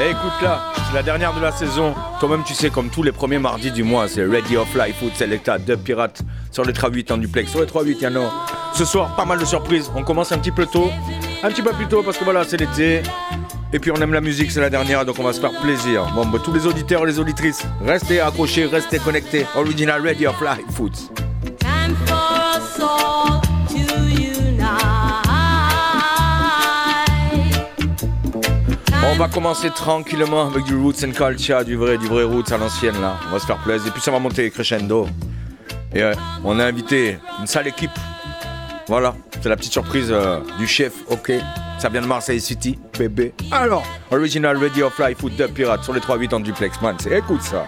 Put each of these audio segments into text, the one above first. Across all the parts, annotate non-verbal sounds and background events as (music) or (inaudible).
Et écoute là, c'est la dernière de la saison. Toi-même, tu sais, comme tous les premiers mardis du mois, c'est Ready of Life Food Selecta de Pirates sur les 3-8 en duplex. Sur les 3-8, il y en a. Ce soir, pas mal de surprises. On commence un petit peu tôt. Un petit peu plus tôt parce que voilà, c'est l'été. Et puis on aime la musique, c'est la dernière, donc on va se faire plaisir. Bon, bah, tous les auditeurs les auditrices, restez accrochés, restez connectés. Original Ready of Life Foods. On va commencer tranquillement avec du roots and culture, du vrai, du vrai roots à l'ancienne là. On va se faire plaisir. Et puis ça va monter crescendo. Et euh, on a invité une sale équipe. Voilà, c'est la petite surprise euh, du chef, ok. Ça vient de Marseille City, bébé. Alors, Original Radio Fly Food de Pirate sur les 3-8 en duplex, man. Écoute ça.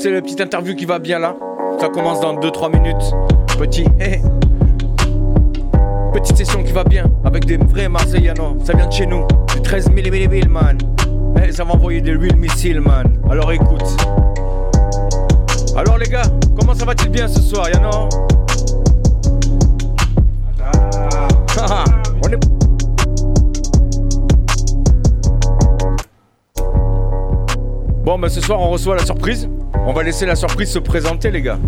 C'est la petite interview qui va bien là. Ça commence dans 2-3 minutes. Petit, eh. Petite session qui va bien avec des vrais Marseillano. Ça vient de chez nous, du 13 mm, man. Eh, ça va envoyer des real missiles, man. Alors écoute. Alors les gars, comment ça va-t-il bien ce soir, Yano Ah, (laughs) On est. Bon, bah ce soir on reçoit la surprise. On va laisser la surprise se présenter, les gars.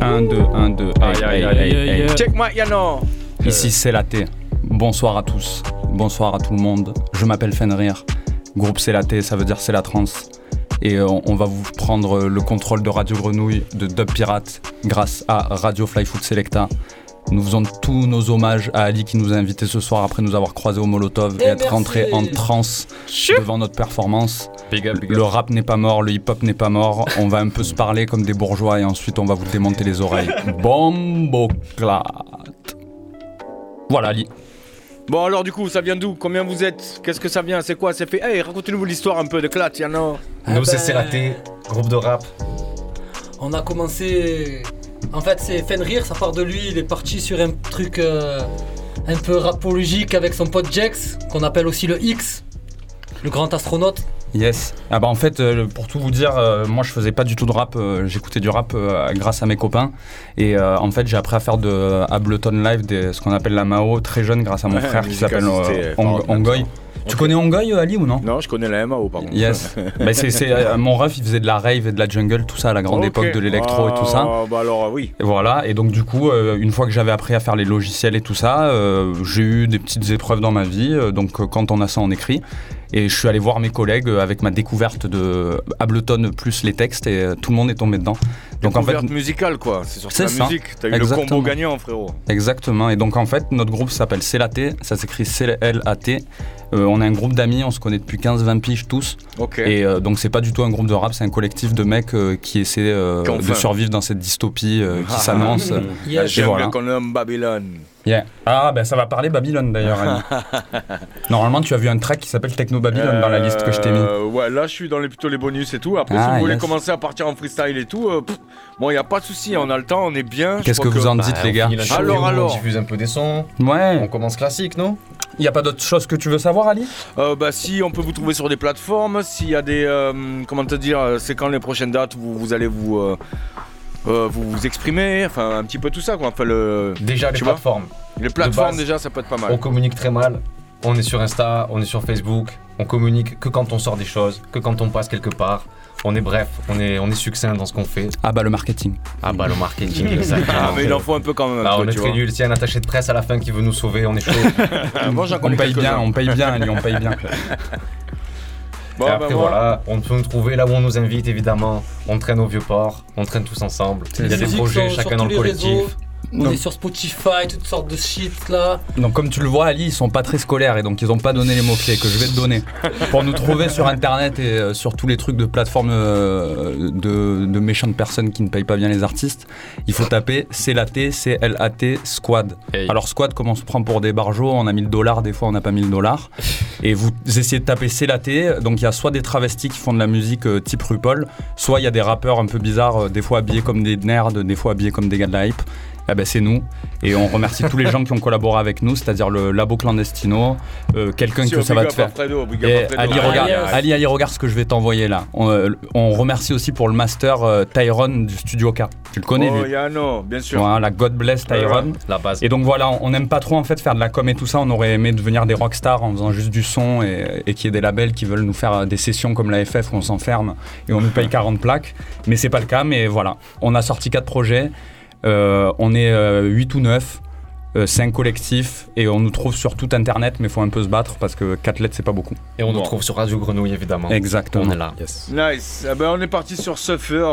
1, 2, 1, 2, aïe aïe aïe aïe. Check my Yano. Ici c'est la T. Bonsoir à tous. Bonsoir à tout le monde. Je m'appelle Fenrir. Groupe c'est la T, ça veut dire c'est la trance. Et euh, on va vous prendre le contrôle de Radio Grenouille de Dub Pirate grâce à Radio Fly Food Selecta. Nous faisons tous nos hommages à Ali qui nous a invités ce soir après nous avoir croisés au Molotov et, Et être rentré en transe devant notre performance. Le rap n'est pas mort, le hip-hop n'est pas mort. On va un peu se parler comme des bourgeois et ensuite on va vous démonter les oreilles. Bomboclate. Voilà, Ali. Bon, alors du coup, ça vient d'où? Combien vous êtes? Qu'est-ce que ça vient? C'est quoi? C'est fait? Hey, racontez-nous l'histoire un peu de Clat, Yano. Ah Nous, c'est ben, Seraté, groupe de rap. On a commencé. En fait, c'est Fenrir, ça part de lui. Il est parti sur un truc euh, un peu rapologique avec son pote Jex, qu'on appelle aussi le X, le grand astronaute. Yes. Ah bah en fait, euh, pour tout vous dire, euh, moi je faisais pas du tout de rap. euh, J'écoutais du rap grâce à mes copains. Et en fait, j'ai appris à faire de Ableton Live, des- ce qu'on appelle la Mao, très jeune grâce à mon Ouais, frère qui s'appelle Ong-. Ongoy. Tu connais Ongoy, Ali, ou non? Non, je connais la MAO, par contre. Yes. (laughs) bah, euh, mon ref, il faisait de la rave et de la jungle, tout ça à la grande époque de l'électro et tout ça. Ah, Bah alors, oui. Et voilà, et donc du coup, euh, une fois que j'avais appris à faire les logiciels et tout ça, euh, j'ai eu des petites épreuves dans ma vie. donc quand on a ça, on écrit. Et je suis allé voir mes collègues euh, avec ma découverte de Ableton plus les textes et euh, tout le monde est tombé dedans. Donc en fait, Découverte musicale, quoi. C'est surtout C'est la ça. musique. T'as eu le Exactement. combo gagnant, frérot. exactement. Et donc en fait, notre groupe s'appelle C-L-A-T, ça s'écrit C-L-A-T. Euh, on est un groupe d'amis, on se connaît depuis 15-20 piges tous. Ok. Et euh, donc c'est pas du tout un groupe de rap, c'est un collectif de mecs euh, qui essaient euh, de survivre dans cette dystopie euh, qui (laughs) s'annonce. Jungle voilà. qu'on nomme Babylone. Yeah. Ah, ben ça va parler Babylone d'ailleurs. Ali. (laughs) Normalement, tu as vu un track qui s'appelle Techno Babylone dans la liste que je t'ai mis. Euh, Ouais, là, je suis dans les, plutôt les bonus et tout. Après, si Ah, vous voulez commencer à partir en freestyle et tout, euh, pff, bon, il a pas de souci. On a le temps, on est bien. Qu'est-ce que vous en Bah, dites, on les gars Alors, show, alors. On diffuse un peu des sons. On Ouais. commence classique, non? Il n'y a pas d'autre chose que tu veux savoir, Ali Euh, bah si on peut vous trouver sur des plateformes, s'il y a des euh, comment te dire, c'est quand les prochaines dates vous, vous allez vous, euh, vous vous exprimer, enfin un petit peu tout ça quoi. Enfin le Déjà, les plateformes. les plateformes base, déjà ça peut être pas On mal. communique très mal. On est sur Insta, on est sur Facebook. On communique que quand on sort des choses, que quand on passe quelque part. On est bref, on est, on est succinct dans ce qu'on fait. Ah bah le marketing. Ah bah le marketing, (laughs) exactement. Ah mais il en faut un peu quand même. Ah, on est très nul. S'il y a un attaché de presse à la fin qui veut nous sauver, on est chaud. (laughs) Moi On paye bien, on paye bien, Ali, on paye bien. (laughs) Bon, Et bah, après voilà, on peut nous trouver là où on nous invite évidemment. On traîne au vieux port, on traîne tous ensemble. Il y a des projets, chacun dans le collectif. On est sur Spotify, toutes sortes de shit là. Donc comme tu le vois, Ali, ils sont pas très scolaires et donc ils ont pas donné les mots-clés que je vais te donner. (laughs) Pour nous trouver sur internet et euh, sur tous les trucs de plateformes euh, de, de méchantes personnes qui ne payent pas bien les artistes, il faut taper C-L-A-T, C-L-A-T, Squad. Alors Squad, comme on se prend pour des barjots, on a 1000 dollars, des fois on n'a pas 1000 dollars. (laughs) Et vous essayez de taper C-L-A-T, donc il y a soit des travestis qui font de la musique euh, type RuPaul, soit il y a des rappeurs un peu bizarres, euh, des fois habillés comme des nerds, des fois habillés comme des gars de la hype. Eh ben, c'est nous. Et on remercie tous les gens qui ont collaboré avec nous, c'est-à-dire le Labo Clandestino, euh, quelqu'un que ça va te faire. Et Ali, regarde, Ali, Ali, regarde ce que je vais t'envoyer là. On, euh, on remercie aussi pour le master euh, Tyron du Studio K. Tu le connais, Oh, lui? Bien sûr. Voilà, God bless Tyron. La base. Et donc voilà, on n'aime pas trop en fait faire de la com et tout ça. On aurait aimé devenir des rockstars en faisant juste du son et, et qu'il y ait des labels qui veulent nous faire euh, des sessions comme la FF où on s'enferme et on nous paye 40 plaques. Mais c'est pas le cas. Mais voilà, on a sorti quatre projets. Euh, on est 8 ou 9. 5 collectifs et on nous trouve sur tout internet mais il faut un peu se battre parce que 4 lettres c'est pas beaucoup. Et on nous Bon. trouve sur Radio Grenouille évidemment. Exactement. On est là. Nice. Eh ben, on est parti sur Surfer.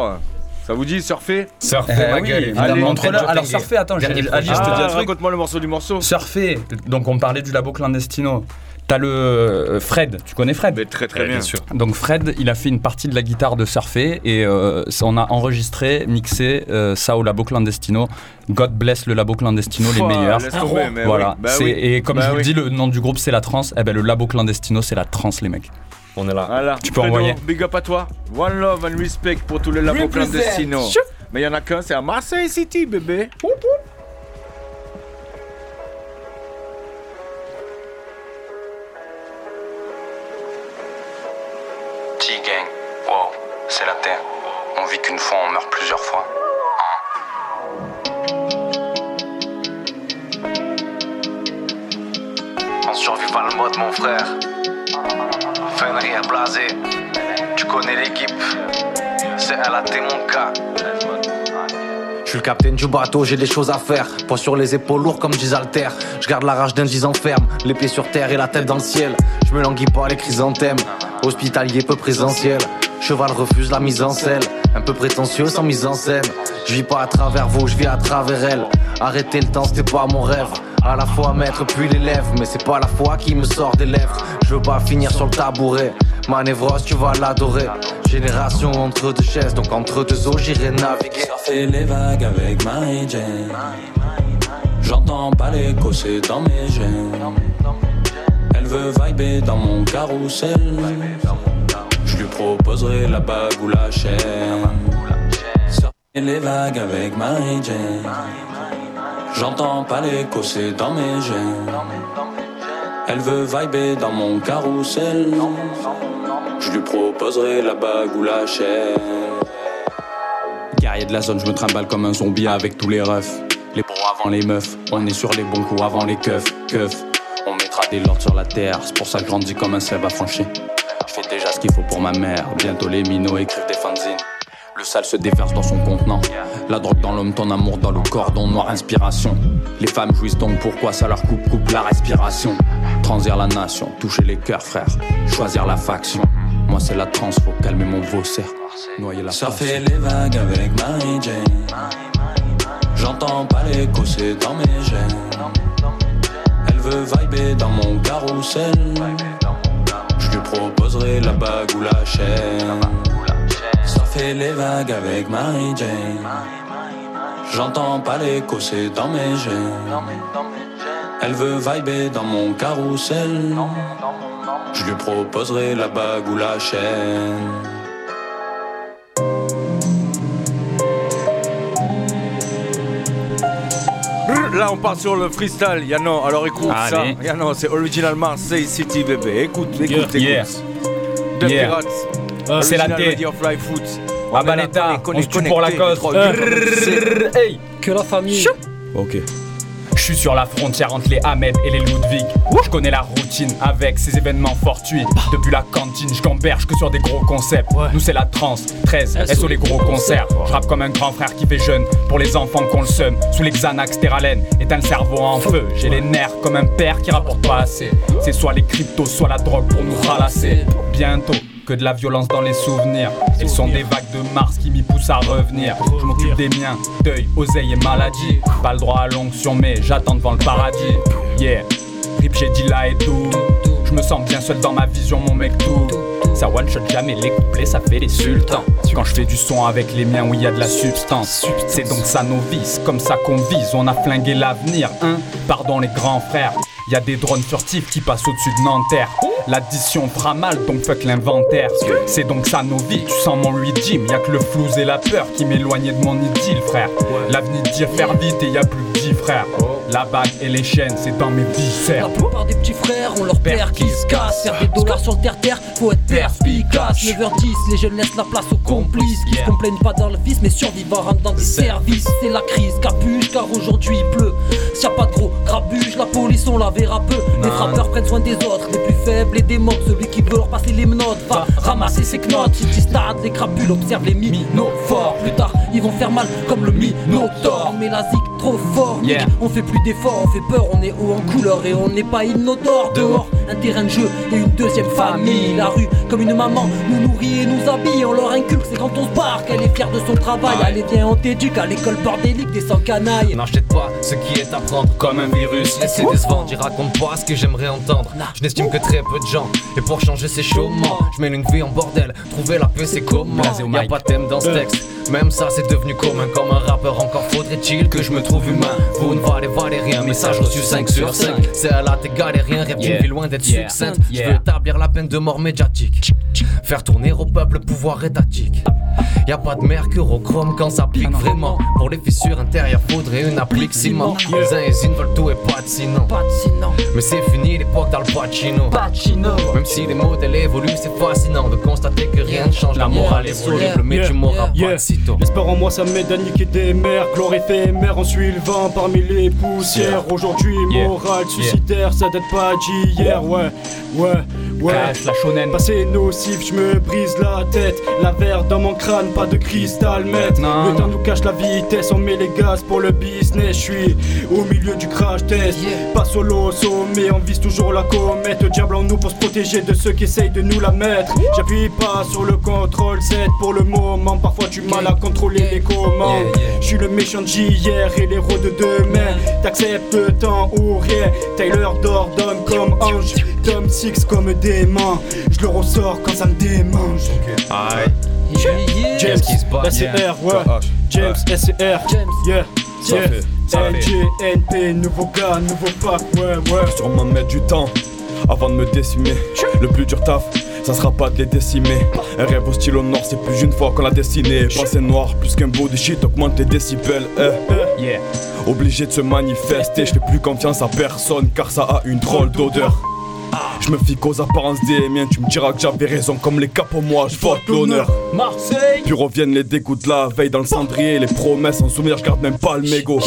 Ça vous dit surfer? Surfer Eh ma oui, gueule. évidemment. Entre là- alors surfer, attends, j'ai- un Ah, truc. Raconte-moi le morceau du morceau. Surfer, donc on parlait du labo clandestino. T'as le euh, Fred, tu connais Fred Mais très très bien. bien sûr. Donc Fred, il a fait une partie de la guitare de Surfer et euh, on a enregistré, mixé euh, ça au Labo Clandestino. God bless le Labo Clandestino, les meilleurs. tomber, mais Voilà. oui. Bah oui. Et comme Bah je vous oui. dis, le nom du groupe c'est la trans. Eh ben le Labo Clandestino c'est la trans les mecs. On est là. Voilà. Tu peux Fredo, envoyer. Big up à toi. One love and respect pour tous les labos Represent. clandestino. Mais il y en a qu'un, c'est à Marseille City, bébé. On meurt plusieurs fois. On survit pas le mode, mon frère. Fenrir blasé, tu connais l'équipe. C'est LAT mon gars. Je suis le capitaine du bateau, j'ai des choses à faire. Poids sur les épaules lourds comme haltères. Je garde la rage d'un gisant ferme, les pieds sur terre et la tête dans le ciel. Je me languis pas les chrysanthèmes, hospitalier peu présentiel. Cheval refuse la mise en selle, un peu prétentieux sans mise en scène. Je vis pas à travers vous, je vis à travers elle. Arrêter le temps, c'était pas mon rêve. À la fois maître puis l'élève, mais c'est pas la foi qui me sort des lèvres. Je veux pas finir sur le tabouret. Ma névrose, tu vas l'adorer. Génération entre deux chaises, donc entre deux eaux, j'irai naviguer. Surfer les vagues avec Mary Jane. J'entends pas l'écho, c'est dans mes gènes. Elle veut vibrer dans mon carrousel. Je lui proposerai la bague ou la chaîne. Surfer les vagues avec Mary Jane. J'entends pas l'écho, c'est dans mes gènes. Elle veut vibrer dans mon carrousel. Je lui proposerai la bague ou la chaîne. Guerrier de la zone, je me trimballe comme un zombie avec tous les refs. Les pros avant les meufs, on est sur les bons coups avant les keufs, keufs. On mettra des lords sur la terre, c'est pour ça que je grandis comme un slave affranchi. Je fais déjà ce qu'il faut pour ma mère, bientôt les minots écrivent des. Le sale se déverse dans son contenant. La drogue dans l'homme, ton amour dans le cordon noir, inspiration. Les femmes jouissent donc pourquoi ça leur coupe, coupe la respiration. Transir la nation, toucher les cœurs, frère. Choisir la faction. Moi c'est la trans, faut calmer mon vaussaire. Noyer la Surfer les vagues avec Mary Jane. J'entends pas l'écho, c'est dans mes gènes. Elle veut vibrer dans mon carrousel. Je lui proposerai la bague ou la chaîne. Surfer les vagues avec Mary Jane. J'entends pas l'écho, c'est dans mes gènes. Elle veut vibrer dans mon carrousel. Je lui proposerai la bague ou la chaîne. Brr, Là, on part sur le freestyle. Yano, alors écoute Allez. ça. Yano, c'est original Marseille City, bébé. Écoute, écoute, Yeah. écoute. The Yeah. Pirates. C'est la T. Ah bah l'état, on se tue pour la cause. Hey Que la famille. Ok. Je suis sur la frontière entre les Ahmed et les Ludwig. Je connais la routine avec ces événements fortuits. Depuis la cantine, je gamberge que sur des gros concepts. Nous c'est la trans, 13, SO les gros concerts. Je rappe comme un grand frère qui fait jeune. Pour les enfants qu'on le seum, sous les Xanax, Terralène, éteint le cerveau en feu. J'ai les nerfs comme un père qui rapporte pas assez. C'est soit les cryptos, soit la drogue pour nous ralasser. Bientôt. Que de la violence dans les souvenirs. Elles sont des vagues de Mars qui m'y poussent à revenir. Je m'occupe des miens, deuil, oseille et maladie. Pas le droit à l'onction, mais j'attends devant le paradis. Yeah, rip, j'ai dit et tout. Je me sens bien seul dans ma vision, mon mec tout. Ça one shot jamais les couplets, ça fait les sultans. Quand je fais du son avec les miens où il y a de la substance, c'est donc ça nos vices, comme ça qu'on vise. On a flingué l'avenir, hein. Pardon les grands frères. Y a des drones furtifs qui passent au-dessus de Nanterre. L'addition fera mal, donc faites l'inventaire. C'est donc ça nos vies, tu sens mon lui Jim. Y'a que le flouze et la peur qui m'éloignaient de mon idylle, frère. L'avenir dit faire vite et y a plus que 10 frères. La bague et les chaînes, c'est dans mes viscères. La plupart des petits frères ont leur père qui se casse. Faire des dollars sur le terre-terre, faut être perspicace. 9h10, les jeunes laissent la place aux complices qui se complainent pas dans le vice, mais survivent en rentrant dans des services. C'est la crise, capuche, car aujourd'hui il pleut. S'il y a pas de gros grabuge, la police on la verra peu. Les frappeurs prennent soin des autres, les plus faibles et des mobs. Celui qui veut leur passer les menottes va ramasser ses knottes. Ils stade, les crapules observent les minophores. Plus tard, ils vont faire mal comme le minotaure. Mais la zig trop fort, Yeah. on fait plus d'efforts, on fait peur, on est haut en couleur et on n'est pas inodore dehors. Un terrain de jeu et une deuxième famille. La rue, comme une maman, nous nourrit et nous habille. On leur inculque, c'est quand on se barre qu'elle est fière de son travail. Allez, viens, on t'éduque à l'école bordélique des sans canailles. N'achète pas ce qui est à prendre comme un virus. Laissez décevant, j'y raconte pas ce que j'aimerais entendre. Je n'estime que très peu de gens. Et pour changer, c'est chaudement. Je mène une vie en bordel. Trouver la paix, c'est comment Y'a pas de thème dans ce texte. Même ça, c'est devenu commun. Comme un rappeur, encore faudrait-il que je me trouve humain. Vous ne valez, valez rien. Message reçu 5 sur 5. C'est à la t'es galérien. Rêve d'une vie loin d'être succincte. Je veux établir la peine de mort médiatique. Faire tourner au peuple le pouvoir étatique. Y a pas de mercurochrome quand ça pique vraiment. Pour les fissures intérieures, faudrait une applique ciment. Les uns et une veulent tout et pas de sinon. Sinon, Mais c'est fini l'époque dans le Pacino. Même si les modèles évoluent, c'est fascinant de constater que rien ne change. La morale est soluble, mais tu m'auras pas de sitôt. L'espoir en moi ça m'aide à niquer des mers Gloire éphémère, on suit le vent parmi les poussières. Aujourd'hui Yeah. morale suicidaire, ça date pas d'hier. Ouais, ouais, ouais. Cache la shonen. Passé nocif, je me brise la tête. La verre dans mon crâne, pas de cristal maître. Non, Le temps nous cache la vitesse, on met les gaz pour le business. Je suis au milieu du crash test. Yeah. Pas solo au sommet, on vise toujours la comète. Le diable en nous pour se protéger de ceux qui essayent de nous la mettre. J'appuie pas sur le contrôle Z pour le moment Parfois tu mal à contrôler les commandes Yeah, yeah. Je suis le méchant d'hier et l'héros de demain. T'acceptes temps ou rien. Tyler d'ordonne comme ange. Tom Six comme démon. Je le ressors quand ça me démange. Aïe, Yeah, yeah. James, SCR, ouais. Ah, James, SCR, James. yeah, fait. LGNP, nouveau gars, nouveau pack, ouais, ouais. Sûrement mettre du temps avant de me décimer. Le plus dur taf, ça sera pas de les décimer. Un rêve au stylo noir, c'est plus d'une fois qu'on l'a dessiné. Pensée noire, plus qu'un beau de shit, augmente les décibels. eh. Yeah. Obligé de se manifester, je fais plus confiance à personne car ça a une drôle d'odeur. Je me fie qu'aux apparences des miens, tu me diras que j'avais raison comme les capes pour moi, je vote l'honneur. Marseille. Puis reviennent les dégoûts de la veille dans le cendrier, les promesses en souvenir, je garde même pas le mégot.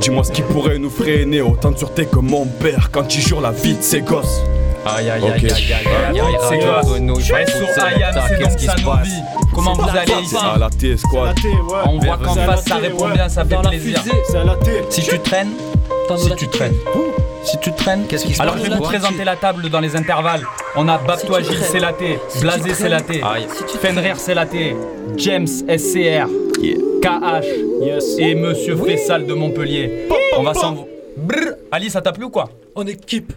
Dis-moi ce qui pourrait nous freiner, autant de sûreté que mon père quand il jure la vie de ses gosses. Aïe, aïe, aïe, aïe, aïe, aïe, aïe, C'est grave. Sur Ayam, c'est qu'est-ce donc qui ça passe? Vies. Comment vous allez ici À la T, C'est à la squad. T, ouais On voit qu'en face ça répond bien, ça fait plaisir. Si tu traînes, si tu traînes, si tu traînes, Qu'est-ce qui se Alors passe? je vais vous présenter la table dans les intervalles. On a Gilles, traînes. c'est la T. Blasé, c'est la T. Fenrir, c'est la T. James, SCR. KH. Et Monsieur Fessal de Montpellier. On va s'en. Brrr. Ali, ça t'a plu ou quoi? On équipe.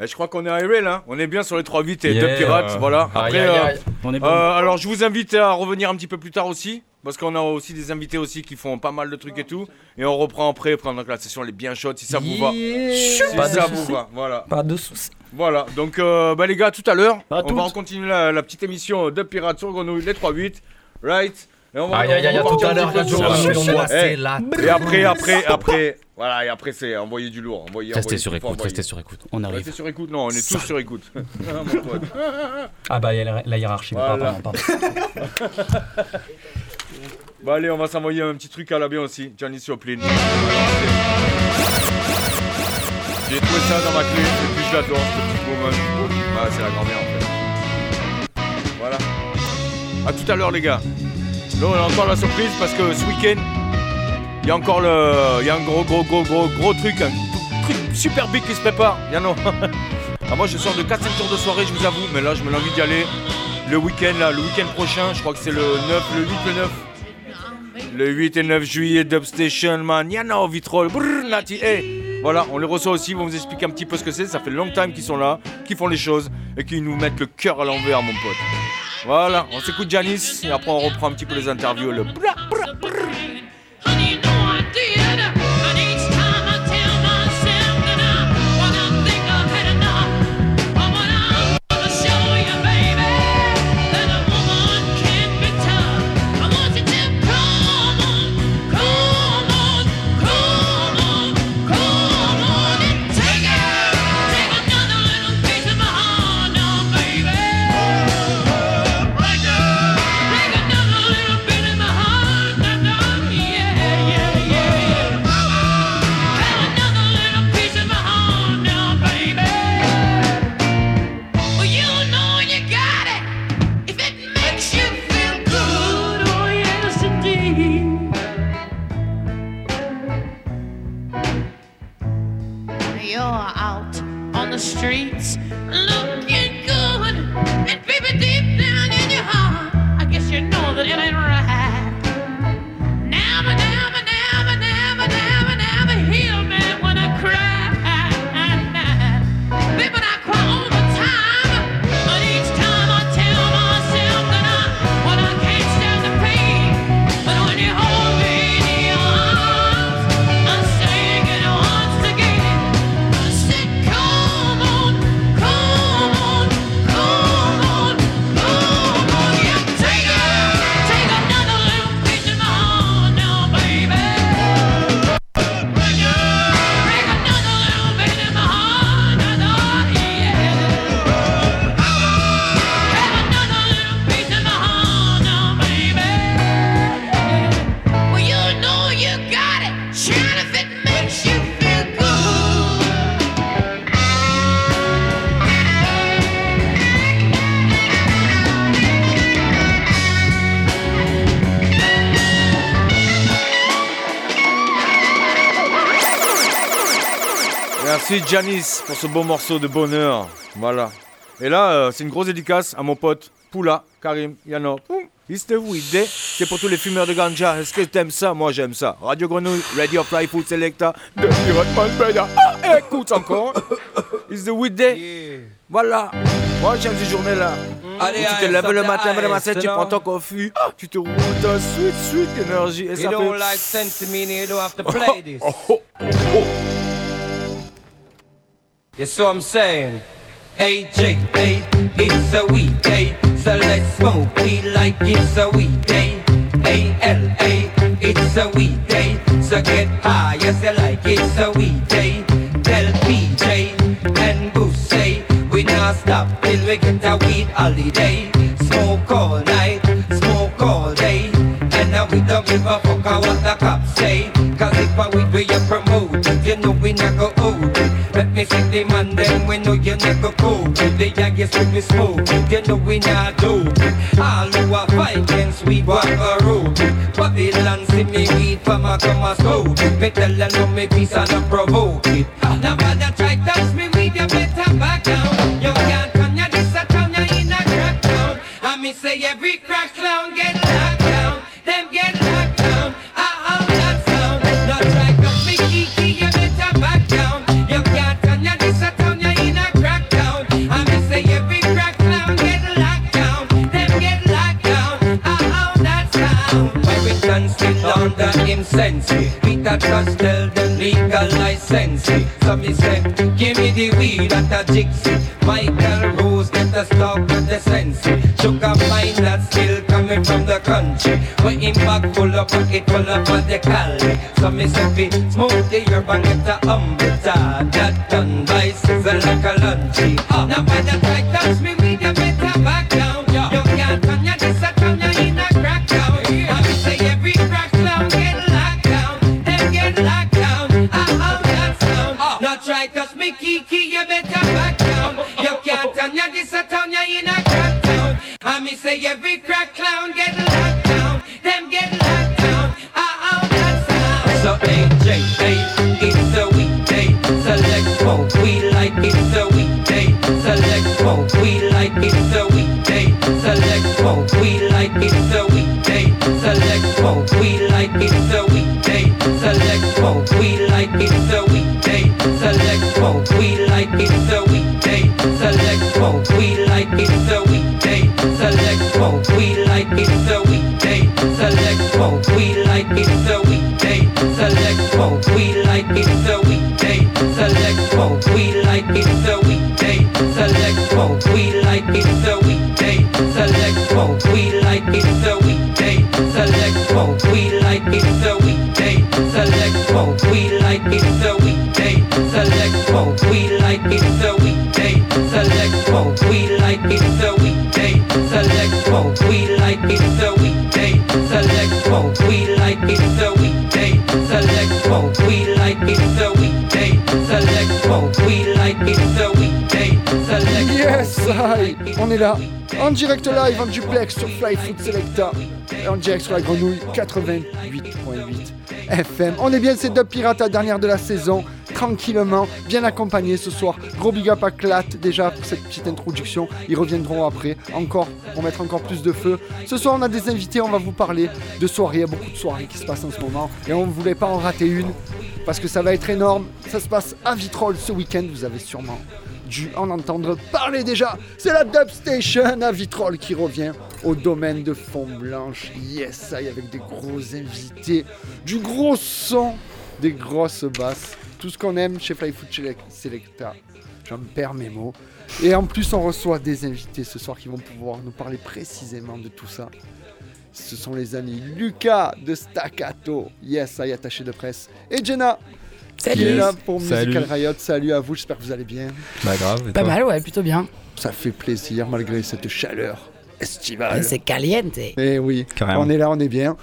Eh, je crois qu'on est à RL, hein. On est bien sur les 3-8 et Yeah. 2 pirates, voilà. Aïe, Après, aïe, euh. On est bon Euh, alors je vous invite à revenir un petit peu plus tard aussi parce qu'on a aussi des invités aussi qui font pas mal de trucs et tout et on reprend après pendant que la session elle est bien chaude si ça vous va. Si Pas de ça soucis. vous va, voilà. Pas de soucis. Voilà, donc euh, bah les gars, tout à l'heure, on toutes. va continuer la, la petite émission de Pirates sur Grenouille, les 3-8, right On va tout à l'heure, c'est là. Et après, après, après, voilà, et après c'est envoyer du lourd, envoyer, Restez sur écoute, restez sur écoute. On Restez sur écoute, non, on est tous sur écoute. (laughs) Ah. (laughs) Ah bah il y a la, hiérarchie. (laughs) Bah allez, on va s'envoyer un petit truc à la bien aussi, Gianni Joplin. J'ai trouvé ça dans ma clé, et puis je l'adore, ce petit moment. Ah, c'est la grand-mère en fait. Voilà. A tout à l'heure les gars. Là on a encore la surprise parce que ce week-end, il y a encore le. Il y a un gros gros gros gros gros truc, un truc super big qui se prépare. Il y en a. (laughs) Ah, moi je sors de 4-5 tours de soirée, je vous avoue, mais là je me l'ai envie d'y aller. Le week-end là, le week-end prochain, je crois que c'est le 9, le 8, le 9. Le 8 et 9 juillet, Dubstation, man. Yana, Vitrol, brrr, Nati, hey. Voilà, on les reçoit aussi, vont vous expliquer un petit peu ce que c'est. Ça fait long time qu'ils sont là, qu'ils font les choses et qu'ils nous mettent le cœur à l'envers, mon pote. Voilà, on s'écoute Janice et après on reprend un petit peu les interviews. Le. Merci Janice pour ce beau morceau de bonheur. Voilà. Et là, euh, c'est une grosse dédicace à mon pote Poula, Karim, Yano. It's the weekday. C'est pour tous les fumeurs de ganja. Est-ce que t'aimes ça? Moi, j'aime ça. Radio Grenouille, Radio Fly Food Selecta. De. Ah, écoute encore. It's the weekday. Voilà. Moi, j'aime ces journées-là. Allez, Où tu te allez, lèves le matin, le matin, tu prends ton coffee, ah, tu te roules ta sweet, sweet énergie. Et You ça don't fait... like sense to me, and you don't have to play this. Yes, so I'm saying, AJ, it's a weekday, so let's smoke weed like it's a weekday. A-L-A, it's a weekday, so get high as you like, it's a weekday. Tell PJ and say, we not stop till we get a weed holiday. Smoke all night, smoke all day, and now we don't give a fuck what the cops say. Cause if a weed we promote, you know we not go out. Let me see the man then we know you not go. The youngest when we smoke, you know we not do. All who are against we walk a road. Babylon see me weed from a come a scope. Me tell them no me peace and not provoke it. Nobody try touch me weed, you better back down. You can't turn your this a town, you in a crack town. And me say every crack clown get incense. Peter Trust tell them legalize sense. So me say, give me the weed at a jixie. Michael Rose get the stock with the sense. Sugar mine that's still coming from the country. But him bag full of pocket full of call it. So me say, fi smoke the herb and get the humble tad. That done by sizzle like a lunchy. Oh, ah, now by the time touch me say every crack clown get en direct live, en duplex sur Fly Food Selecta. en direct sur la grenouille 88.8 FM. On est bien, c'est Dub Pirate, la dernière de la saison, tranquillement, bien accompagné ce soir. Gros big up à Clat déjà pour cette petite introduction. Ils reviendront après, encore, pour mettre encore plus de feu. Ce soir, on a des invités, on va vous parler de soirées. Il y a beaucoup de soirées qui se passent en ce moment et on ne voulait pas en rater une parce que ça va être énorme. Ça se passe à Vitrolles ce week-end, vous avez sûrement dû en entendre parler déjà. C'est la Dub Station à Vitrolles qui revient au domaine de Fond Blanche. Yes, avec des gros invités, du gros son, des grosses basses. Tout ce qu'on aime chez Flyfoot Selecta. J'en perds mes mots. Et en plus, on reçoit des invités ce soir qui vont pouvoir nous parler précisément de tout ça. Ce sont les amis Lucas de Staccato. Yes, est, attaché de presse. Et Jenna. Salut. Qui est là pour Salut. Musical Riot. Salut à vous, j'espère que vous allez bien. Bah grave. Pas mal, ouais, plutôt bien. Ça fait plaisir malgré cette chaleur estivale. C'est caliente. Eh oui, Carrément. on est là, on est bien.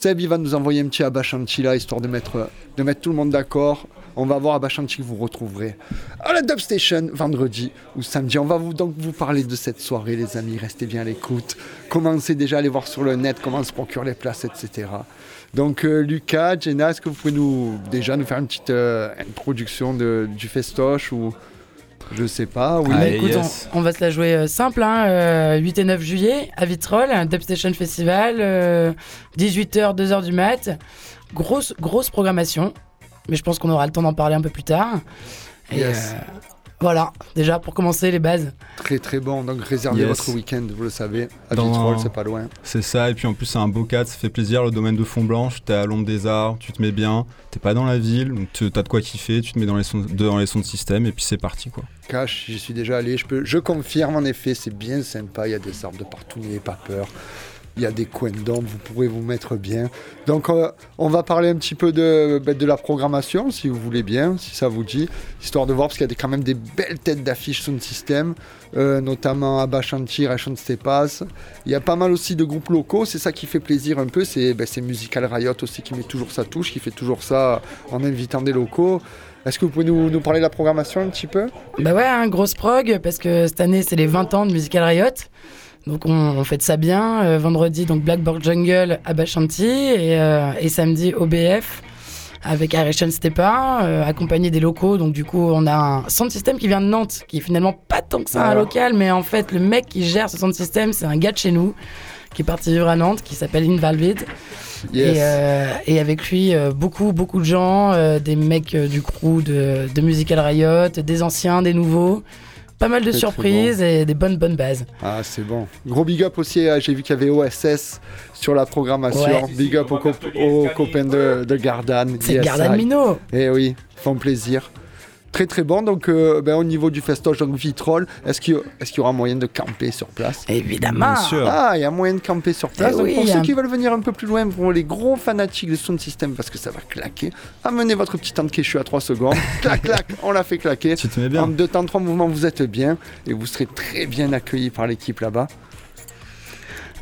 Seb, il va nous envoyer un petit Abashanti là, histoire de mettre, de mettre tout le monde d'accord. On va voir Abashanti que vous retrouverez à la Dub Station vendredi ou samedi. On va vous, donc vous parler de cette soirée, les amis. Restez bien à l'écoute. Commencez déjà à aller voir sur le net comment se procure les places, etc. Donc, euh, Lucas, Jenna, est-ce que vous pouvez nous déjà nous faire une petite euh, introduction de, du festoche ou je sais pas. Oui. Bah, écoute, on, on va se la jouer euh, simple, hein, euh, 8 et 9 juillet à Vitrolles, un Dubstation Festival, euh, 18h, 2h du mat. Grosse, grosse programmation, mais je pense qu'on aura le temps d'en parler un peu plus tard. Et Yes. euh, voilà, déjà pour commencer les bases. Très très bon. Donc réservez Yes. votre week-end, vous le savez. À Dans- c'est pas loin. C'est ça, et puis en plus c'est un beau cadre, ça fait plaisir, le domaine de Fond Blanche, t'es à l'ombre des arts, tu te mets bien, t'es pas dans la ville, donc t'as de quoi kiffer, tu te mets dans les sons, dans les sons de système, et puis c'est parti quoi. Cash, j'y suis déjà allé. Je, peux, je confirme en effet, c'est bien sympa. Il y a des arbres de partout, n'ayez pas peur. Il y a des coins d'ombre, vous pourrez vous mettre bien. Donc, euh, on va parler un petit peu de, ben, de la programmation, si vous voulez bien, si ça vous dit, histoire de voir, parce qu'il y a quand même des belles têtes d'affiches sur le système, euh, notamment Abashanti, Ration Stepas. Il y a pas mal aussi de groupes locaux, c'est ça qui fait plaisir un peu. C'est ben, c'est Musical Riot aussi qui met toujours sa touche, qui fait toujours ça en invitant des locaux. Est-ce que vous pouvez nous, parler de la programmation un petit peu? Bah ouais, un grosse prog, parce que cette année c'est les 20 ans de Musical Riot. Donc on, on fête ça bien. Euh, vendredi, donc Blackboard Jungle à Bashanti et, euh, et samedi OBF avec Aration Stepa, euh, accompagné des locaux. Donc du coup, on a un sound system qui vient de Nantes, qui est finalement pas tant que ça un local, mais en fait, le mec qui gère ce sound system, c'est un gars de chez nous qui est parti vivre à Nantes, qui s'appelle Invalvid. Yes. Et, euh, et avec lui, euh, beaucoup, beaucoup de gens, euh, des mecs du crew de, de Musical Riot, des anciens, des nouveaux. Pas mal de Très, très surprises et des bonnes, bonnes bases. Ah, c'est bon. Gros big up aussi, euh, j'ai vu qu'il y avait OSS sur la programmation. Ouais. Big up aux, cop- aux copains de, de Gardanne. C'est Gardanne Minot. Eh oui, font plaisir. Très très bon. Donc, euh, ben, au niveau du festoche, donc Vitrolles, est-ce qu'il y, aura moyen de camper sur place? Évidemment. Bien sûr. Ah, il y a moyen de camper sur place. Eh donc, oui, pour ceux un- qui veulent venir un peu plus loin, pour les gros fanatiques de sound system, parce que ça va claquer, amenez votre petit temps de Keshu à 3 secondes. (laughs) clac, clac, on l'a fait claquer. Tu te mets bien. En deux temps, trois mouvements, vous êtes bien et vous serez très bien accueillis par l'équipe là-bas.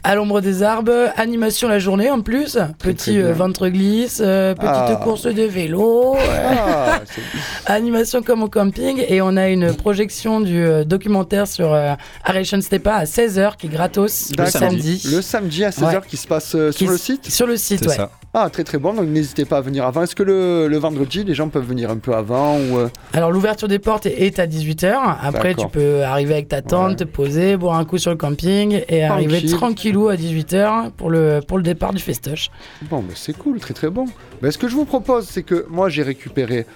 À l'ombre des arbres, animation la journée en plus. Petit euh, ventre glisse, euh, petite Ah. course de vélo. Ah, (laughs) animation comme au camping. Et on a une projection du euh, documentaire sur euh, Aration Stepa à 16h qui est gratos le samedi. Le samedi à 16h Ouais. qui se passe euh, sur Qui le site Sur le site, ouais. Ah, très très bon, donc n'hésitez pas à venir avant. Est-ce que le, le vendredi, les gens peuvent venir un peu avant ou euh, Alors l'ouverture des portes est à 18h. Après tu peux arriver avec ta tente, te poser, boire un coup sur le camping et arriver Tranquille. À 18h pour le, pour le départ du festoche. Bon, mais c'est cool, très très bon. Ben, ce que je vous propose, c'est que moi j'ai récupéré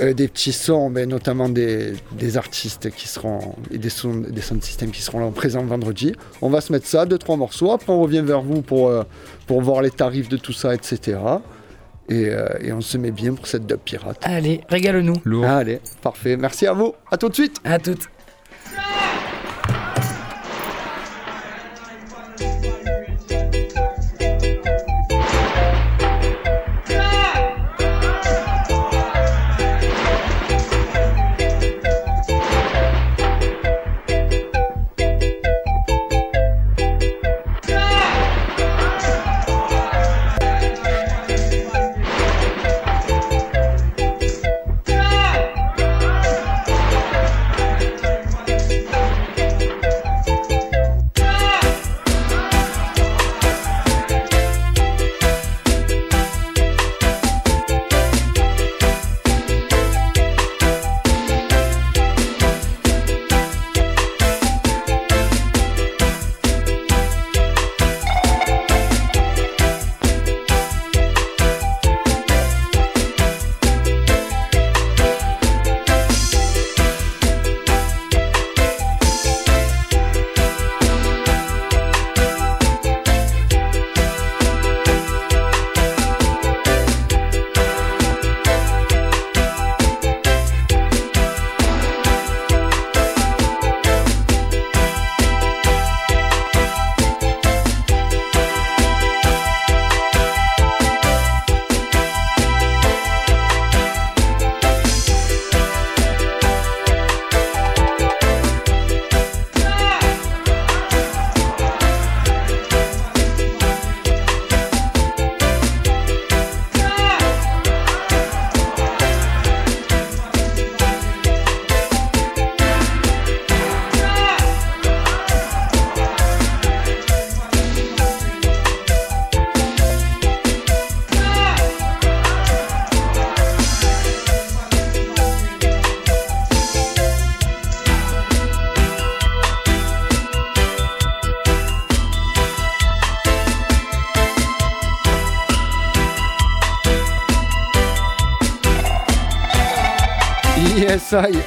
euh, des petits sons, mais notamment des, des artistes qui seront et des sons, des sound systems qui seront là présents vendredi. On va se mettre ça, deux trois morceaux. Après on revient vers vous pour euh, pour voir les tarifs de tout ça, etc. Et, euh, et on se met bien pour cette dub pirate. Allez, régale-nous. Allez, parfait. Merci à vous. À tout de suite. À toutes.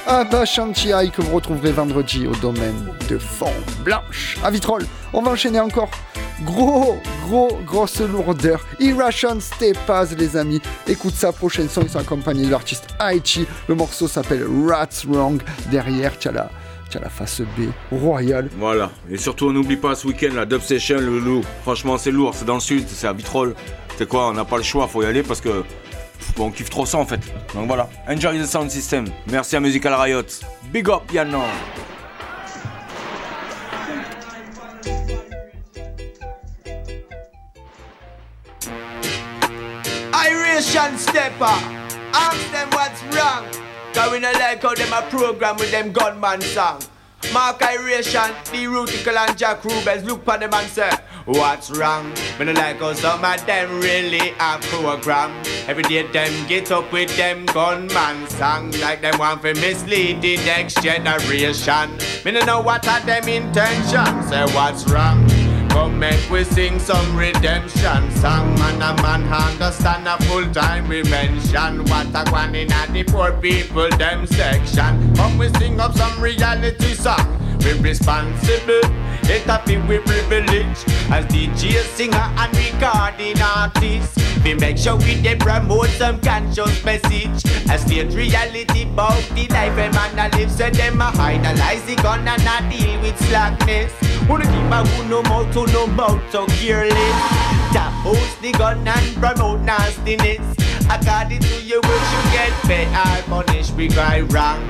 Abba Shanti High que vous retrouverez vendredi au domaine de Fond Blanche. À Vitrolles, on va enchaîner encore. Gros, gros, grosse lourdeur. Irration Stepas, les amis. Écoute sa prochaine son, ils sont accompagnés de l'artiste Aichi. Le morceau s'appelle Rats Wrong. Derrière, tu la, la face B royale. Voilà. Et surtout, on n'oublie pas ce week-end la Dub Session, le loup. Franchement, c'est lourd. C'est dans le sud, c'est à Vitrolles. C'est quoi On n'a pas le choix, faut y aller parce que. Pff, On kiffe trop ça en fait. Donc voilà. Enjoy the sound system. Merci à Musical Riot. Big up, Yann. Iration stepper, ask them what's wrong. Cause we no like how them a program with them gunman song. Mark Iration, the Rutical and Jack Rubens look on them and say, What's wrong? We no like how some of them really a program. Every day them get up with them gunman song like them want to mislead the next generation. Me no know what are them intentions. Say what's wrong? Come make we sing some redemption song Man a man understand a full time we mention What a one in a the poor people them section Come we sing up some reality song We responsible, it a feel we privilege. As DJ, singer and recording artist. We make sure we dey promote some conscious message. As state reality about the life a man a live. So them a idolize the gun and a deal with slackness. Wanna keep my who no mouth to no mouth so careless Tap host the gun and promote nastiness. According to your wish you get paid or punished we cry wrong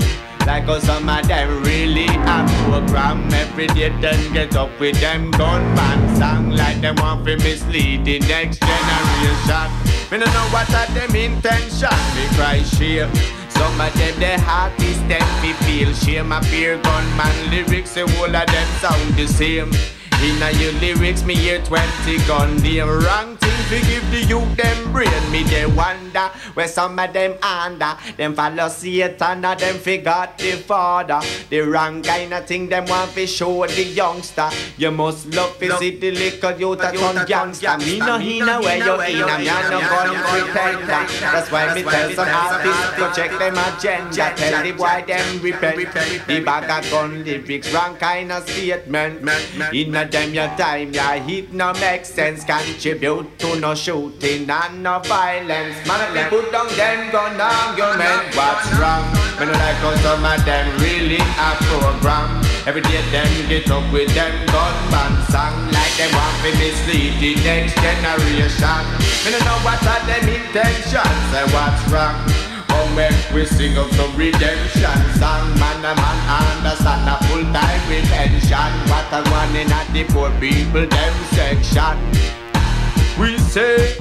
like how some of them really a program Every day then get up with them gunman song Like them want to mislead the next generation. Me no know what are them intention Me cry shame. Some of them the artists them fi feel shame. A pure gunman lyrics the whole of them sound the same Inna your lyrics me hear 20 gun. Them wrong thing fi give the youth them brain. Me they wonder where some of them under. Them follow Satan or them forgot the father. The wrong kind of thing them want fi show the youngster. You must love fi see the little youth a turn gangster. Me no inna where you Me a no gun pretender That's why me tell some artists to check them agenda. Tell the boy them repent. The bag of gun lyrics. Wrong kind of statement. Inna them your time your hit no make sense Contribute to no shooting and no violence Man they put down them gun argument What's wrong? Me no like how some of them really a program Every day them get up with them gunman song Like them want to mislead the next generation Me no know what are them intentions Say what's wrong? Make we sing up some redemption. Song Man a man understand a full time retention. What a one in at the poor people them section. We say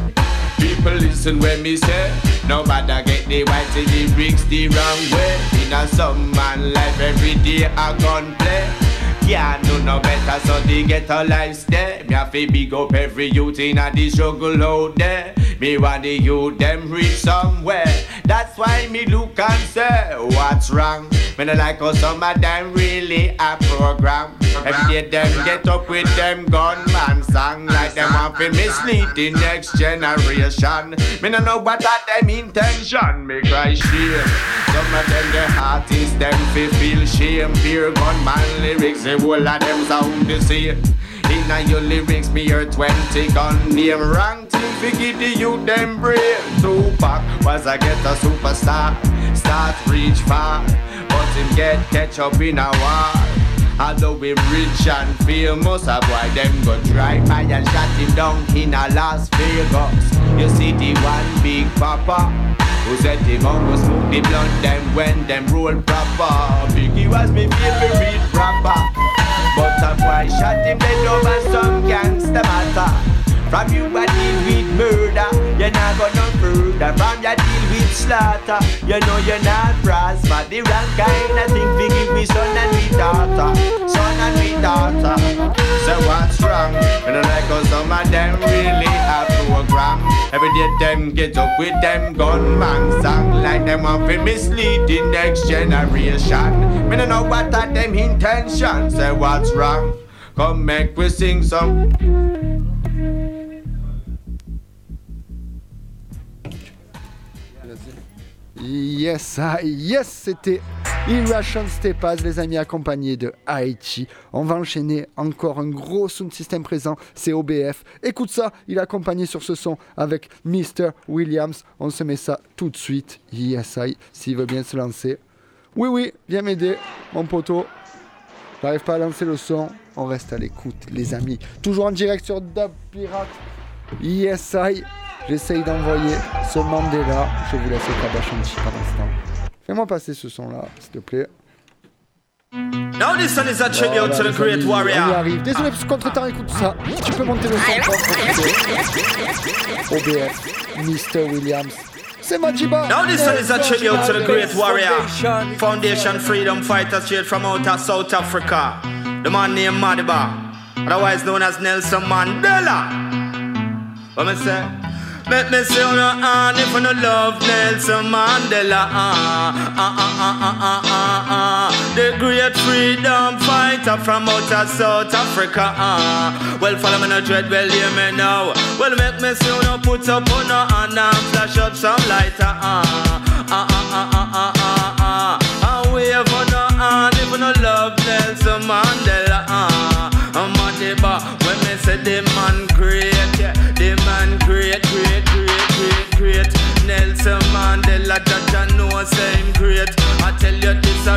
People listen when me say Nobody get the white bricks the wrong way. In a some man life every day a gun play can't do no better, so they get a life stay. Me have to big up every youth in a the struggle out there. Me want the youth them reach somewhere. That's why me look and say, what's wrong? Me no like how some of them really a program. Every day them get up with them gunman song like them want to mislead the next generation. Me no know what are them intention. Me cry shame. Some of them the artists them fi feel shame. Pure gunman lyrics, the whole of them sound the same. Inna your lyrics, me hear 20 gun name wrong thing fi give the youth them brain. Tupac was a get a superstar, start reach far, but him get catch up in a war. Although we rich and famous, a boy them go drive by and shot him down in a Las Vegas. You see the one big papa who said him on go smoke the blunt them when them roll proper. Biggie was my favorite rapper, but a boy shot him dead over some gangster matter. From you a deal with murder, you're not gonna further. From your deal slaughter, you know you're not prosper. The wrong kind of thing we give me son and we daughter, son and we daughter. So what's wrong? You know like how some of them really have program. Every day them get up with them gunman song like them want to mislead the next generation. Me no know what are them intentions. Say what's wrong? Come make we sing some. Yes, ah, yes, c'était Irration Stepas, les amis, accompagnés de Haïti. On va enchaîner encore un gros sound system présent, c'est OBF. Écoute ça, il est accompagné sur ce son avec Mr. Williams. On se met ça tout de suite. Yes, s'il veut bien se lancer. Oui, oui, viens m'aider, mon poteau. J'arrive pas à lancer le son. On reste à l'écoute, les amis. Toujours en direct sur Dub Pirate. Yes, I. J'essaye d'envoyer ce Mandela. Je vous laisse le Kabashanti par l'instant. Fais-moi passer ce son-là, s'il te plaît. Now this one is a tribute to the great On y warrior. arrive. Désolé pour ce contre-temps, écoute ça. Tu peux monter le son. OBF, Mr. Williams. C'est Majiba. Now this one is a tribute to the great warrior. Foundation Freedom Fighter straight from out of South Africa. The man named Madiba, otherwise known as Nelson Mandela. What me say? Let me see on your hand if no love Nelson Mandela. Ah, ah, ah, ah, ah, ah, ah. The great freedom fighter from out of South Africa. Ah. Well, follow me no dread, well, hear me now. Well, make me see you put up on your hand and flash up some lighter. Ah, ah, ah, ah, ah, ah, ah,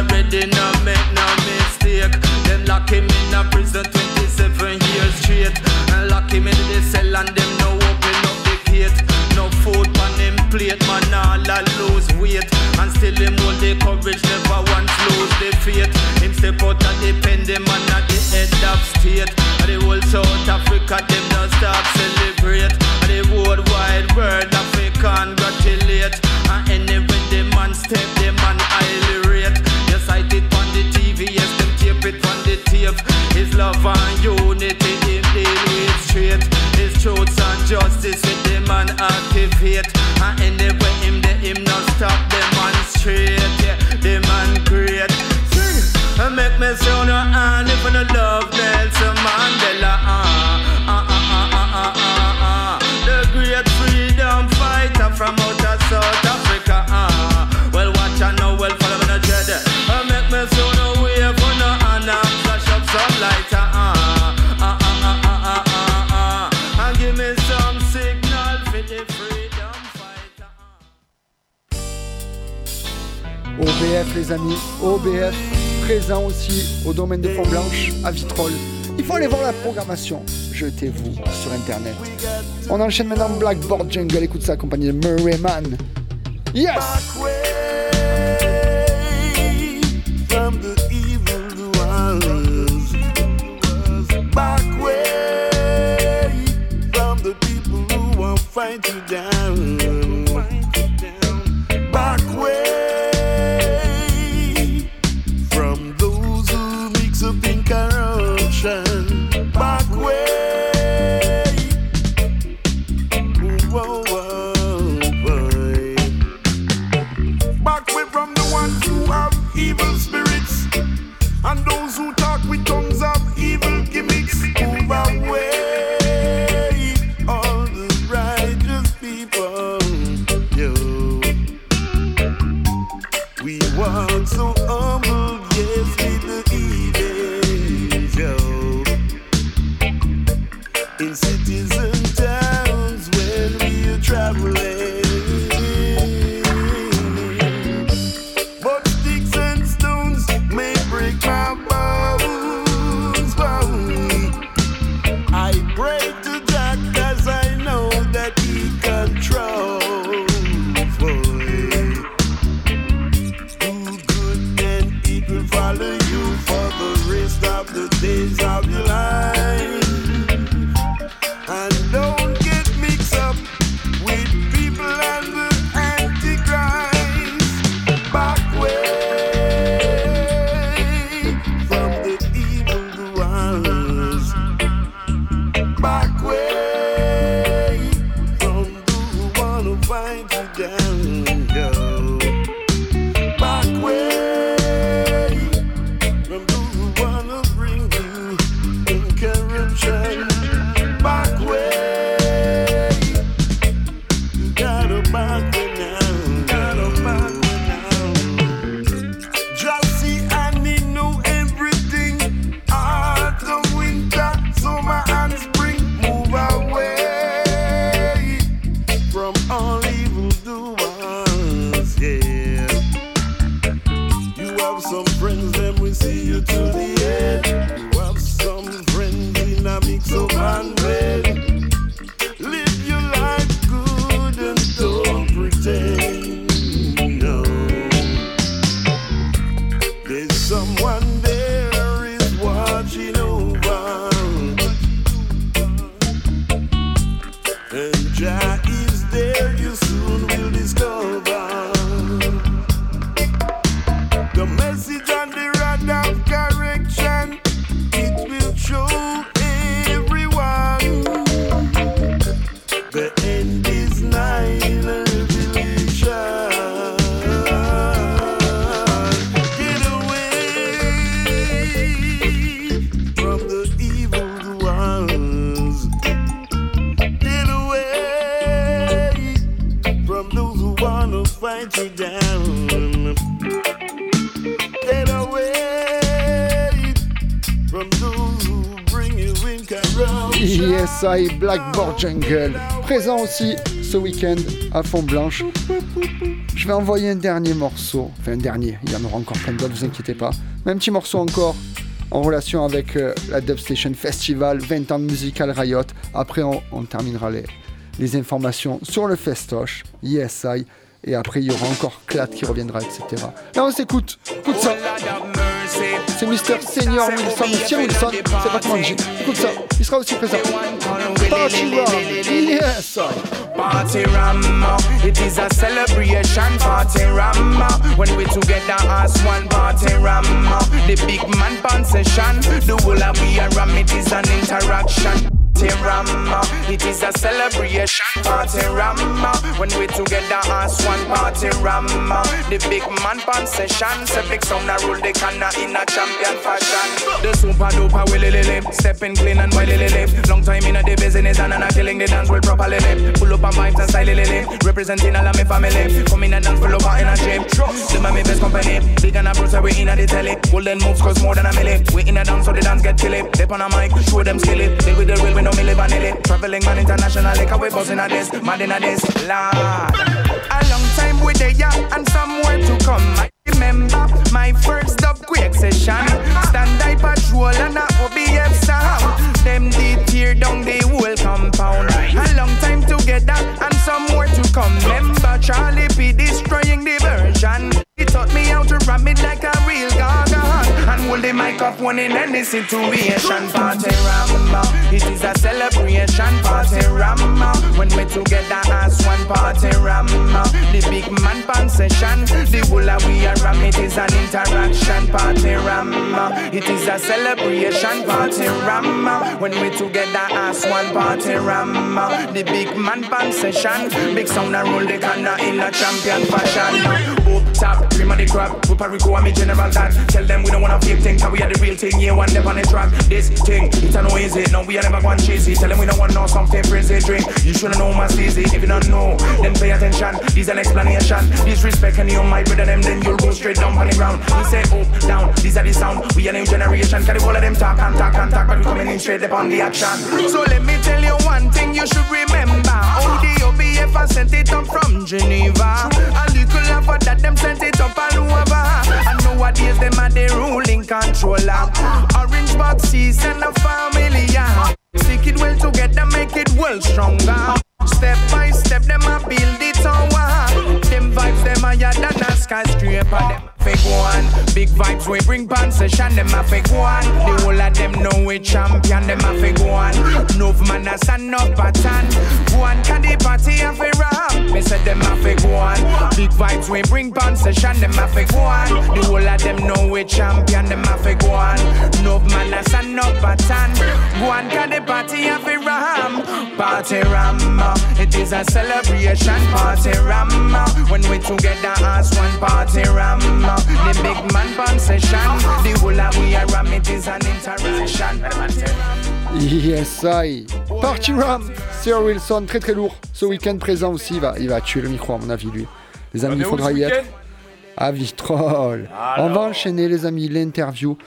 already, no make no mistake. Them lock him in a prison 27 years straight, and lock him in the cell and them no open up the gate. No food on him plate, man all a lose weight, and still him hold the courage, never once lose the faith. Him step out and depend him man at the head of state. And the whole South Africa them don't stop celebrate. Justice with the man activate. OBF, les amis. OBF, présent aussi au domaine des fonds blanches à Vitrolles. Il faut aller voir la programmation. Jetez-vous sur internet. On enchaîne maintenant Blackboard Jungle. Écoute ça, accompagné de Murray Man. Yes! Back way from the people who will fight you down. Jungle, présent aussi ce week-end à Fond Blanche. Je vais envoyer un dernier morceau, enfin un dernier, il y en aura encore plein d'autres, vous inquiétez pas. Petit morceau encore en relation avec euh, la Dubstation Festival, 20 ans Musical Riot. Après, on, terminera les, informations sur le festoche, ESI. Et après, il y aura encore Clat qui reviendra, etc. Là, on s'écoute. Écoute ça. C'est Mr. Senior Wilson, ou Sir Wilson, c'est. Écoute ça, il sera aussi présent. Party ah, Rock, yes! Party Rama, it is a celebration. Party Rama, when we together as one party Rama. The big man pan session, the whole of we are Ram, it is an interaction. Party it is a celebration. Party Rama, when we together as one party Rama. The big man pan session, say big sound a rule the canna in a champion fashion. The super duper willy lily, stepping clean and willy lily. Long time in a the business and I'm killing the dance will properly. Pull up on vibes and style lily, representing all of my family. Come in and dance full up in a are my best company. Big and a Bruce, we in a the telly. Golden moves cause more than a milli. We in a dance so the dance get chilly. Step on a mic, show them skilly. Deal with the real, we know me live vanilla. Traveling man internationally, cause we buzzing a this, mad in a this. Lord. A long time we there and somewhere to come. I remember my first quick session. Stand I patrol and a OBF sound. Them did tear down the whole compound. A long time together and somewhere to come. Remember Charlie P destroying the version. He taught me how to ram it like a real gaga. And hold the microphone in any situation. Party Rama, it is a celebration. Party Rama, when we together as one party Rama. The big man pan session, the whole of we are ram, it is an interaction. Party Rama, it is a celebration. Party Rama, when we together as one party Rama. The big man pan session, big sound and roll the canna in a champion fashion. Up top, cream of the crop, Puerto and me general that. Tell them we don't wanna fake thing, cause we are the real thing. Yeah, one step on the track. This thing, it's a no easy. No, we are never going cheesy. Tell them we don't want no something crazy drink. You should know my easy. If you don't know, then pay attention. This an explanation. Disrespect and you my brother them, then you'll go straight down on the ground. We say up, down, these are the sound. We are new generation. The whole of them talk and talk and talk, but we coming in straight up on the action. So let me tell you one thing you should remember. How the OBF sent it up from Geneva. A little after that, them sent it up all over. And nowadays, them are the ruling controller. Orange boxes and a family. Stick it well together, make it well stronger. Step by step, them a build it tower. Them vibes, them higher than a skyscraper. Them fake one. Big vibes, we bring pan session, them a fake one. The whole of them know we champion, them a fake one. Enough man a stand up pattern. One can vibes, we bring pan session, them a fake one. The whole of them know we champion, them a fake one. Enough man a stand up pattern. One can the party a fake ram? Party ram, it is a celebration. Party ram, when we together as one party ram. The big man pan session. The whole of we are ram, it is an interaction. Yes, I. Party Ram, Sir Wilson, très très lourd. Ce week-end présent aussi, il va, il va tuer le micro à mon avis, lui. Les amis, il faudra y être. À Vitrolles. On va enchaîner, les amis, l'interview.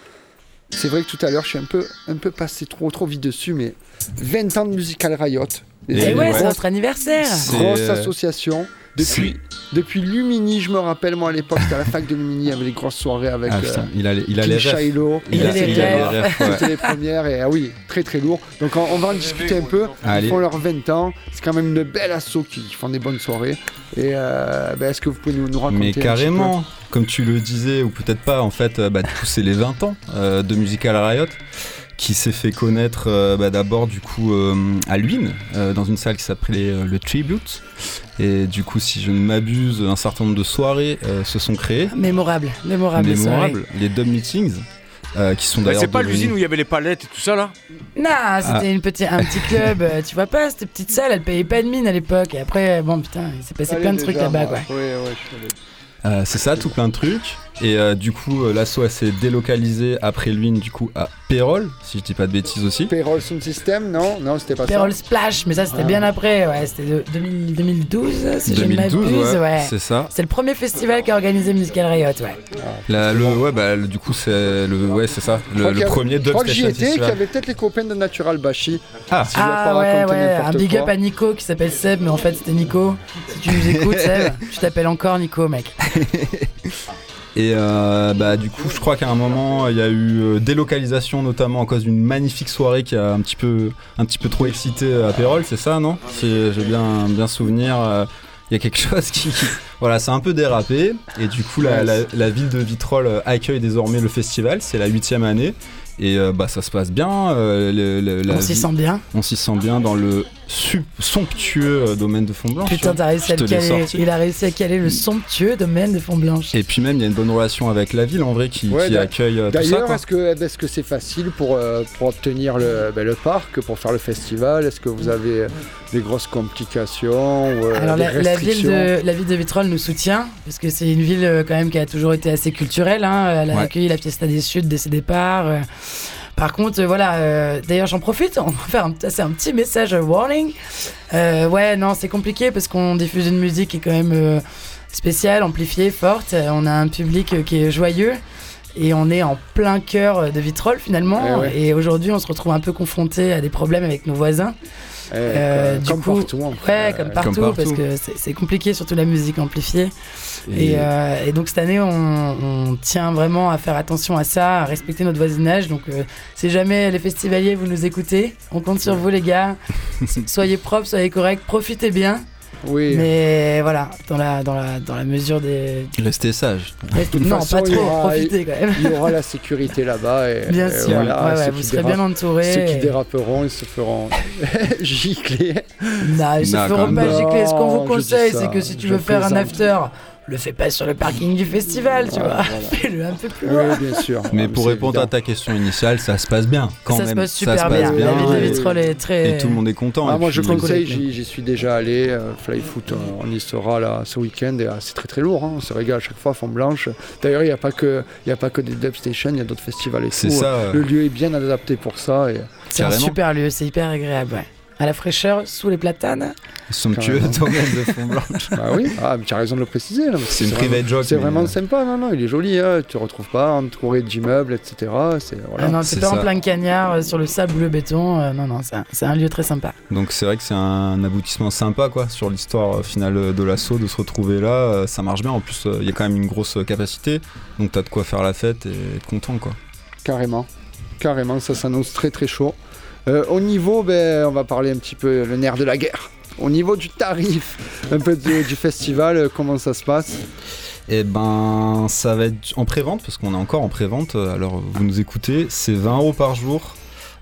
C'est vrai que tout à l'heure, je suis un peu, un peu passé trop, trop vite dessus, mais 20 ans de Musical Riot. Les Et amis, ouais, c'est notre anniversaire. Grosse euh, association. Depuis, depuis Lumini, je me rappelle, moi à l'époque, c'était à la fac de Lumini, il y avait les grosses soirées avec Ah, euh, il a les- il a les. Shiloh, Il a- etc. il a les ouais. C'était les premières, et ah oui, très très lourd. Donc on, on va en discuter un peu. Allez. Ils font leurs 20 ans, c'est quand même une belle asso qui font des bonnes soirées. Et euh, ben, est-ce que vous pouvez nous, nous raconter Mais un petit carrément, peu comme tu le disais, ou peut-être pas, en fait, euh, bah, du coup, c'est les 20 ans euh, de Musical Riot. Qui s'est fait connaître euh, bah, d'abord du coup euh, à Luynes, euh, dans une salle qui s'appelait euh, le Tribute. Et du coup, si je ne m'abuse, un certain nombre de soirées euh, se sont créées. Mémorable, mémorable. les soirées. Mémorables, les Dub Meetings, euh, qui sont Ouais, d'ailleurs. c'est pas devenus- l'usine où il y avait les palettes et tout ça là Non, c'était Ah. une petite, un petit club, euh, tu vois pas, cette petite salle, elle payait pas de mine à l'époque. Et après, bon putain, il s'est passé Allez, plein de trucs là-bas quoi. Ouais, ouais, je suis allé. Euh, c'est ça, tout plein de trucs. Et euh, du coup, euh, l'asso elle s'est délocalisée après Luynes, du coup, à Pérol, si je dis pas de bêtises aussi. Payroll Sound System, non Non, c'était pas Payroll ça. Splash, mais ça c'était Ah. bien après, ouais, c'était de 2000 2012, si je ne 2012, m'abuse, ouais, ouais. c'est ça. C'est le premier festival qu'a organisé Musical Riot, ouais. La- le, ouais, bah, le- du coup, c'est le, ouais, c'est ça, Je le, le qu'il y a- premier Je crois que j'y Dubstation étais, qu'il y Festival. avait peut-être les copains de Natural Bashi. Ah, Si je Ah pas ouais, ouais, un big quoi. up à Nico qui s'appelle Seb, mais en fait c'était Nico. Si tu nous écoutes, (laughs) Seb, tu t'appelles encore Nico, mec. (laughs) Et euh, bah, du coup, je crois qu'à un moment, il y a eu euh, délocalisation, notamment à cause d'une magnifique soirée qui a un petit peu, un petit peu trop excité à Pérol, c'est ça, non? Si j'ai bien, bien souvenir, euh, il y a quelque (laughs) chose qui. qui- Voilà, c'est un peu dérapé. Et du coup, la, la- la ville de Vitrolles euh, accueille désormais le festival, c'est la huitième année. Et euh, bah, ça se passe bien. euh, le- le- la On s'y sent bien. On s'y sent bien dans le somptueux euh, domaine de Font-Blanche. tu Putain, t'as réussi à le caler. Il a réussi à caler le somptueux domaine de Font-Blanche. Et puis même, il y a une bonne relation avec la ville en vrai qui, Ouais, qui d'a- accueille euh, tout ça. D'ailleurs, est-ce que est-ce que c'est facile pour, euh, pour obtenir le, ben, le parc, pour faire le festival? Est-ce que vous avez des grosses complications ou euh, Alors des la, la ville de, la ville de Vitrolles nous soutient parce que c'est une ville quand même qui a toujours été assez culturelle. hein. Elle a Ouais. accueilli la Fiesta des Suds dès ses départs. Par contre, euh, voilà. euh, D'ailleurs, j'en profite. (laughs) On va faire un, c'est un petit message euh, warning. Euh, ouais, non, c'est compliqué parce qu'on diffuse une musique qui est quand même euh, spéciale, amplifiée, forte. On a un public qui est joyeux. Et on est en plein cœur de Vitrolles finalement. Eh ouais. Et aujourd'hui, on se retrouve un peu confronté à des problèmes avec nos voisins. Euh, comme- du comme coup, partout, en fait. Ouais, comme partout, comme partout. parce que c'est c'est compliqué, surtout la musique amplifiée. Et, Et- euh, et donc cette année, on, on tient vraiment à faire attention à ça, à respecter notre voisinage. Donc euh, si jamais les festivaliers vous nous écoutez, on compte sur vous les gars. (laughs) soyez propres, soyez corrects, profitez bien. Oui. Mais voilà, dans la, dans la, dans la mesure des... Restez sage. Restez- non, façon, pas trop, aura- profitez quand même. Il y aura la sécurité là-bas. Et, Bien et sûr, voilà, ouais, ouais, ceux vous serez bien entourés Ceux qui déraperont, ils se feront (laughs) gicler. Non, ils se Non, feront pas gicler. Ce qu'on vous conseille, c'est que si tu veux faire un after, le fais pas sur le parking du festival, tu Voilà, vois. voilà. Fais-le un peu plus loin. Oui, bien sûr. Mais pour c'est répondre à ta question initiale, ça se passe bien quand Ça se passe super bien. La ville de et- Vitrolles est très- Et tout le monde est content. Ah, moi, je conseille, j'y j'y suis déjà allé. euh, Flyfoot, euh, on y sera là ce week-end et ah, c'est très très lourd. hein, on se régale à chaque fois, fond blanche. D'ailleurs, il n'y a, pas que- y a pas que des dub stations, il y a d'autres festivals et C'est tout. ça, euh. Le lieu est bien adapté pour ça. Et... C'est un super lieu, c'est hyper agréable, ouais. À la fraîcheur, sous les platanes. Somptueux domaine de Font-Blanche. Bah oui, ah, mais tu as raison de le préciser. C'est une private joke, C'est vraiment euh, sympa, non, non, il est joli. Hein, tu ne retrouves pas entouré d'immeubles, etc. C'est voilà. Ah non, c'est pas en plein cagnard, euh, sur le sable ou le béton. euh, non, non, c'est un, lieu très sympa. Donc c'est vrai que c'est un aboutissement sympa quoi sur l'histoire finale de l'assaut de se retrouver là, euh, ça marche bien. En plus euh, il y a quand même une grosse capacité, donc t'as de quoi faire la fête et être content quoi. Carrément, carrément, ça s'annonce très très chaud. Euh, au niveau, ben, on va parler un petit peu le nerf de la guerre. Au niveau du tarif, un peu du, du festival, euh, comment ça se passe Et ben ça va être en pré-vente parce qu'on est encore en pré-vente. euh, Alors vous nous écoutez, c'est 20 euros par jour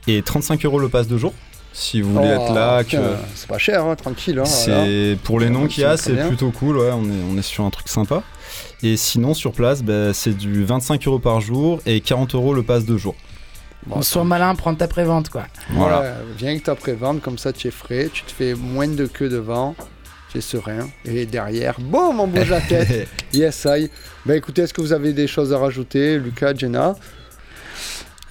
et 35 euros le pass de jour. Si vous voulez Oh, être là, putain, que c'est pas cher, hein, tranquille. hein, C'est voilà. pour les noms qu'il y a, c'est plutôt cool. Ouais, on est on est sur un truc sympa. Et sinon sur place, bah, c'est du 25 euros par jour et 40 euros le pass de jour. Bon, Sois malin, prends ta prévente, quoi. Voilà. Ouais, viens avec ta prévente, comme ça tu es frais, tu te fais moins de queue devant, tu es serein. Et derrière, boum, on bouge la tête. (laughs) yes, I. Bah écoutez, est-ce que vous avez des choses à rajouter, Lucas, Jenna?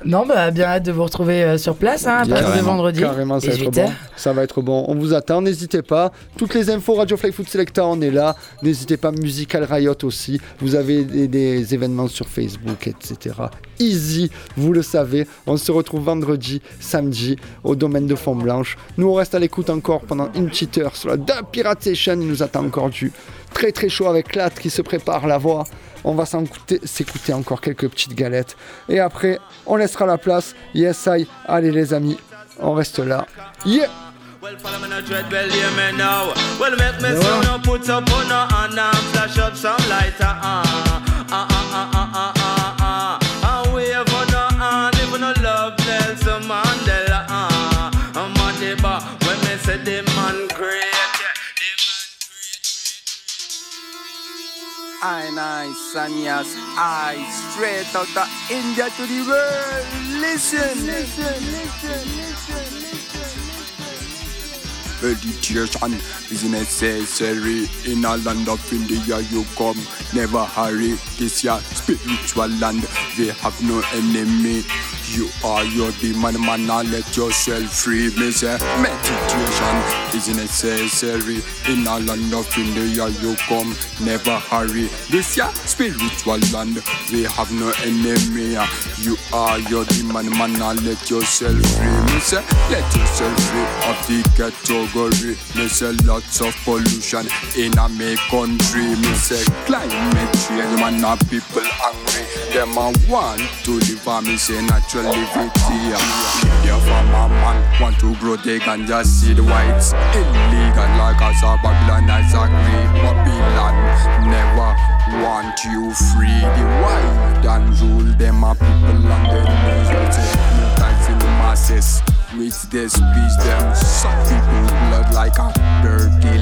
Non, bah, bien hâte de vous retrouver euh, sur place, hein, à partir de vendredi. Carrément, ça va, être 18h. bon. ça va être bon. On vous attend, n'hésitez pas. Toutes les infos Radio Fly Food Selecta, on est là. N'hésitez pas, Musical Riot aussi. Vous avez des, des événements sur Facebook, etc. Easy, vous le savez. On se retrouve vendredi, samedi, au domaine de Font Blanche. Nous, on reste à l'écoute encore pendant une petite heure sur la Dub Pirate Session. Il nous attend encore du très très chaud avec Lat qui se prépare la voix. On va s'écouter s'écouter encore quelques petites galettes. Et après, on laissera la place. Yes, I. Allez, les amis, on reste là. Yeah! Well, follow me no dread, well, hear me now. Well, make me sound no put up on no hand and flash up some lighter. Ah, ah, ah, I nice and yes, I straight out of India to the world. Listen, listen, listen, listen, Meditation is necessary in a land of India. You come, never hurry. This your spiritual land. They have no enemy. You are your demon, man. Now let yourself free. Me say meditation is necessary in a land of India. You come, never hurry. This your spiritual land. We have no enemy. You are your demon, man. Now let yourself free. Me say let yourself free of the category. Me say lots of pollution in a country. Me say climate change, man. Now people angry. Them a want to live and me say natural live it here. India from a man want to grow the ganja seed whites illegal like as a Babylon as a great Babylon never want you free. The wild and rule them a people and then they say mutants in the masses. With their speech, them suck people blood like a dirty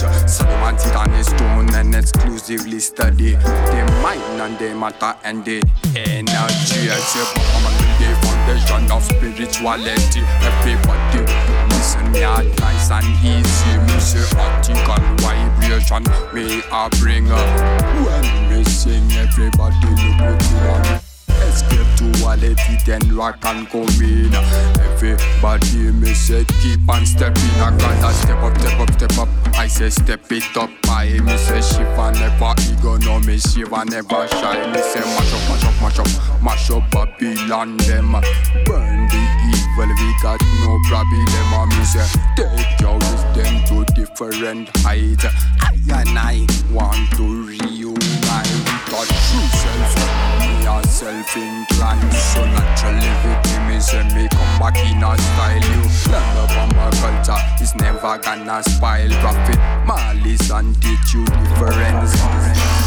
they a stone and exclusively study their mind and their matter and their energy. I say, on the foundation of spirituality. Everybody listen me out nice and easy. Me say article vibration me I bring up. When me sing, everybody look at me. Escape to quality, then rock and come in. Everybody me say keep on stepping. I gotta step up, step up, step up. I say step it up. I me say Shiva never ego, no me Shiva never shy. Me say mash up, mash up, mash up, mash up Babylon them. Burn the evil, we got no problem. I me say take your wisdom to different height. I and I want to reunite with our true self. Me a self-inclined, so naturally me say me come back in a style. You learn about my culture, it's never gonna spoil. Profit, malice and you difference.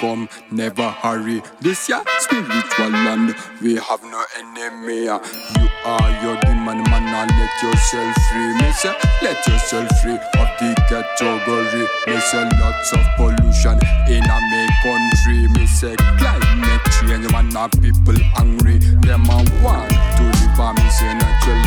Come, never hurry. This ya spiritual land, we have no enemy. You are your demon man, let yourself free. Me say, let yourself free of the category. Me lots of pollution in a me country. Me say, climate change, man, now people angry. Them a want to live, me say, natural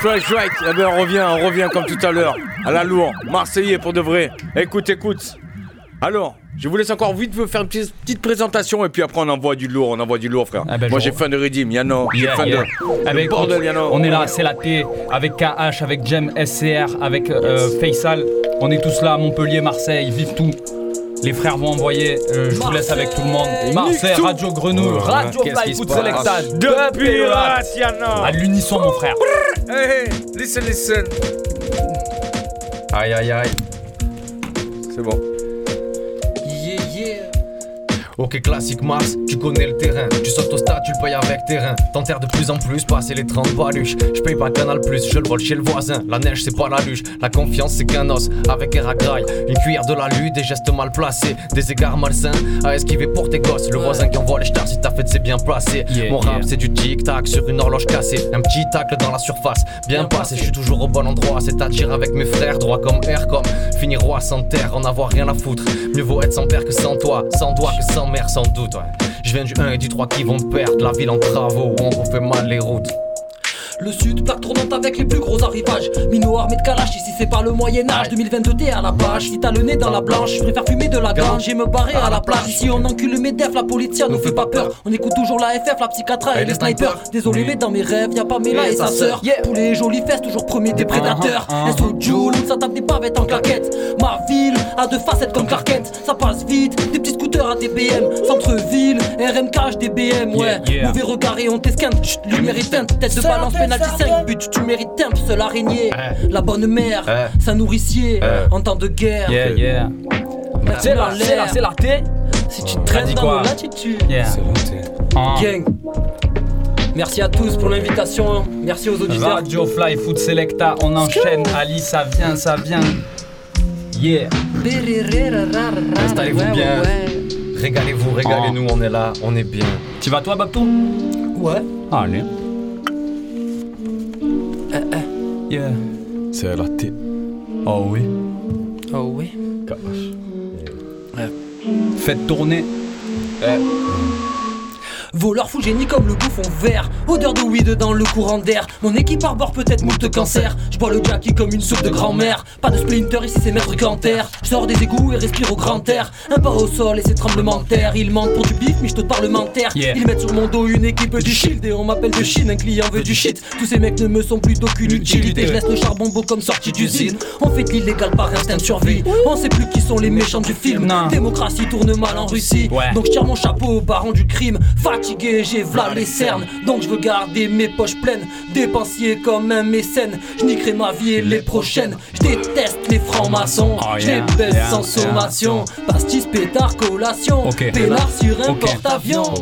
Fresh right. Eh ben, on revient, on revient comme tout à l'heure. À la lourde. Marseillais pour de vrai. Écoute, écoute. Alors, je vous laisse encore vite faire une petite, petite présentation et puis après on envoie du lourd, on envoie du lourd, frère. Ah ben, Moi j'ai faim de Redeem, Yano. J'ai faim de. Bordel, Yano. on est là, c'est la T, avec KH, avec Jem, SCR, avec euh, Faisal. On est tous là, Montpellier, Marseille, vive tout. Les frères vont envoyer, euh, je vous laisse avec tout le monde. Marseille. Radio Grenouille, Radio qu'est-ce Fly qui se Foot passe Selectage, De de Pirates, Pirates. Yano. À l'unisson, mon frère. Hey, hey, listen, listen. Aïe aïe aïe. C'est bon. Ok classique Mars, tu connais le terrain. Tu sautes au stade, tu le payes avec terrain T'enterres de plus en plus, passer les 30 baluches. Je paye pas Canal Plus, je le vole chez le voisin. La neige c'est pas la luge, la confiance c'est qu'un os Avec un ragraille, une cuillère de la lue Des gestes mal placés, des égards malsains À esquiver pour tes gosses. Le voisin qui envoie les stars si ta fête c'est bien placé Yeah, Mon rap yeah. c'est du tic-tac sur une horloge cassée. Un petit tacle dans la surface, bien passé. Je suis toujours au bon endroit, c'est-à-dire avec mes frères Droit comme air comme finir roi sans terre En avoir rien à foutre, mieux vaut être sans père que sans toi Sans doigt que sans mère sans doute ouais. Je viens du 1 et du 3 qui vont perdre La ville en travaux où on refait mal les routes Le sud, plaque tournante avec les plus gros arrivages. Mino armé de kalash, ici c'est pas le Moyen-Âge. 2022 t'es à la page, si t'as le nez dans la blanche, je préfère fumer de la gange et me barrer à la plage. Ici on encule mes defs, la police nous fait pas peur. On écoute toujours la FF, la psychiatra et les snipers. Désolé, mais dans mes rêves, y'a pas Mela et sa sœur. Tous les jolis fesses, toujours premier des prédateurs. Un sous Joule, ça tape des pavettes en claquettes. Ma ville a deux facettes comme Clark. Ça passe vite, des petits à DBM. Centre-ville, RMK, DBM, ouais. Yeah, yeah. Mauvais regard et on t'esquinte. Chut, Lumière éteinte, tête de balance, penalty 5 buts. Tu mérites un seule araignée. La bonne mère, Eh. sa nourricier. Eh. En temps de guerre. Yeah, yeah. C'est la, c'est la, c'est la T. Si tu traînes dans quoi nos latitudes. Yeah. Ah. Gang. Merci à tous pour l'invitation. Merci aux auditeurs. Radio Fly Food Selecta, on enchaîne. Ali, ça vient, ça vient. Yeah. Installez-vous bien Régalez-vous, régalez-nous, on est là, on est bien Tu vas toi, Babtou Ouais. Allez. Yeah. C'est la T. Oh oui. Oh oui. Faites tourner. Voleur fou génie comme le bouffon vert Odeur de weed dans le courant d'air. Mon équipe arbore peut-être moult cancer Je bois le Jackie comme une soupe de grand-mère. Pas de splinter ici c'est maître Canter. Je sors des égouts et respire au grand air. Un pas au sol et c'est tremblement de terre. Ils mentent pour du bif mais je te parlementaire. Yeah. Ils mettent sur mon dos une équipe du shield Et on m'appelle de Chine, un client veut du shit. Tous ces mecs ne me sont plus d'aucune utilité. Je laisse le charbon beau comme sortie d'usine. On fait de l'illégal par instinct de survie. On sait plus qui sont les méchants du film. Non. Démocratie tourne mal en Russie. Ouais. Donc je tire mon chapeau aux parents du crime Fatigué, j'ai v'là les cernes. Donc je veux garder mes poches pleines Dépensier comme un mécène. Je niquerai ma vie et les prochaines. Je déteste les francs-maçons. Oh, Je les baisse yeah, sans yeah, sommation. Pastis, pétard, collation. Ok. Pénard sur un porte-avions.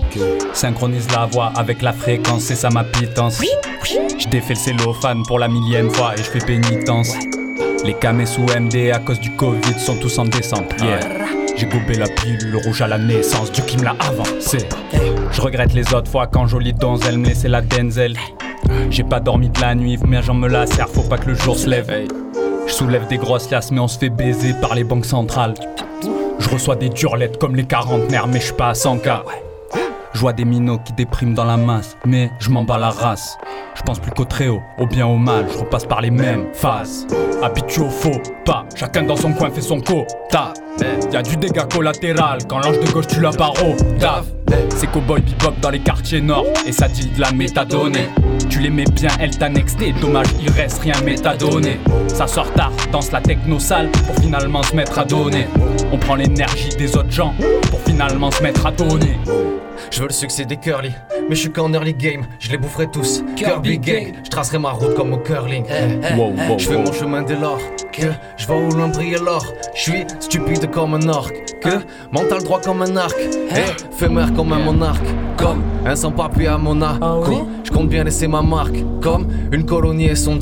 Synchronise la voix avec la fréquence, c'est ça ma pitance. Je défais le cellophane pour la millième fois et je fais pénitence. Les camés sous MD à cause du Covid sont tous en descente. Yeah. J'ai gobé la pilule rouge à la naissance, Dieu qui me l'a avancé. Je regrette les autres fois quand jolie donzelle me laissait la denzel. J'ai pas dormi de la nuit, mais j'en me lacère, faut pas que le jour se lève. Je soulève des grosses liasses, mais on se fait baiser par les banques centrales. Je reçois des durlettes comme les quarantenaires, mais je pas à 100K. Je vois des minots qui dépriment dans la masse, mais je m'en bats la race. Je pense plus qu'au très haut, au bien au mal, je repasse par les mêmes phases. Habitué au faux pas, chacun dans son coin fait son quota. Y'a du dégât collatéral quand l'ange de gauche tue la barreau. Daf, c'est cowboy bebop dans les quartiers nord, et ça dit de la métadonnée. Tu l'aimais bien, elle t'a dommage, il reste rien métadonné. Ça sort tard, danse la techno sale pour finalement se mettre à donner. On prend l'énergie des autres gens pour finalement se mettre à donner. Je veux le succès des curly, mais je suis qu'en early game, je les boufferai tous. Kirby gang, je tracerai ma route comme au curling. Wow, wow, je fais wow. mon chemin dès lors, que je vois au loin briller l'or. Je suis stupide comme un orc, que mental droit comme un arc, éphémère comme un monarque, comme un sans-papier à Monaco. Je compte bien laisser ma marque, comme une colonie et son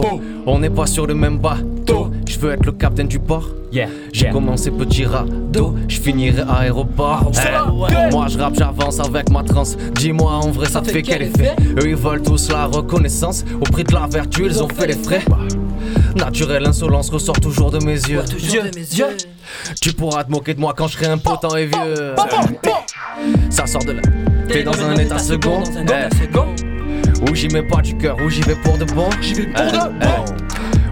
drapeau. On n'est pas sur le même bateau, je veux être le capitaine du port. Yeah, J'ai yeah. commencé petit radeau, je finirai aéroport. Eh, Moi je rappe, j'avance avec ma trance. Dis-moi en vrai, ça te fait quel effet? Eux ils veulent tous la reconnaissance. Au prix de la vertu, ils ont fait les frais. Naturelle insolence ressort toujours de mes yeux. Dieu, Dieu. Tu pourras te moquer de moi quand je serai impotent et vieux. Ça sort de là. T'es dans un état second. Dans un état Eh. second. Où j'y mets pas du cœur, où j'y vais pour de bon. J'y vais pour de bon.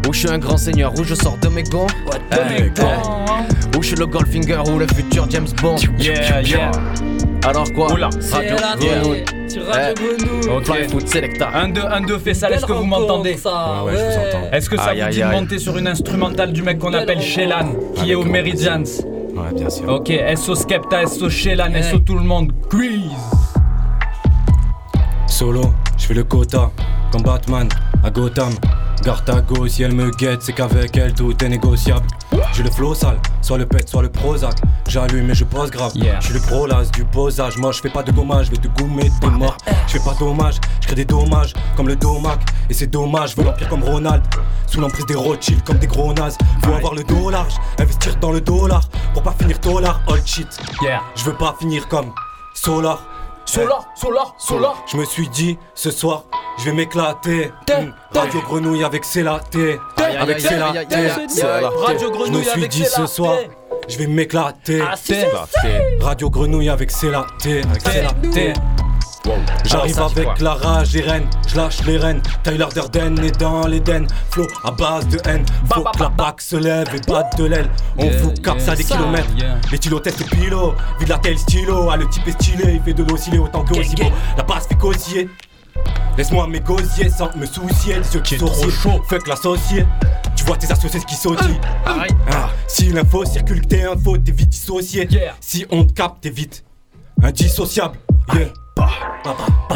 Où je suis un grand seigneur, où je sors de mes gonds. de mes Où je suis le Goldfinger, ou le futur James Bond. Yeah, yeah. Alors quoi? Oula. Radio Grenouille. Radio Grenouille. Ok. Fly Food Selecta. 1, 2, 1, 2, fais ça, est-ce que vous m'entendez? Ouais, ouais, je vous entends. Est-ce que ça Aïe, vous aïe, dit de aïe. monter sur une instrumentale du mec qu'on appelle Shelan, qui est au Meridians? Ouais, bien sûr. Ok, SO Skepta, SO Shelan, SO tout le monde, Grease Solo, je fais le quota, comme Batman à Gotham. Garde ta go, si elle me guette, c'est qu'avec elle tout est négociable. J'ai le flow sale, soit le pet, soit le Prozac. J'allume et je pose grave. Je suis le prolas du posage. Moi, je fais pas de gommage, je vais te gommer, t'es mort. Je fais pas dommage, je crée des dommages comme le domac. Et c'est dommage, je veux l'empire comme Ronald. Sous l'emprise des Rothschild comme des gros nazes. Faut avoir le dos large, investir dans le dollar. Pour pas finir dollar, old shit. Je veux pas finir comme Solar. Solar, Solar, Solar. Je me suis dit, ce soir, je vais m'éclater. Radio Grenouille avec Célaté. Avec Célaté. Radio Je me Grenouille suis dit ce soir, je vais m'éclater. Ah. Radio Grenouille avec Célaté. Avec Célaté. J'arrive ça avec la rage et reine, je lâche les rênes. Tyler Durden est dans l'Eden. Flow à base de haine. Faut que la bac se lève et batte de l'aile. On Yeah, vous capte yeah, à des ça, kilomètres. yeah. Les stylos testent pilo. Vide la telle stylo. Ah, le type est stylé. Il fait de l'osciller autant que aussi beau. La basse fait cosier. Laisse-moi m'égosier sans me soucier de ceux qui sourcillent. Fuck l'associé. Tu vois tes associés qui sautillent. Ah, si l'info circule t'es info, t'es vite dissocié. Si on te capte, t'es vite indissociable. Yeah.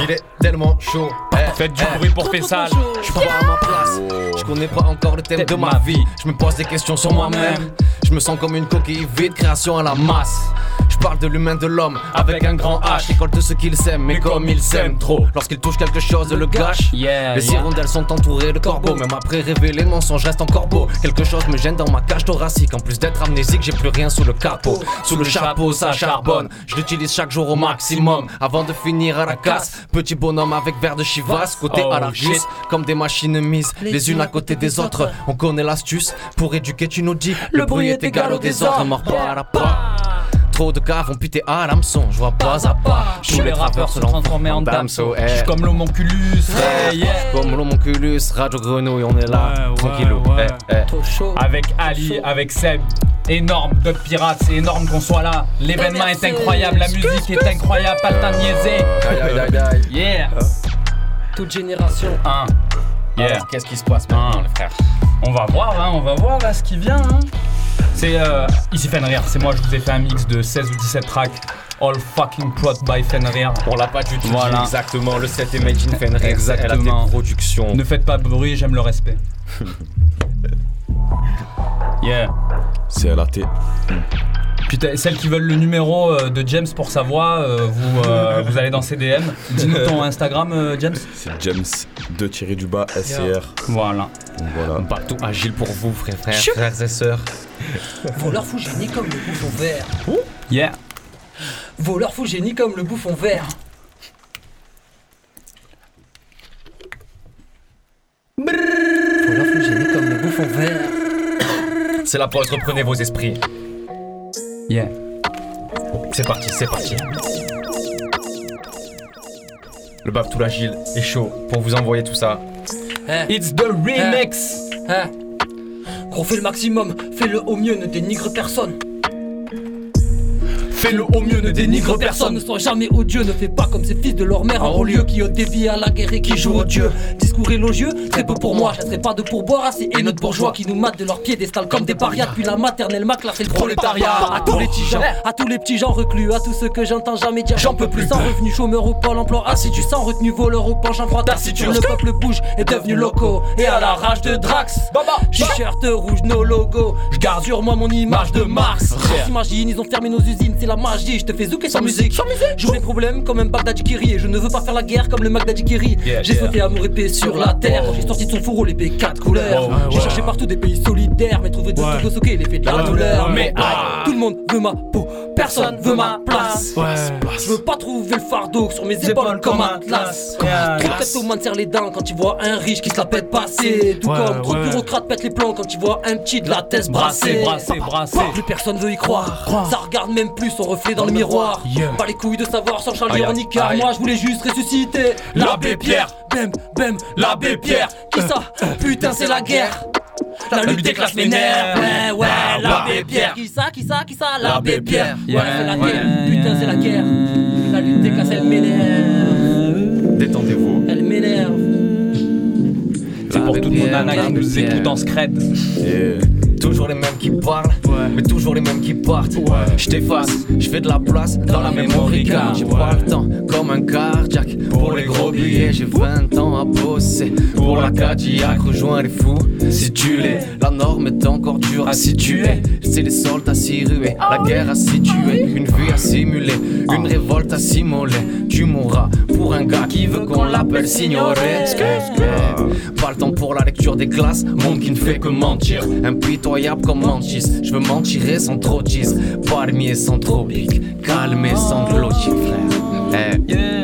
Il est tellement chaud. Faites du bruit pour Fessal. Je suis pas à ma place. Je connais pas encore le thème de ma vie. Je me pose des questions sur moi-même. Je me sens comme une coquille vide, création à la masse. Je parle de l'humain de l'homme avec un grand H. Récolte ce qu'il sème, mais comme il s'aime trop. Lorsqu'il touche quelque chose, le gâche. Yeah, Les yeah. hirondelles sont entourées de corbeaux. Même après révéler le mensonge, reste encore beau. Quelque chose me gêne dans ma cage thoracique. En plus d'être amnésique, j'ai plus rien sous le capot. Sous le chapeau, ça charbonne. Je l'utilise chaque jour au maximum. Avant de finir à la casse. Petit bonhomme avec verre de chivas. Côté Oh, à la shit. comme des machines mises les unes à côté des autres. On connaît l'astuce pour éduquer, tu nous dis le bruit est égal au désordre. Mort pas à la pas. Trop de gars vont puter à l'hameçon, je vois pas à pas. Tous les rappeurs se transformer en damso. Je suis comme l'homonculus. Yeah. Comme l'homonculus, Radio Grenouille, on est là, tranquillou. ouais. Eh, eh. Avec Ali, avec Seb. Énorme, Dub Pirate, c'est énorme qu'on soit là. L'événement est incroyable, la musique est incroyable, pas le temps de niaiser. Aïe, aïe, aïe, aïe. (laughs) Yeah. Toute génération. Un. Yeah. Alors, qu'est-ce qui se passe maintenant, les frères? On va voir, hein, on va voir là ce qui vient. Hein. C'est euh, ici Fenrir, c'est moi, je vous ai fait un mix de 16 ou 17 tracks. All fucking prod by Fenrir. On l'a pas du tout Voilà. dit exactement, le set est made in Fenrir. Exactement. Productions. Ne faites pas de bruit, j'aime le respect. (laughs) yeah. C'est à la T. Putain, celles qui veulent le numéro euh, de James pour sa voix, euh, vous, euh, (laughs) vous allez dans CDM. Dis-nous ton Instagram, euh, James. C'est James 2 tiré du bas SCR. Voilà. Voilà. Partout agile pour vous, frères, frères, et sœurs. Voleur fou génie comme le bouffon vert. Yeah. Voleur fou génie comme le bouffon vert. Voleur fou génie comme le bouffon vert. C'est la pause, reprenez vos esprits. Yeah. C'est parti, c'est parti. Le baf tout l'agile est chaud pour vous envoyer tout ça. It's the remix. Hein Gros, fais le maximum, fais-le au mieux, ne dénigre personne. Fais-le au mieux, ne Dénigre personne, ne sois jamais odieux, ne fais pas comme ces fils de leur mère. En haut lieu qui ôtent des vies à la guerre et qui jouent au dieu. Discours élogieux, très peu pour moi, je pas de pourboire à ces haineux bourgeois. qui nous matent de leurs piédestals comme des parias. Depuis la maternelle, ma classe et le prolétariat. À tous les petits gens, à tous les petits gens reclus, à tous ceux que j'entends jamais dire j'en peux plus. Sans revenu, chômeur au pôle emploi, assidu, sans retenue, voleur au penchant froid. Taciturne. Le peuple bouge, est devenu loco, et à la rage de Drax. T-shirt rouge, nos logos, je garde sur moi mon image de Mars. On s'imagine, ils ont fermé nos usines, c'est la magie, je te fais zouker sans musique. Joue les problèmes comme un Bagdadi Kiri, et je ne veux pas faire la guerre comme le Magdadi Kiri. Yeah, J'ai yeah. souhaité amour et paix sur la terre, j'ai sorti de son fourreau l'épée quatre couleurs. Oh, J'ai ouais. cherché partout des pays solidaires, mais trouvé de soquer l'effet de la douleur. Mais Ah. aïe, tout le monde veut ma peau, personne veut ma place. Je veux pas trouver le fardeau sur mes épaules comme Atlas. Trop kleptomanes serrent les dents quand ils voient un riche qui se la pète passer. Tout comme trop de bureaucrates pètent les plombs quand ils voient un petit de la tête brassée. Brassé, brassé, brassé. Plus personne veut y croire. Ça regarde même plus son reflet dans le miroir. Yeah. Pas les couilles de savoir sans aïe. moi je voulais juste ressusciter L'abbé Pierre. bam, bam, l'abbé Pierre. Qui ça Putain, c'est la guerre. La lutte déclasse les nerfs, ouais, ouais, l'abbé Pierre. Qui ça, qui ça, qui ça L'abbé Pierre. Ouais, c'est la guerre. Putain, c'est la guerre. La lutte déclasse, elle m'énerve. Détendez-vous. Elle m'énerve. C'est pour toutes nos nanas qui nous écoutent en scred. Toujours les mêmes qui parlent, mais toujours les mêmes qui partent. Je t'efface, je fais de la place dans la mémoire. J'ai pas le temps comme un cardiaque pour les gros billets. J'ai 20 ans à bosser pour la Cadillac. Rejoins les fous si tu l'es. La norme est encore dure à situer. C'est les soldats à s'y ruer, la guerre à situer, une vie à simuler, une révolte à s'immoler. Tu mourras pour un gars qui veut qu'on l'appelle signoré. Pas le temps pour la lecture des classes, monde qui ne fait que mentir. Impitoyable comme Manchis, je veux m'en tirer sans trop de. Palmier sans tropique, calmer sans glotique, frère. Eh,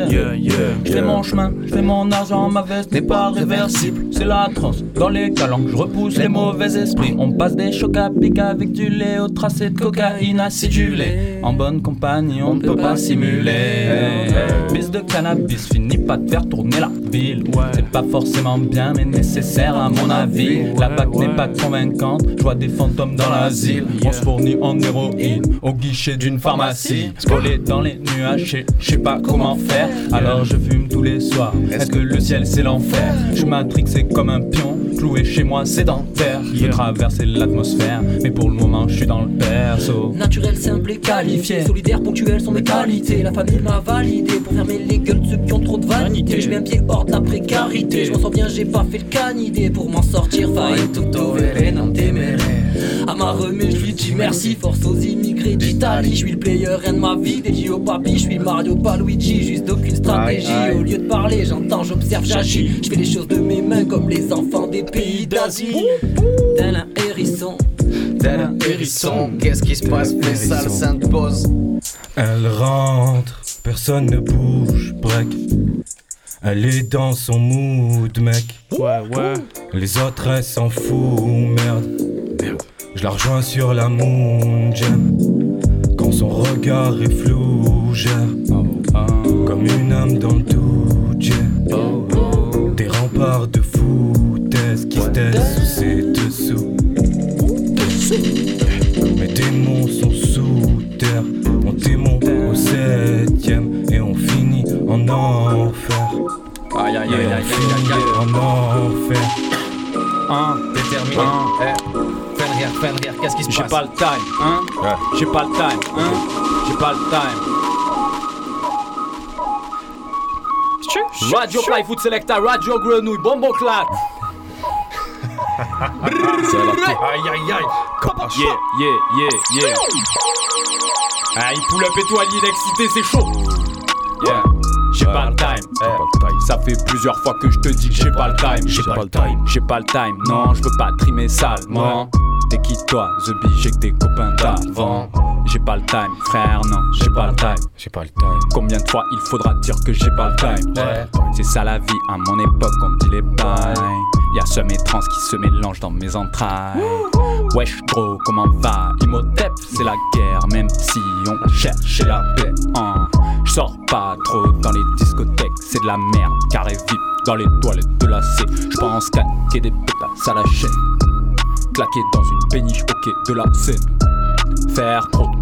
Yeah, yeah, Je fais mon chemin, je fais mon argent, ma veste n'est pas réversible. C'est la transe dans les calanques, je repousse les mauvais esprits. On passe des chocs à pic avec du lait au tracé de cocaïne acidulée. En bonne compagnie, on ne peut pas simuler. Bis de cannabis finit pas de faire tourner la ville. C'est pas forcément bien, mais nécessaire à mon avis. La bac n'est pas convaincante, je vois des fantômes dans l'asile. On se fournit en héroïne au guichet d'une pharmacie. Collé dans les nuages, je sais- sais comment faire. Alors je fume tous les soirs. Est-ce que le ciel c'est l'enfer? Je suis matrixé comme un pion, cloué chez moi sédentaire. Je veux traverser l'atmosphère, mais pour le moment je suis dans le perso. Naturel, simple et qualifié. Solidaire, ponctuel sont mes qualités. La famille m'a validé pour fermer les gueules de ceux qui ont trop de vanité. Je mets un pied hors de la précarité. Je m'en sors bien, j'ai pas fait le canidé pour m'en sortir. Faille tout ovéré, non. À ma remise, je lui dis merci. Force aux immigrés d'Italie. Je suis le player, rien de ma vie. Dédié au papy, je suis Mario, pas Luigi. Juste d'aucune stratégie. Au lieu de parler, j'entends, j'observe, j'agis. Je fais les choses de mes mains comme les enfants des pays d'Asie. Tel un hérisson. Tel un hérisson, qu'est-ce qui se passe? Sainte pose. Elle rentre, personne ne bouge, break. Elle est dans son mood, mec. Ouais, ouais. Les autres, elle s'en fout, merde. Je la rejoins sur la moon jam. Quand son regard est flou, gère. Comme une âme dans le doute, Des remparts de foutaise ses dessous. Mes démons sont sous terre, mon démon au septième et on finit en enfer. Aïe aïe aïe on aïe aïe finit aïe en enfer. Hein Déterminé. Eh, Fenrir, Fenrir, qu'est-ce qui se J'ai passe pas le time, hein J'ai pas le time, hein J'ai pas le time. Radio Fly Food Selecta, Radio Grenouille, Bonbon Clat. Aïe aïe aïe. Yeah, yeah, yeah, yeah. Ah, il pull up et tout, Ali, il est excité, c'est chaud. Yeah. J'ai pas le time. Eh, Ça fait plusieurs fois que je te dis que j'ai pas le time. J'ai pas le time. J'ai pas le time. Non, je veux pas trimer salement. T'es qui toi, The Bee, j'ai que des copains d'avant. J'ai pas le time, frère, non, j'ai pas le time. J'ai pas le time. Combien de fois il faudra dire que j'ai pas le time? C'est ça la vie, à mon époque, on dit les bails. Y'a ce mes trans qui se mélangent dans mes entrailles. Wesh, gros, comment va? Imhotep, c'est la guerre, même si on a cherché la paix. hein. Je sors pas trop dans les discothèques, c'est de la merde, carré vip dans les toilettes de la C. Je pense claquer des pétasses à la chaîne. Claquer dans une péniche au quai de la Seine.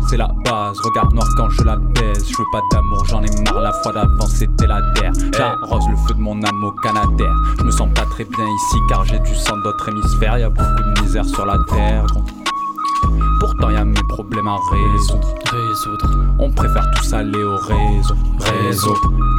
C'est la base. Regard noir quand je la baise. Je veux pas d'amour, j'en ai marre. La fois d'avant, c'était la terre. J'arrose le feu de mon âme au. Je me sens pas très bien ici car j'ai du sang d'autres hémisphères. Y a beaucoup de misère sur la terre. Pourtant y a mes problèmes à résoudre. On préfère tous aller au réseau, réseau.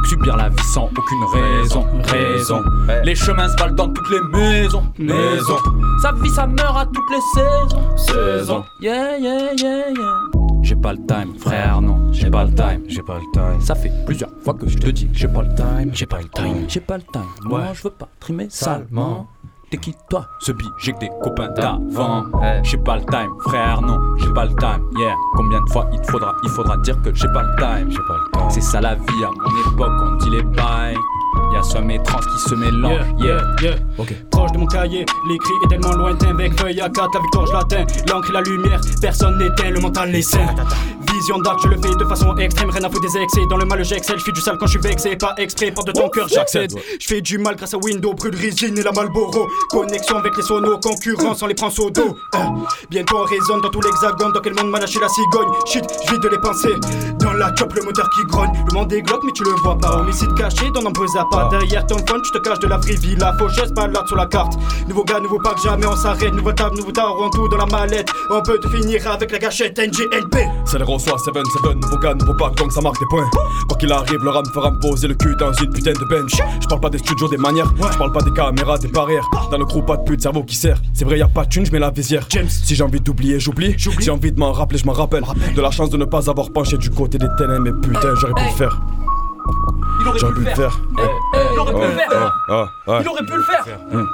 Subir la vie sans aucune raison, raison. Les chemins se valent dans toutes les maisons, maisons. Ça vit, ça meurt à toutes les saisons, saisons. Yeah, yeah, yeah, yeah. J'ai pas le time, frère, non, j'ai pas le time, j'ai pas le time. Ça fait plusieurs fois que je te dis j'ai pas le time, j'ai pas le time, j'ai pas le time. Moi, je veux pas trimer salement. T'es qui toi Ce bi, j'ai que des copains d'avant. J'ai pas le time, frère, non, j'ai pas le time. Yeah, combien de fois il te faudra, il faudra dire que j'ai pas le time. J'ai pas le time. C'est ça la vie, à mon époque, on dit les bails. Y'a somme et trans qui se mélangent. Yeah, yeah. Ok. Proche de mon cahier, l'écrit est tellement lointain. Avec feuille à 4, la victoire je l'atteins. L'encre et la lumière, personne n'éteint, le mental sain. vision dark, je le fais de façon extrême, rien à foutre des excès. Dans le mal, j'excelle, je fais du sale quand je suis vexé, pas exprès, porte de ton cœur, j'accède. Je fais du mal grâce à Windows, brûle résine et la Malboro. Connexion avec les sonos, concurrence, on les prend au dos. Bientôt on résonne dans tout l'hexagone, dans quel monde m'a lâché la cigogne? Shit, je vide les pensées. Dans la top, le moteur qui grogne. Le monde est glauque, mais tu le vois pas. Homicide caché dans nombreux appâts. Derrière ton phone, tu te caches de la vraie vie. La faucheuse balade sur la carte. Nouveau gars, nouveau pack, jamais on s'arrête. Nouveau table, nouveau tarot, tout dans la mallette. On peut te finir avec la gâchette NGLP. C'est le reçoit 7-7, nouveau gars, nouveau pack, donc ça marque des points. Quoi qu'il arrive, le ram fera me poser le cul dans une putain de bench. Je parle pas des studios, des manières, je parle pas des caméras, des barrières. Dans le crew, pas de pute, cerveau qui sert. C'est vrai, y a pas de thune, je mets la visière. James, si j'ai envie d'oublier, j'oublie. Si j'ai envie de m'en rappeler, je m'en rappelle. De la chance de ne pas avoir penché du côté des ténèbres, mais putain, j'aurais pu le faire. J'aurais pu le faire. Il aurait pu le faire. Il aurait pu le faire. Hum.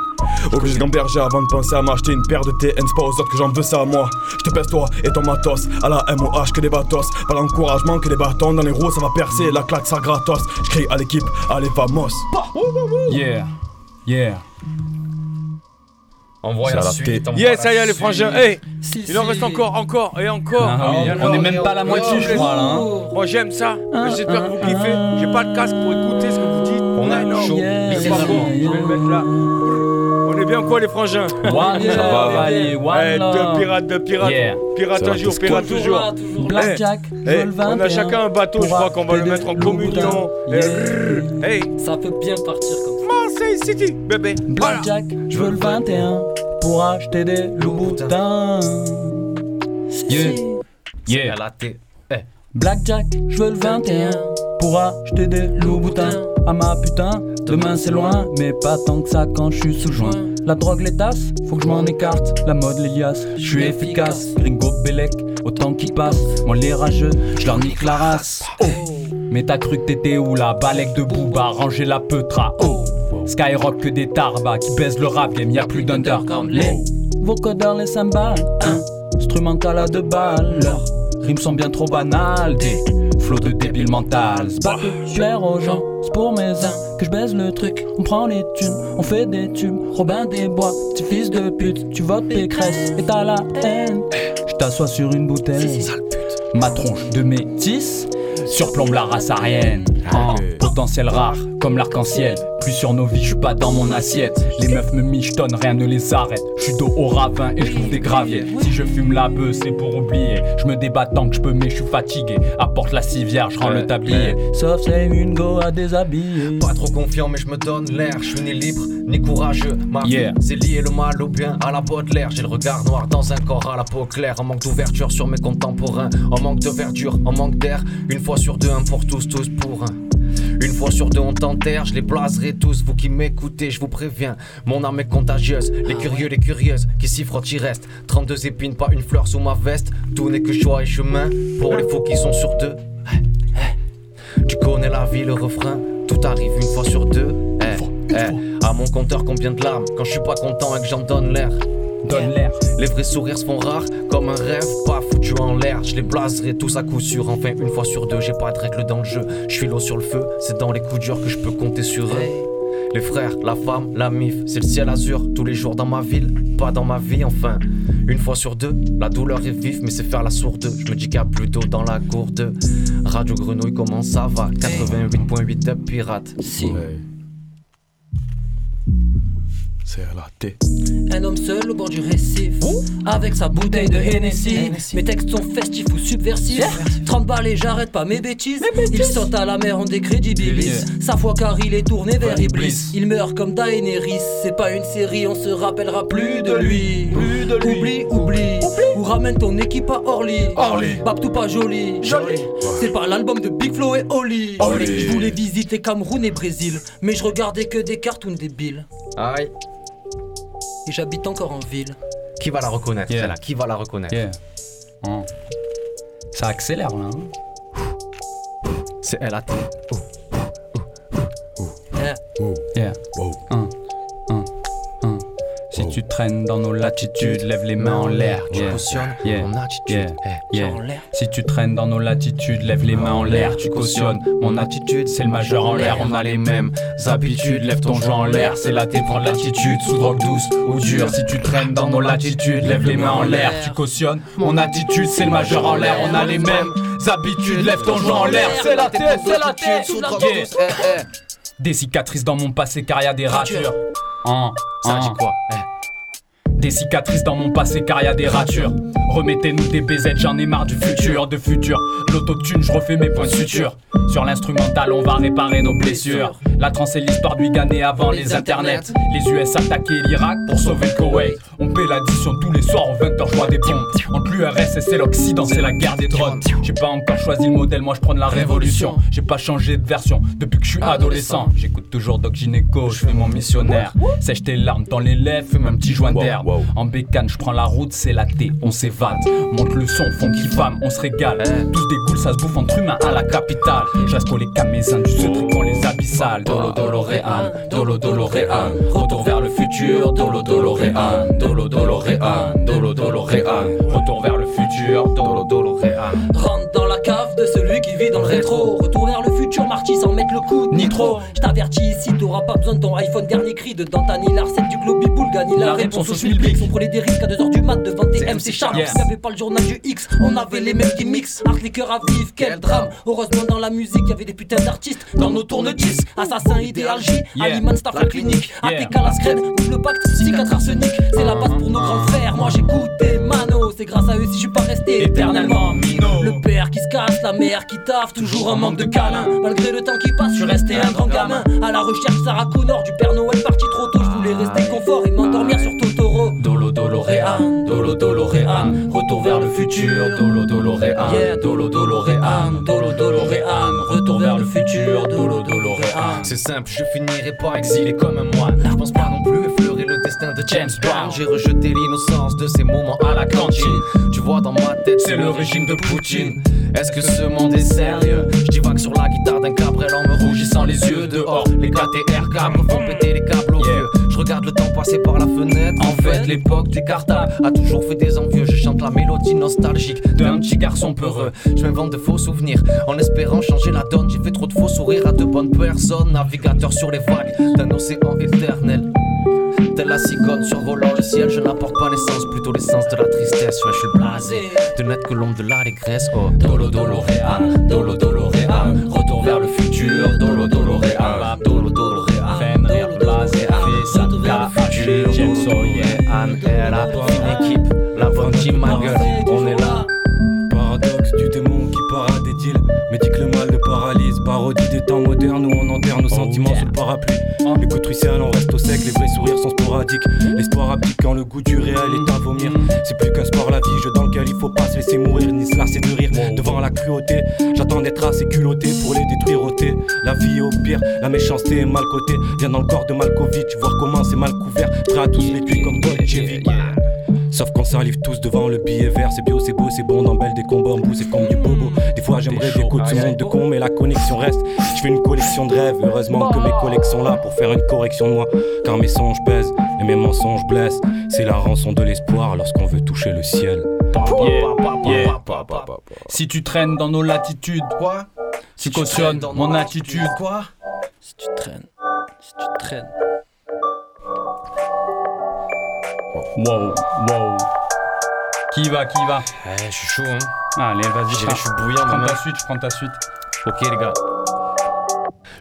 Obligé de gamberger avant de penser à m'acheter une paire de TN, c'est pas aux autres que j'en veux ça à moi. Je te pèse toi et ton matos, à la MOH que des batos, pas l'encouragement que des bâtons dans les roues, ça va percer, la claque ça gratos. Je crie à l'équipe, allez vamos. Yeah, yeah. Envoie C'est la à la suite. tête. envoie Yeah, la ça y est, les frangins. Hey, il en reste encore, encore et encore. Ah oui, on est même pas à la moitié, je crois, là, hein. Moi, j'aime ça. J'espère que vous kiffez. J'ai pas de casque pour écouter ce que vous dites. On a chaud. C'est pas bon. Je vais le mettre là. On est bien quoi, les frangins? One Ça love, allez, one. Deux pirates, deux pirates. Yeah. Pirate Ça va, un jour, qu'est-ce pirate qu'on- toujours. Eh, Blackjack, eh, On a 21 chacun un bateau, je crois qu'on va le mettre en communion. Eh, Hey, Ça peut bien partir comme ça. City, bébé. Voilà. Blackjack, je veux le 21 pour acheter des Louboutins. Yeah, yeah. À la tête. Eh. Blackjack, je veux le 21 pour acheter des Louboutins. Ah ma putain, demain c'est loin, mais pas tant que ça quand je suis sous joint. La drogue, les tasses, faut que je m'en écarte. La mode, les liasses, je suis efficace. Gringo, Bellec, autant qui passe. Moi, les rageux, je leur nique la race. Oh. Mais t'as cru que t'étais où la balèque de Booba, ranger la peutra. Oh. Skyrock que des tarbas qui baisent le rap game, y'a plus d'underground. Les vocodeurs, les cymbales, hein? Instrumental à deux balles. Leurs rimes sont bien trop banales. Des flots de débile mental. C'est pas que plaire aux gens, c'est pour mes uns que je baise le truc. On prend les thunes, on fait des tubes. Robin des Bois, petit fils de pute, tu votes Pécresse et t'as la haine. Je t'assois sur une bouteille. Ma tronche de métis surplombe la race arienne. En potentiel rare, comme l'arc-en-ciel. Plus sur nos vies, je suis pas dans mon assiette. Les meufs me michetonnent, rien ne les arrête. Je suis dos au ravin et je trouve des graviers. Si je fume la bœuf, c'est pour oublier. Je me débat tant que je peux, mais je suis fatigué. Apporte la civière, je rends le tablier. Sauf c'est une go à déshabiller. Pas trop confiant, mais je me donne l'air. Je suis ni libre, ni courageux. Ma vie, c'est lié le mal au bien, à la Baudelaire. J'ai le regard noir dans un corps à la peau claire. En manque d'ouverture sur mes contemporains. En manque de verdure, en manque d'air. Une fois sur deux, un pour tous, tous pour un. Une fois sur deux, on t'enterre, je les blaserai tous. Vous qui m'écoutez, je vous préviens. Mon âme est contagieuse. Les curieux, les curieuses, qui s'y frottent, y restent. 32 épines, pas une fleur sous ma veste. Tout n'est que choix et chemin. Pour les faux qui sont sur deux. Tu connais la vie, le refrain? Tout arrive une fois sur deux. À mon compteur, combien de larmes? Quand je suis pas content et que j'en donne l'air. Donne l'air. Les vrais sourires se font rares comme un rêve, pas foutu en l'air. Je les blaserai tous à coup sûr. Enfin, une fois sur deux, j'ai pas de règles dans le jeu. Je suis l'eau sur le feu, c'est dans les coups durs que je peux compter sur eux. Les frères, la femme, la mif, c'est le ciel azur tous les jours dans ma ville, pas dans ma vie enfin. Une fois sur deux, la douleur est vive, mais c'est faire la sourde. Je me dis qu'il y a plus d'eau dans la gourde. Radio Grenouille, comment ça va? 88.8 de pirate. Si. C'est à la tête. Un homme seul au bord du récif. Avec sa bouteille de Hennessy. Mes textes sont festifs ou subversifs. 30 balles et j'arrête pas mes bêtises. Il saute à la mer, on décrédibilise. Sa foi car il est tourné vers Iblis. Il meurt comme Daenerys. C'est pas une série, on se rappellera plus de lui. Oublie, oublie. Ou ramène ton équipe à Orly. Orly. Babtou pas joli. Joli. C'est pas l'album de Big Flo et Oli. Oli. Je voulais visiter Cameroun et Brésil Mais je regardais que des cartoons débiles. Aïe. Et j'habite encore en ville Qui va la reconnaître Yeah. celle-là? Qui va la reconnaître? Yeah. Hein. Ça accélère là. hein. C'est elle à Yeah. Un, un, un. Si tu traînes dans nos latitudes, lève les mains en l'air. Tu cautionnes mon attitude. Eh, Yeah. en l'air. Si tu traînes dans nos latitudes, lève les mains en l'air. Tu cautionnes mon attitude, c'est le majeur en l'air. On a les mêmes habitudes. Lève ton jeu en l'air, c'est là t'es prendre l'attitude. Sous drogue douce ou dure. Si tu traînes dans nos latitudes, lève les mains en l'air. Tu cautionnes mon attitude, c'est le majeur en l'air. On a les mêmes habitudes. Lève ton joint en l'air, c'est la tête, c'est la tête. Sous Yeah. douce, eh, eh. Des cicatrices dans mon passé car y a des ratures. Hein, Ça dit quoi? Eh. Des cicatrices dans mon passé car y a des ratures. Remettez-nous des BZ, j'en ai marre du futur, de futur. L'autotune, je refais mes points de suture. Sur l'instrumental, on va réparer nos blessures. La trance est l'histoire du Ghané avant les internets. Les US attaquaient l'Irak pour sauver le Koweït. On paie l'addition tous les soirs aux 20h, je vois des bombes. Entre l'URSS et l'Occident, c'est la guerre des drones. J'ai pas encore choisi le modèle, moi je prends de la révolution. J'ai pas changé de version depuis que je suis adolescent. J'écoute toujours Doc Gynéco, je fais mon missionnaire. Sèche tes larmes dans les lèvres, fume un petit joint d'herbe. En bécane, je prends la route, c'est la thé, on s'évade. Monte le son, funky femme, on se régale. Tous des goules, ça se bouffe entre humains à la capitale. Qu'à mes indus, ce truc on les abyssales. Dolo Doloréan, Dolo Doloréan. Retour vers le futur, Dolo Doloréan, Dolo Doloréan, Dolo Doloréan. Retour vers le futur, Dolo Doloréan. Rentre dans la cave de celui qui vit dans le rétro. Retour vers le futur, Marty sans mettre le coup de nitro. Je t'avertis ici, t'auras pas besoin de ton iPhone dernier cri. Dedans t'as ni la recette du Globi Boulga, ni la réponse au schmilblick. On prenait des risques à 2h du mat devant tes MC Charles. Yes. Y'avait pas le journal du X, on avait les mêmes gimmicks. Art les cœurs à vivre, quel drame. Heureusement dans la musique, y'avait des putains d'artistes. Dans nos tourne-disques, Assassin, Idéal J, Yeah. Aliman, Staff, la clinique. ATK, la scred, double pacte, psychiatre arsenic. C'est la base pour nos grands frères. Moi j'écoute des manos, c'est grâce à eux si je suis pas resté éternellement minot. Le père qui se casse, la mère qui taffe, toujours un manque de câlin. Malgré le temps qui passe, je suis resté un grand gamin. À la recherche Sarah Connor, du Père Noël parti trop tôt. Je voulais rester confort et m'endormir sur Totoro. Dolo Doloréan, Dolo Doloréan, retour vers le futur, Dolo Doloréan, Yeah. Dolo Doloréan, Dolo Doloréan, retour vers le futur, Dolo Doloréan. C'est simple, je finirai pas exilé comme un moine. Je pense pas non plus destin de James Brown. J'ai rejeté l'innocence de ces moments à la cantine. Tu vois dans ma tête, c'est le régime de Poutine. Est-ce que ce monde est sérieux? Je divague sur la guitare d'un cabrel en me rougissant les yeux dehors. Les KTR câbles font péter les câbles aux vieux. Je regarde le temps passer par la fenêtre. En fait, l'époque des cartables a toujours fait des envieux. Je chante la mélodie nostalgique d'un petit garçon peureux. Je m'invente de faux souvenirs en espérant changer la donne. J'ai fait trop de faux sourires à de bonnes personnes. Navigateur sur les vagues d'un océan éternel. Telle la cigogne survolant le ciel, je n'apporte pas l'essence, plutôt l'essence de la tristesse. Ouais, je suis blasé de n'être que l'ombre de l'allégresse. Oh, Dolo Doloréan, Dolo retour vers le futur, Dolo Doloréan, Dolo Doloréan, Fenrir blasé, Fissa, la futur, James Sawyer, Anne là, une équipe, la bonne team, ma gueule, on est là. Paradoxe du démon qui part à des deals Mais dit que le mal le paralyse. Parodie des temps modernes où on enterre nos sentiments sous le parapluie. Les truciales on reste les vrais sourires sont sporadiques L'espoir abdique quand le goût du réel est à vomir. C'est plus qu'un sport la vie, jeu dans lequel il faut pas se laisser mourir Ni se lasser de rire. Devant la cruauté J'attends d'être assez culotté pour les détruire ôter La vie au pire, la méchanceté est mal cotée. Viens dans le corps de Malkovich, voir comment c'est mal couvert. Prêt à tous les tuer comme Bolchevique Sauf qu'on salive tous devant le billet vert, c'est bio, c'est beau, c'est bon, dans belle des combats en bout, c'est comme du bobo. Des fois j'aimerais des coups de ce monde de con, mais la connexion reste. Je fais une collection de rêves, heureusement que mes collègues sont là pour faire une correction de moi. Car mes songes pèsent et mes mensonges blessent. C'est la rançon de l'espoir lorsqu'on veut toucher le ciel. Yeah, yeah. Si tu traînes dans nos latitudes, quoi? Si tu cautionnes mon attitude, quoi? Si tu traînes, si tu traînes. Wow, wow. Qui va, qui va Eh, je suis chaud, hein. Allez, vas-y, Je suis bouillant, Prends ta suite, je prends ta suite. Ok les gars.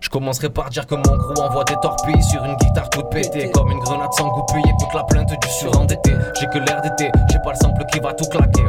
Je commencerai par dire que mon crew envoie des torpilles sur une guitare toute pétée Comme une grenade sans goupille, écoute la plainte du surendetté J'ai que l'air d'été, j'ai pas le sample qui va tout claquer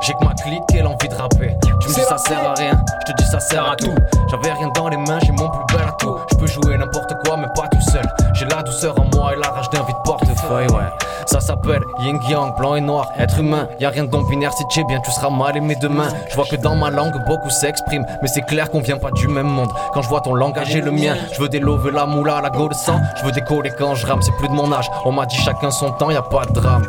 J'ai que ma clique et l'envie de rapper Tu me dis ça sert à rien, je te dis ça sert à tout J'avais rien dans les mains, j'ai mon plus bel atout Je peux jouer n'importe quoi mais pas tout seul J'ai la douceur en moi et la rage d'un vide portefeuille ouais ça s'appelle yin yang, blanc et noir, être humain. Y a rien de binaire si tu bien, tu seras mal aimé demain. Je vois que dans ma langue beaucoup s'expriment, mais c'est clair qu'on vient pas du même monde. Quand je vois ton langage et le mien, je veux des loves, la moula, la go sang. Je veux décoller quand je rame, c'est plus de mon âge. On m'a dit chacun son temps, y a pas de drame.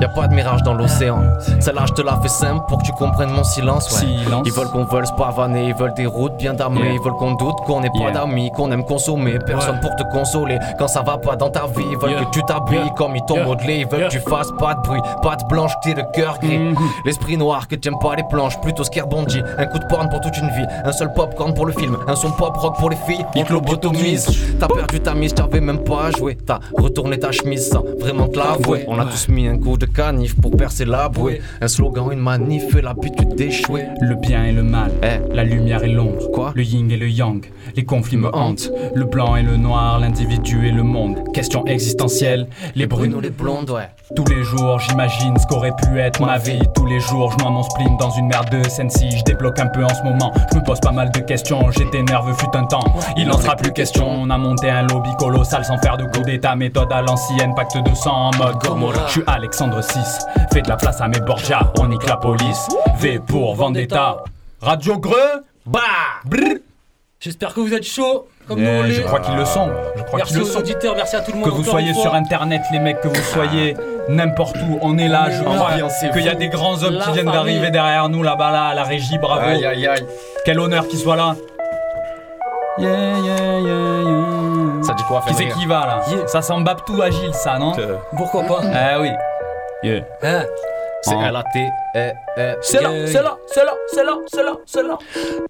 Y a pas de mirage dans l'océan. Celle-là, je te la fais simple pour que tu comprennes mon silence. ouais. Silence. Ils veulent qu'on vole se pavaner, ils veulent des routes bien damées. Yeah. Ils veulent qu'on doute qu'on n'est pas Yeah. d'amis, qu'on aime consommer. Personne Ouais. pour te consoler quand ça va pas dans ta vie. Ils veulent Yeah. que tu t'habilles comme ils t'ont modelé. Ils veulent que tu fasses pas de bruit, pas de blanche, t'es le cœur gris. Mhm. L'esprit noir que t'aimes pas les planches, plutôt ce qui rebondit. Un coup de porn pour toute une vie, un seul popcorn pour le film, un son pop rock pour les filles. On te lobotomise. T'as perdu ta mise, t'avais même pas à jouer. T'as retourné ta chemise sans vraiment te l'avouer. On a tous mis un coup ou de canif pour percer la bouée. Un slogan, une manif et l'habitude d'échouer. Le bien et le mal, Eh. la lumière et l'ombre, Quoi? le yin et le yang, les conflits me hantent, le blanc et le noir, l'individu et le monde. Question existentielle, les brunes Bruno, les blondes, ouais. Tous les jours, j'imagine ce qu'aurait pu être ma vie. Tous les jours, je mon spleen dans une merde de Sensi. Je débloque un peu en ce moment. Je me pose pas mal de questions. J'étais nerveux fut un temps. Il n'en sera plus question. On a monté un lobby colossal sans faire de coup d'état. Méthode à l'ancienne, pacte de sang en mode Gomorrah. Je suis Alexandre VI. Fais de la place à mes Borgia. On nique la police. V pour Vendetta. Radio Greux. Bah. Brrr. J'espère que vous êtes chaud. Comme nous, Eh, on je crois qu'ils le sont. Je crois Merci qu'ils le aux sont. auditeurs, merci à tout le monde. Que vous soyez sur internet, les mecs, que vous soyez n'importe où, on est là. Je crois qu'il y a des grands hommes qui viennent d'arriver derrière nous là-bas, là, à la régie. Bravo. Aïe, aïe, aïe. Quel honneur qu'ils soient là. Yeah, yeah, yeah, yeah. Ça dit quoi, Qui c'est qui va là Ça sent Babtou Agile, ça, non Pourquoi pas Ah oui. Yeah. Hein C'est Ah. L-A-T. Eh, eh, C'est là, c'est là, c'est là, c'est là, c'est là, c'est là.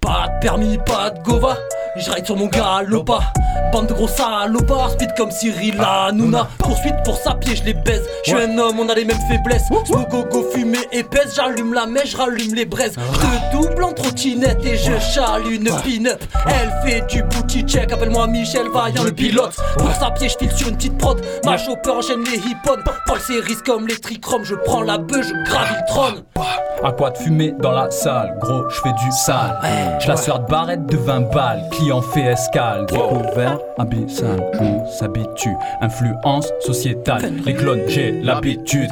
Pas de permis, pas de gova. Je ride sur mon galopa. Bande de gros salopards, speed comme Cyril Hanouna. Poursuite pour sa pied, je les baise. Je suis un homme, on a les mêmes faiblesses. Smoke gogo, fumée épaisse. J'allume la mèche, rallume les braises. Je double en trottinette et je chale une pin-up. Elle fait du booty check. Appelle-moi Michel Vaillant, le pilote. Pour sa pied, je file sur une petite prod. Ma chopper enchaîne les hip-hop. Paul Cerise comme les trichromes. Je prends la bœuf, je gravis le trône. À quoi de fumer dans la salle, gros, je fais du sale. Chasseur de barrettes de 20 balles, client fait escale. Découvert, abyssal, on s'habitue. Influence sociétale, les clones, j'ai l'habitude.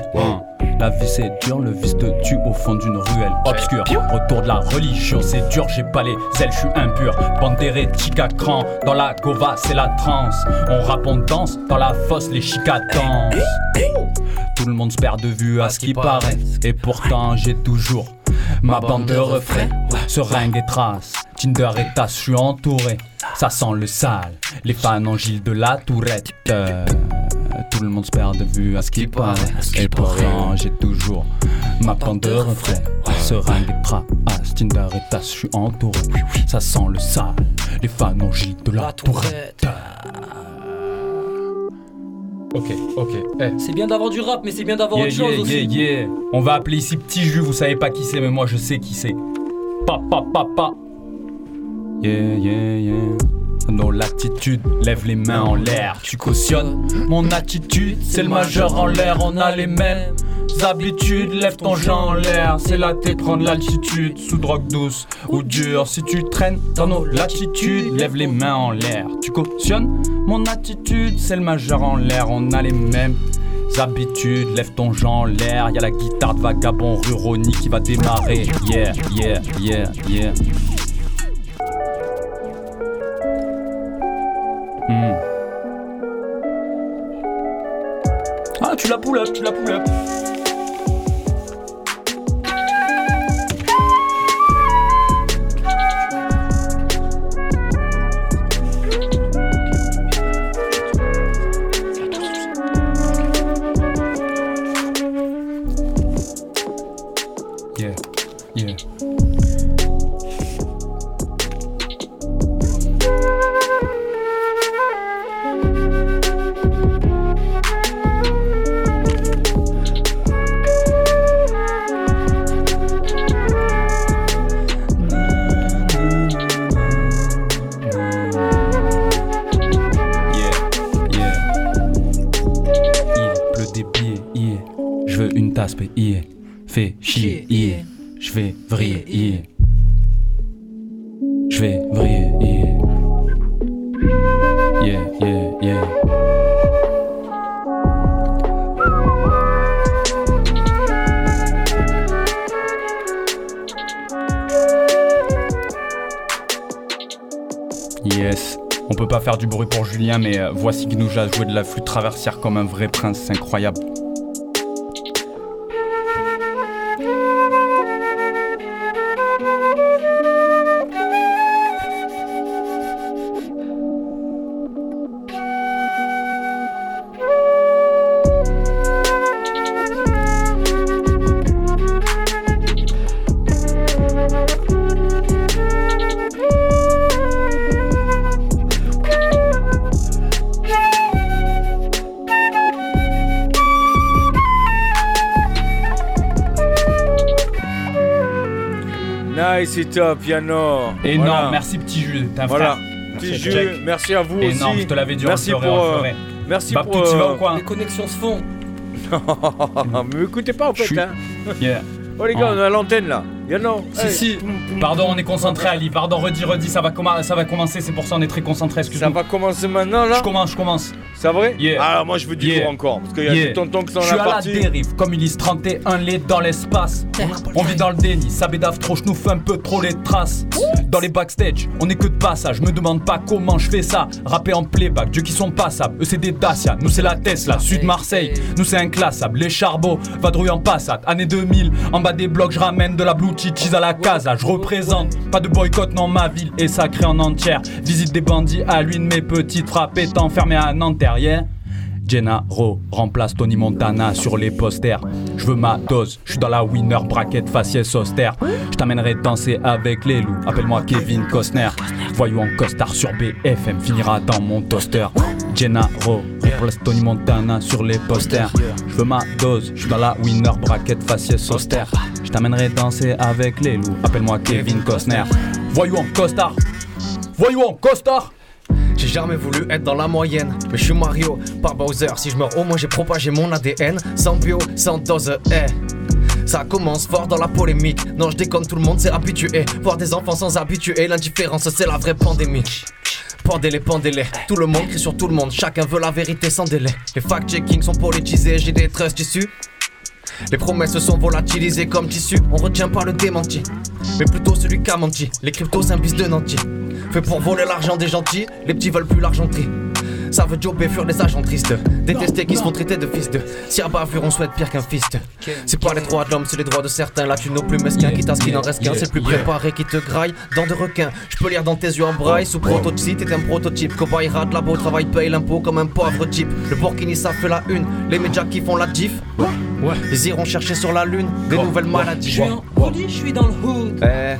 La vie c'est dur, le vice te tue au fond d'une ruelle obscure. Retour de la religion, c'est dur, j'ai pas les ailes, je suis impur. D'hérétiques à cran, dans la gova c'est la transe. On rappe, on danse, dans la fosse les chicas. Tout le monde se perd de vue à ce qui paraît. Et pourtant, j'ai toujours ma bande de refrains. Seringue et traces, Tinder et tasse, je suis entouré. Ça sent le sale, les fans en Gilles de la Tourette. Euh, tout le monde se perd de vue à ce qui paraît. Et pourtant, j'ai toujours ma bande de refrains. Seringue et traces, Tinder et tasse, je suis entouré. Ça sent le sale, les fans en Gilles de la Tourette. Ok, ok, eh. C'est bien d'avoir du rap, mais c'est bien d'avoir Yeah, autre chose yeah, aussi. yeah. On va appeler ici Petit Jus, vous savez pas qui c'est, mais moi je sais qui c'est. Pa, pa, pa, pa. Yeah, yeah, yeah. Dans l'attitude, lève les mains en l'air, tu cautionnes mon attitude, c'est le majeur en l'air, on a les mêmes habitudes, lève ton genre en l'air, c'est là t'es prendre l'altitude, sous drogue douce ou dure, si tu traînes dans nos latitudes, lève les mains en l'air, tu cautionnes mon attitude, c'est le majeur en l'air, on a les mêmes habitudes, lève ton genre en l'air, y a la guitare de vagabond Ruroni qui va démarrer, yeah, yeah, yeah, yeah. Hmm. Ah, tu la up, tu la up. Mais euh, voici Gnouja jouer de la flûte traversière comme un vrai prince, incroyable. Up, piano. Énorme, Voilà. merci petit jus, un Voilà. frère. Petit Merci, jus, merci à vous aussi. Énorme, je te l'avais dit, Merci pour. euh. Merci Babtou, pour. tu vas euh, ou quoi Les connexions se font. (laughs) Mais m'écoutez pas en fait, hein. Yeah. Oh les gars, on est à l'antenne là. Y'a non. Si, si. Pardon, on est concentré, Ali. Pardon, redis, redis, ça va, ça va commencer, c'est pour ça on est très concentré, excuse-moi. Ça va commencer maintenant là Je commence, je commence. C'est vrai Yeah. Ah, moi je veux du Yeah. lourd encore. Parce qu'il y a Yeah. du tonton qui sont Je dans suis la à la dérive, comme Ulysse 31 lait dans l'espace. On vit dans le déni, ça bédave trop, je nous fais un peu trop les traces. Dans les backstage, on est que de passage, me demande pas comment je fais ça. Rapper en playback, Dieu qui sont passables, eux c'est des Dacia, nous c'est la Tesla, sud Marseille, nous c'est inclassable. Les charbons, vadrouille en Passat, année 2000, en bas des blocs, je ramène de la blue cheese à la casa, je représente. Pas de boycott, non, ma ville est sacrée en entière. Visite des bandits à lui de mes petites frappes, étant enfermé à Nanterre, yeah. Gennaro remplace Tony Montana sur les posters. Je veux ma dose, je suis dans la winner bracket faciès austère. Je t'amènerai danser avec les loups. Appelle-moi Kevin Costner. Voyou en costard sur BFM finira dans mon toaster. Gennaro remplace Tony Montana sur les posters. Je veux ma dose, je suis dans la winner bracket faciès austère. Je t'amènerai danser avec les loups. Appelle-moi Kevin Costner. Voyou en costard. Voyou en costard. J'ai jamais voulu être dans la moyenne, mais je suis Mario, pas Bowser. Si je meurs, au moins j'ai propagé mon ADN. Sans bio, sans dose, eh. Ça commence fort dans la polémique. Non, je déconne, tout le monde s'est habitué. Voir des enfants sans habituer, l'indifférence c'est la vraie pandémie. Pendez-les, pendez-les. Tout le monde crie sur tout le monde. Chacun veut la vérité sans délai. Les fact-checking sont politisés, j'ai des trusts issus. Les promesses sont volatilisées comme tissu. On retient pas le démenti, mais plutôt celui qui a menti. Les cryptos, c'est un de nanti. Fait pour voler l'argent des gentils, les petits veulent plus l'argenterie. Ça veut jobber furent les agents tristes. Détestés qui se font traiter de fils de. Si à bavure on souhaite pire qu'un fist. C'est pas les droits de l'homme, c'est les droits de certains. Là tu n'as plus mesquin, quitte à ce qu'il n'en reste qu'un. C'est le plus préparé qui te graille dans de requins. Je peux lire dans tes yeux en braille. Sous prototype, t'es un prototype. Cobaye rate labo, travail paye l'impôt comme un pauvre type. Le Burkini ça fait la une. Les médias qui font la diff. Ouais. Ils iront chercher sur la lune des nouvelles maladies. Je suis en hoodie, je suis dans le hood. Eh.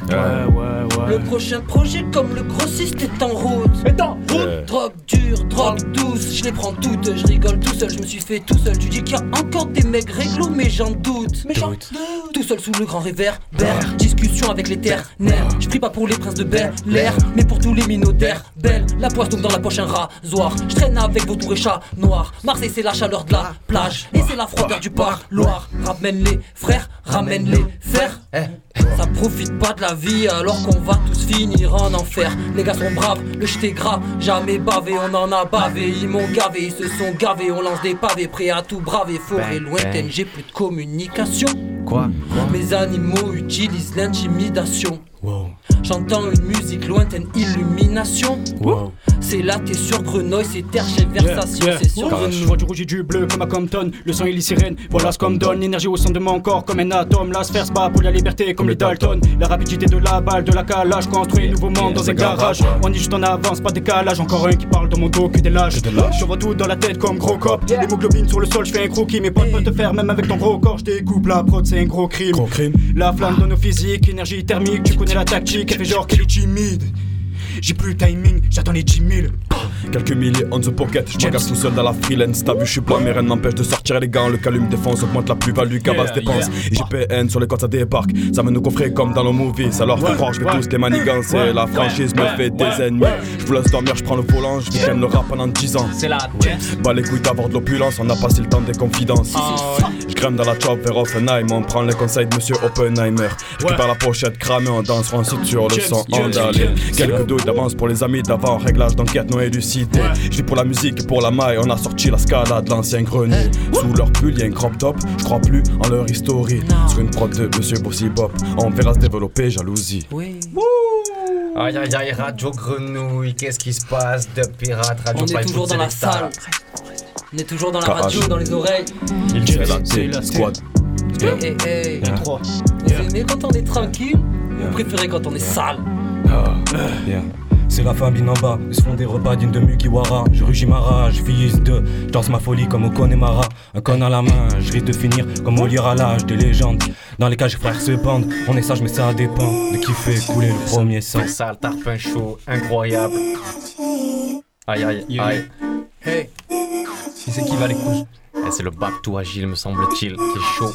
Le prochain projet comme le grossiste est en route. Est en route. Drogue dure, drogue douce, je les prends toutes, je rigole tout seul, je me suis fait tout seul. Tu dis qu'il y a encore des mecs réglo, mais j'en doute. Mais j'en doute. Tout seul sous le grand réverbère, discussion avec les ternaires. Je prie pas pour les princes de Bel l'air, mais pour tous les minaudaires. Belle, la poisse tombe dans la poche un rasoir. Je traîne avec vos tours et chats noirs. Marseille c'est la chaleur de la plage et c'est la froideur du parloir. Ramène les frères, ramène les fers. Ça profite pas de la vie alors qu'on va tous finir en enfer. Les gars sont braves, le est gras, jamais bavé, on en a bavé. Ils m'ont gavé, ils se sont gavés, on lance des pavés, prêts à tout braver. Forêt lointaine, j'ai plus de communication. Quoi? Mes animaux utilisent l'intimidation. J'entends une musique lointaine, illumination. C'est là, t'es sur Grenouille, c'est tergiversation, c'est sur Car Grenouille. je vois du rouge et du bleu comme à Compton. Le sang et les sirènes, voilà ce qu'on me donne. L'énergie au sein de mon corps comme un atome. La sphère se bat pour la liberté comme les Dalton. La rapidité de la balle, de la calage. Construit un nouveau monde dans un garage. On est juste en avance, pas de décalage. Encore un qui parle dans mon dos que des lâches. Je vois tout dans la tête comme gros cop. L'hémoglobine sur le sol, je fais un croquis. Mes potes peuvent te faire, même avec ton gros corps. Je découpe la prod, c'est un gros crime. La flamme dans nos physiques, énergie thermique. Tu connais la tactique, elle fait genre qu'elle est timide. J'ai plus le timing, j'attends les 10 000. Quelques milliers on the pocket, je m'engage tout seul dans la freelance. T'as vu, je suis blanc, mais rien n'empêche de sortir les gants. Le calume défense augmente la plus-value qu'à base Yeah, dépense. yeah. Et GPN sur les comptes, ça débarque. Ça mène nos coffrets comme dans nos movies. Ça leur fait croire, je vais tous les manigancer. Ouais, La franchise me fait des ennemis. Je vous laisse dormir, je prends le volant, je le rap pendant 10 ans. C'est la Bah les couilles d'avoir de l'opulence, on a passé le temps des confidences. Je crème dans la chop vers Offenheim, on prend les conseils de monsieur Oppenheimer. Récupère la pochette cramée, on danse site sur le sang andalé. Quelques d'avance pour les amis d'avant, réglage d'enquête non élucidé. Je vis pour la musique et pour la maille, on a sorti la scala de l'ancien grenier. Sous leur pull, y'a un crop top, je crois plus en leur historie. Sur une prod de monsieur Bossy Bop, on verra se développer jalousie. Aïe aïe aïe, Radio Grenouille, qu'est-ce qui se passe de pirate? Radio On est toujours dans la salle. On est toujours dans la radio, dans les oreilles. C'est la T, squad. Hey, hey, hey. Vous aimez quand on est tranquille Vous préférez quand on est sale C'est la famille en bas, ils se font des repas d'une de Mugiwara. Je rugis ma rage, fils de. Je danse ma folie comme au Connemara. Un con à la main, je risque de finir comme au lire à l'âge des légendes. Dans les cages, frères se bandent. On est sage, mais ça dépend de qui fait couler le premier sang. Sale tarpin chaud, incroyable. Aïe aïe aïe. Hey. C'est qui va les couches Eh, C'est le Baptou Agile, me semble-t-il, qui est chaud.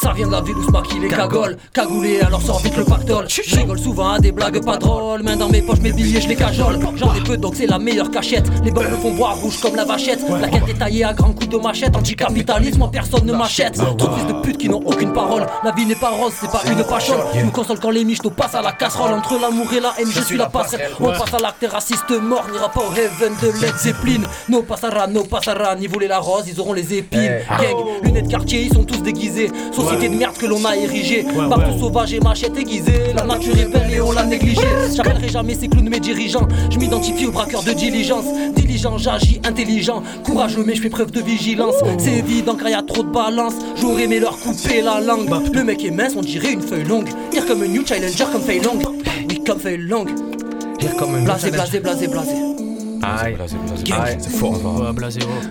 Ça vient de la ville où se maquillent les cagoles. Cagoulé, alors sort vite le pactole. Je rigole souvent à des blagues pas drôles. Main dans mes poches, mes billets, je les cajole. J'en ai peu donc c'est la meilleure cachette. Les balles me font voir rouge comme la vachette. La quête est taillée à grands coups de machette. Anticapitalisme, personne ne m'achète. Trop de fils de pute qui n'ont aucune parole. La vie n'est pas rose, c'est pas une pachole. Je me console quand les miches nous passent à la casserole. Entre l'amour et la haine, je suis la passerelle. On passe à l'acte raciste mort, n'ira pas au heaven de Led Zeppelin. No passara, no passara, ni voler la rose, ils auront les épines. Gang, lunettes quartier, ils sont tous déguisés. Société de merde que l'on a érigée. Partout sauvage et machette aiguisée. La nature est belle et on l'a négligée. J'appellerai jamais ces clowns mes dirigeants. Je m'identifie aux braqueurs de diligence. Diligent, j'agis intelligent. Courageux, mais je fais preuve de vigilance. C'est évident quand y a trop de balance. J'aurais aimé leur couper la langue. Le mec est mince, on dirait une feuille longue. Dire comme un new challenger, comme feuille longue. Oui, comme feuille longue. Dire comme un Blasé, blasé, blasé, blasé. Aïe, Aïe, c'est fort.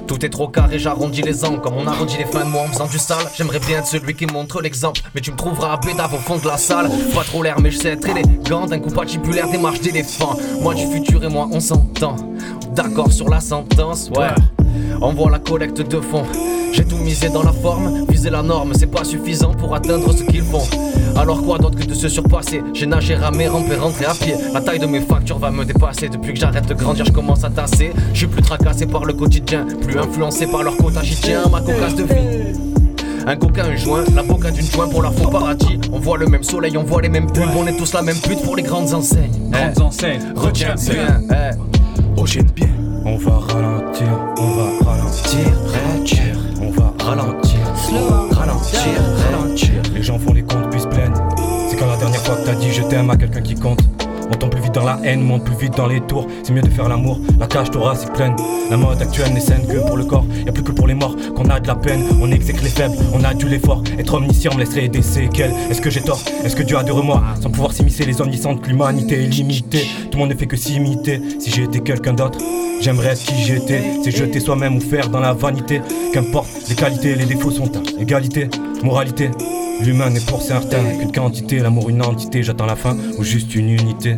Tout est trop carré, j'arrondis les angles. Comme on arrondit les fins de mois en faisant du sale. J'aimerais bien être celui qui montre l'exemple. Mais tu me trouveras à bédave au fond de la salle. Pas trop l'air, mais je sais être élégant. D'un coup patibulaire, des marches d'éléphant. Moi du futur et moi, on s'entend. D'accord sur la sentence, ouais. Envoie la collecte de fonds. J'ai tout misé dans la forme, viser la norme, c'est pas suffisant pour atteindre ce qu'ils font. Alors quoi d'autre que de se surpasser? J'ai nagé, ramé, rampé, rentré à pied. La taille de mes factures va me dépasser. Depuis que j'arrête de grandir, je commence à tasser. Je suis plus tracassé par le quotidien, plus influencé par leur quota. J'y tiens, ma cocasse de vie. Un coca, un joint, la boca d'une joint pour la faux paradis. On voit le même soleil, on voit les mêmes pubs, on est tous la même pute pour les grandes enseignes. Grandes enseignes, retiens bien. Ocean bien. On va ralentir, on va ralentir, ralentir. On va ralentir, ralentir, ralentir. Les gens font les comptes puis se plaignent. C'est quand la dernière fois que t'as dit je t'aime à quelqu'un qui compte. On plus vite dans la haine, monte plus vite dans les tours. C'est mieux de faire l'amour, la cage thoracique pleine. La mode actuelle n'est saine que pour le corps. Y a plus que pour les morts qu'on a de la peine. On exècre les faibles, on a dû l'effort. Être omniscient me laisserait des séquelles. Est-ce que j'ai tort? Est-ce que Dieu a de remords? Sans pouvoir s'immiscer, les omniscientes, l'humanité est limitée. Tout le monde ne fait que s'imiter. Si été quelqu'un d'autre, j'aimerais être qui j'étais. C'est jeter soi-même ou faire dans la vanité. Qu'importe, les qualités et les défauts sont à égalité. Moralité. L'humain n'est pour certains qu'une quantité, l'amour une entité, j'attends la fin ou juste une unité.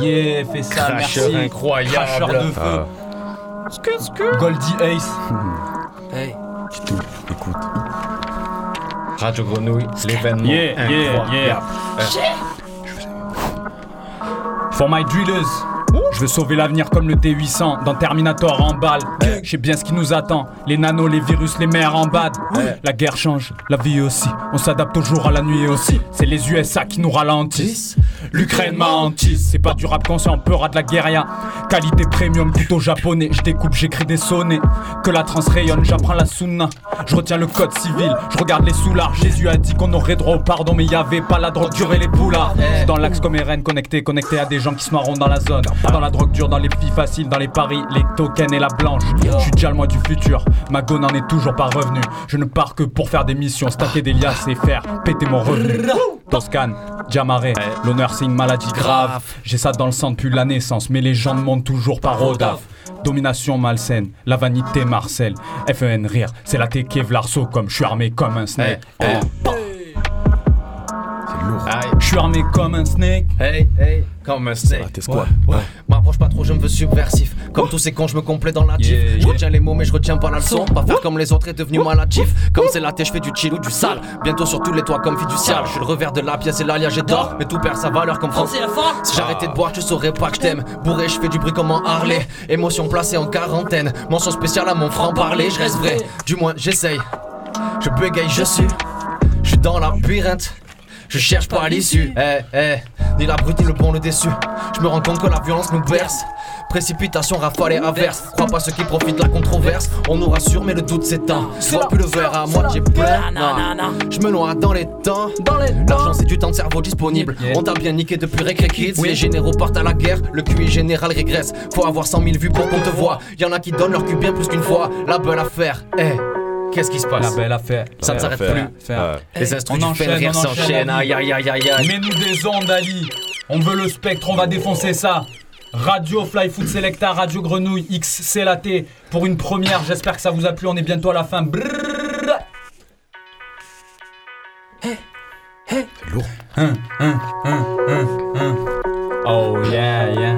Yeah, fais ça, Cracheur merci. incroyable. Cracheur de feu. Ah. Goldie Ace. (laughs) Hey. Écoute. Radio Grenouille, l'événement. Yeah, yeah, incroyable. yeah. For my drillers. Je veux sauver l'avenir comme le T800 dans Terminator en balle. Je sais bien ce qui nous attend. Les nanos, les virus, les mers en bad. La guerre change, la vie aussi. On s'adapte au jour à la nuit aussi. C'est les USA qui nous ralentissent. L'Ukraine m'a hantise. C'est pas du rap conscient, peur à de la guérilla. Qualité premium, plutôt japonais. Je découpe, j'écris des sonnets. Que la trans rayonne, j'apprends la sunna. Je retiens le code civil, je regarde les soulards. Jésus a dit qu'on aurait droit au pardon, mais y avait pas la drogue dure et les boulards. J'suis Dans l'axe comme RN, connecté, connecté à des gens qui se marront dans la zone. Dans la drogue dure, dans les filles faciles, dans les paris, les tokens et la blanche. Je suis déjà le mois du futur, ma go n'en est toujours pas revenu. Je ne pars que pour faire des missions, stacker des liasses et faire péter mon revenu. Toscane, Diamaré, l'honneur c'est une maladie grave. J'ai ça dans le sang depuis la naissance, mais les gens ne montent toujours par Rodaf. Domination malsaine, la vanité Marcel, FEN rire, c'est la teke Vlarso comme je suis armé comme un snake. Oh. Je suis armé comme un snake. Hey, hey, comme un snake. t'es squat. Ouais, ouais. M'approche pas trop, je me veux subversif. Comme tous ces cons, je me complais dans la gif. Yeah, Je retiens les mots, mais je retiens pas la leçon. Pas faire comme les autres est devenu maladif. Comme c'est la je fais du chill ou du sale. Bientôt sur tous les toits comme fiducial. Je suis le revers de la pièce et l'alliage est d'or. Mais tout perd sa valeur comme France. Si j'arrêtais de boire, tu saurais pas que je t'aime. Bourré, je fais du bruit comme en Harley. Émotion placée en quarantaine. Mention spéciale à mon franc-parler. Je reste vrai, du moins j'essaye. Je bégaye, je suis. Je suis dans la labyrinthe. Je cherche pas l'issue, eh, eh, ni la brute ni le bon le déçu. Je me rends compte que la violence nous berce. Précipitation, rafale et averse. Crois pas ceux qui profitent de la controverse. On nous rassure, mais le doute s'éteint. Je vois plus le verre à moitié plein. non. Je me noie dans les temps. L'argent, c'est du temps de cerveau disponible. On t'a bien niqué depuis Récré Kids. Les généraux partent à la guerre. Le QI général régresse. Faut avoir 100 000 vues pour qu'on te voit. Y'en a qui donnent leur cul bien plus qu'une fois. La belle affaire, eh. Qu'est-ce qui se passe? La belle affaire. Ça ne s'arrête plus. faire. Les On instruments on enchaîne, s'enchaînent. Aïe aïe aïe. Mets-nous des ondes, Ali. On veut le spectre, on va défoncer ça. Radio Fly Food Selecta, Radio Grenouille, X, c'est la T. Pour une première, j'espère que ça vous a plu. On est bientôt à la fin. Brrr. C'est lourd. Hein, hein, hein. Oh yeah, yeah.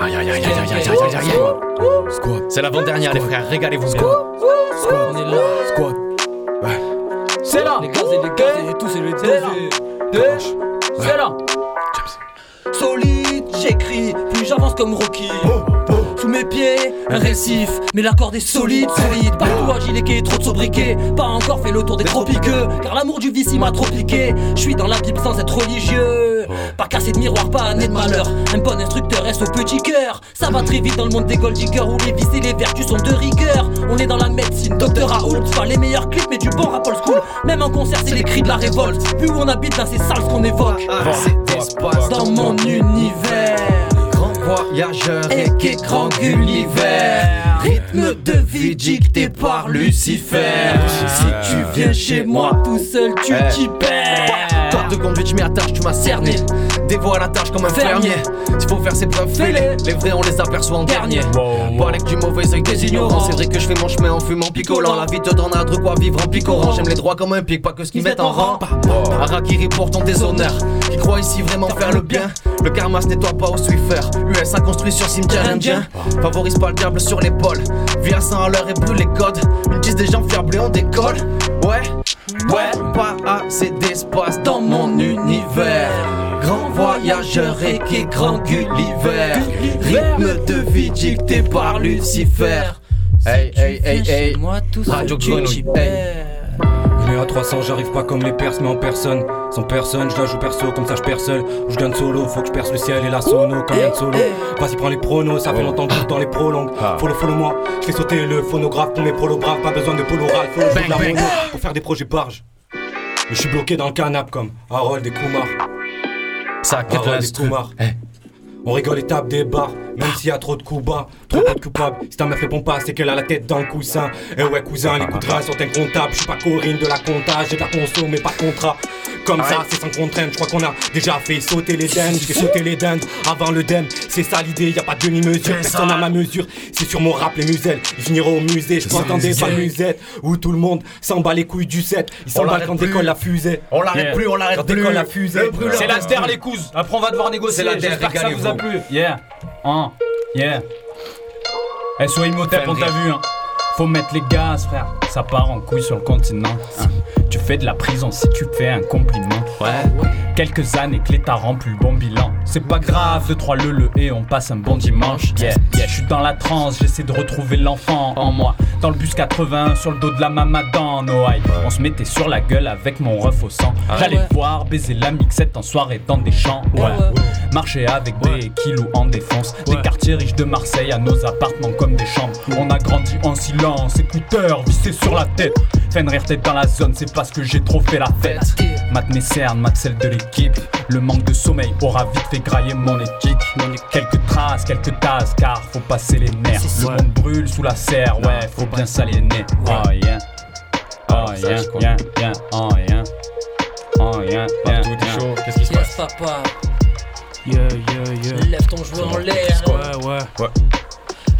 Aïe aïe aïe aïe aïe aïe aïe aïe aïe. C'est l'avant-dernière les frères, régalez-vous Squat. On est là. Squat. Ouais. C'est là. Les gaz et les gaz et tout c'est le C'est là. Solide, j'écris, puis j'avance comme Rocky. Oh. Sous mes pieds, un récif, mais la corde est solide, solide. Pas de toi, gilet trop de sobriquet. Pas encore fait le tour des tropiqueux, car l'amour du vice il m'a trop piqué. Je suis dans la Bible sans être religieux. Pas cassé de miroir, pas né de malheur. Un bon instructeur reste au petit cœur? Ça va très vite dans le monde des gold diggers où les vices et les vertus sont de rigueur. On est dans la médecine, docteur Raoult. Pas les meilleurs clips, mais du bon rap old school. Même en concert, c'est les cris de la révolte. Vu où on habite, dans ces salles qu'on évoque. C'est d'espace Dans mon univers. Grand voyageur et qui grand Gulliver. Rythme de vie dicté par Lucifer. Si tu viens chez moi tout seul, tu Eh. t'y perds. Toi de conduite, je m'y attache, tu m'as cerné. Dévoile la tâche comme un Fermier. S'il faut faire ses preuves, fais-les. Les vrais, on les aperçoit en dernier. Pas avec du mauvais œil des ignorants. C'est vrai que je fais mon chemin en fumant picolant. La vie te donnera de quoi vivre en picorant. J'aime les droits comme un pic, pas que ce qu'ils mettent en rang. Harakiri pour ton déshonneur. Qui croit ici vraiment faire le bien. Le karma se nettoie pas au Swiffer. USA construit sur cimetière indien. Favorise pas le diable sur l'épaule. Vis à 100 à l'heure et brûle les codes. Disent des gens fiables et on décolle. Ouais, ouais, pas assez d'espace dans mon univers. Grand voyageur et qui grand Gulliver. Rythme de vie dicté par Lucifer. Hey, hey, hey, hey. Radio Grenouille. Hey. Je à 300, j'arrive pas comme les perses, mais en personne. Sans personne, je la joue perso, comme ça je perds seul. Je gagne solo, faut que je perce le ciel et la sono comme Yann Solo. Vas-y, prends les pronos, ça fait longtemps que dans les prolongues. Follow, follow moi, je fais sauter le phonographe pour mes prolos braves. Pas besoin de polo ralph, faut de la mono pour faire des projets barges. Mais je suis bloqué dans le canap comme Harold et Kumar. Ça Harold et. Kumar. On rigole et tape des barres, même s'il y a trop de coups bas, trop de coupables. Si ta meuf répond pas, c'est qu'elle a la tête dans le coussin. Et ouais, cousin, les coups de rein sont incomptables. Je suis pas Corinne de la comptage, j'ai de la conso, mais pas de contrat. Comme ça, c'est sans contrainte, je crois qu'on a déjà fait sauter les dindes. J'ai fait sauter les dindes avant le dem. C'est ça l'idée, y a pas de demi-mesure, personne à ma mesure. C'est sur mon rap les muselles, ils finiront au musée. Je pense dans des musettes où tout le monde s'en bat les couilles du set. Ils s'en On battent quand décolle la fusée. On l'arrête plus, on l'arrête Quand plus. décolle la fusée. C'est la terre plus. les cousses. Après on va devoir négocier. C'est la terre, J'espère que ça vous a plu. Yeah. Yeah. Eh, sois Imhotep, on t'a vu, hein. Faut mettre les gaz, frère. Ça part en couille sur le continent. hein. Tu fais de la prison si tu fais un compliment. Ouais. Quelques années que l'État rend plus le bon bilan. C'est pas grave, deux, trois le le et on passe un bon dimanche. Yeah, yeah, je suis dans la transe, j'essaie de retrouver l'enfant en moi. Dans le bus 80, sur le dos de la mama dans nos hype. On se mettait sur la gueule avec mon ref au sang. Ah J'allais ouais. voir baiser la mixette en soirée dans des champs. Ouais. Marcher avec des kilos en défonce. Des quartiers riches de Marseille à nos appartements comme des chambres. On a grandi en silence, écouteurs vissés sur la tête. Fenrir tête dans la zone, c'est parce que j'ai trop fait la fête. Mat mes cernes, mat celle de l'équipe. Le manque de sommeil aura vite fait grailler mon éthique. Quelques traces, quelques tasses, car faut passer les nerfs. Le monde brûle sous la serre, ouais, faut bien saler les nez. Oh yeah. Oh yeah, yeah, yeah, oh yeah. Oh yeah, yeah. Tout est chaud, qu'est-ce qui se Yes, papa. Yeah, yeah, yeah. Lève ton jouet en l'air. Ouais, ouais. Ouais.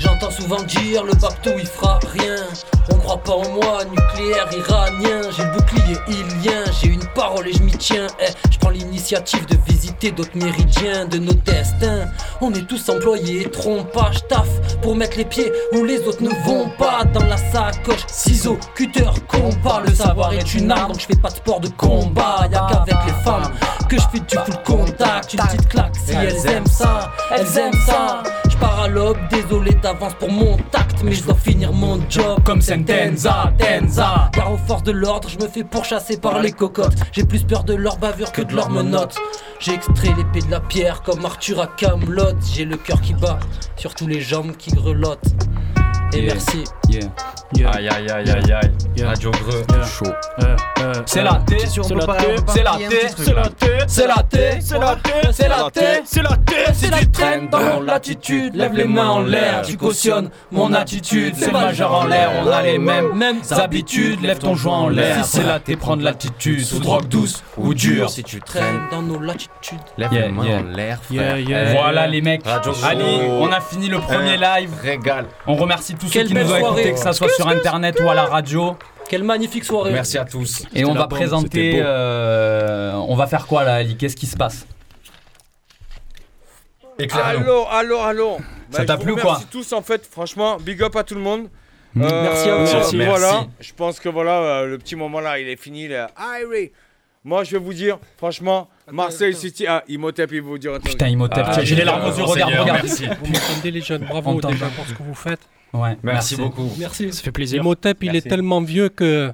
J'entends souvent dire le Bapto il fera rien. On croit pas en moi, nucléaire iranien. J'ai le bouclier ilien, j'ai une parole et je m'y tiens. Eh, je prends l'initiative de visiter d'autres méridiens de nos destins. On est tous employés, trompage, taf pour mettre les pieds où les autres ne vont pas. Dans la sacoche, ciseaux, cutter, compas. Le savoir est une arme, donc je fais pas de sport de combat. Y'a qu'avec les femmes que je fais du full contact. Une petite claque si elles aiment ça, elles aiment ça. Je pars à l'aube, désolé d'avance pour mon tact, mais je dois finir mon job comme Sentenza, Tenza. Car aux forces de l'ordre, je me fais pourchasser par les cocottes. J'ai plus peur de leur bavure que de leur menottes. J'ai extrait l'épée de la pierre comme Arthur à Camelot. J'ai le cœur qui bat sur tous les jambes qui grelottent. Et Yeah. merci. Yeah. Aïe aïe aïe aïe aïe. Radio Greux. Chaud. C'est la T, c'est la T, c'est la T, c'est la T, c'est la T, c'est la T, c'est la T, c'est la T. Si tu traînes dans mon latitude, lève les mains en l'air, tu cautionnes mon attitude. C'est majeur en l'air, on a les mêmes, mêmes habitudes. Lève ton joint en l'air, si c'est la T, prends de l'attitude. Sous drogue douce ou dure. Si tu Traîne traînes, dans nos latitudes. lève Yeah, les mains yeah. en l'air, Yeah, frère. yeah. Voilà les mecs. Show. on a fini le premier live. Régal. On remercie tous ceux Quelle qui nous belle ont soirée. écoutés, que ça soit sur internet ou à la radio. Quelle magnifique soirée. Merci à tous. Et on la va bombe, présenter. c'était beau. euh, on va faire quoi là, Ali Qu'est-ce qui se passe? Éclaire-nous. Allô, allô, allô. Ça Bah, t'a vous plu ou quoi tous en fait, franchement, big up à tout le monde. Mm. Euh, Merci à vous. Merci. Voilà, Merci. je pense que voilà, euh, le petit moment là, il est fini. Là. Irie. Moi, je vais vous dire, franchement, Marseille City. Ah, Imhotep, il va vous dire. Putain, Imhotep, Ah, tiens, j'ai les larmes aux yeux, regarde, regarde. Vous m'entendez les jeunes, bravo déjà pour ce que vous faites. Ouais, Merci beaucoup. Merci. Ça fait plaisir. Imhotep, il Merci. est tellement vieux que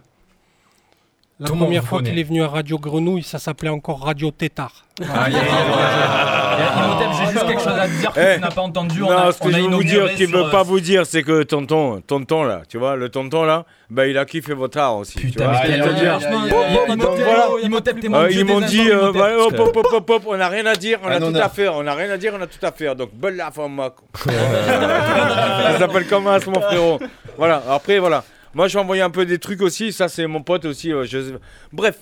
la Tout première fois qu'il est venu à Radio Grenouille, ça s'appelait encore Radio Tétard. Ah, yeah, yeah. Imhotep, j'ai juste quelque chose à te dire que Eh, tu n'as pas entendu. On non, a, ce que on a je veux vous inauguré dire, qu'il sur, veut euh, pas vous dire, c'est que tonton, tonton là, tu vois, le tonton là, bah il a kiffé votre art aussi. Putain, tu vois, mais quel c'est-à-dire- franchement, Bon, bon, Imhotep, donc voilà. Imhotep, t'es mon Euh, dieu ils des m'ont instants, dit, euh, Imhotep. bah, hop, hop, hop, hop, hop, on n'a rien à dire, on a tout à faire, on n'a rien à dire, on a tout à faire. Donc, belle la femme, moi. Ça s'appelle comment, mon frérot Voilà, après, voilà. Moi, je vais envoyer un peu des trucs aussi, ça, c'est mon pote aussi. euh. Bref,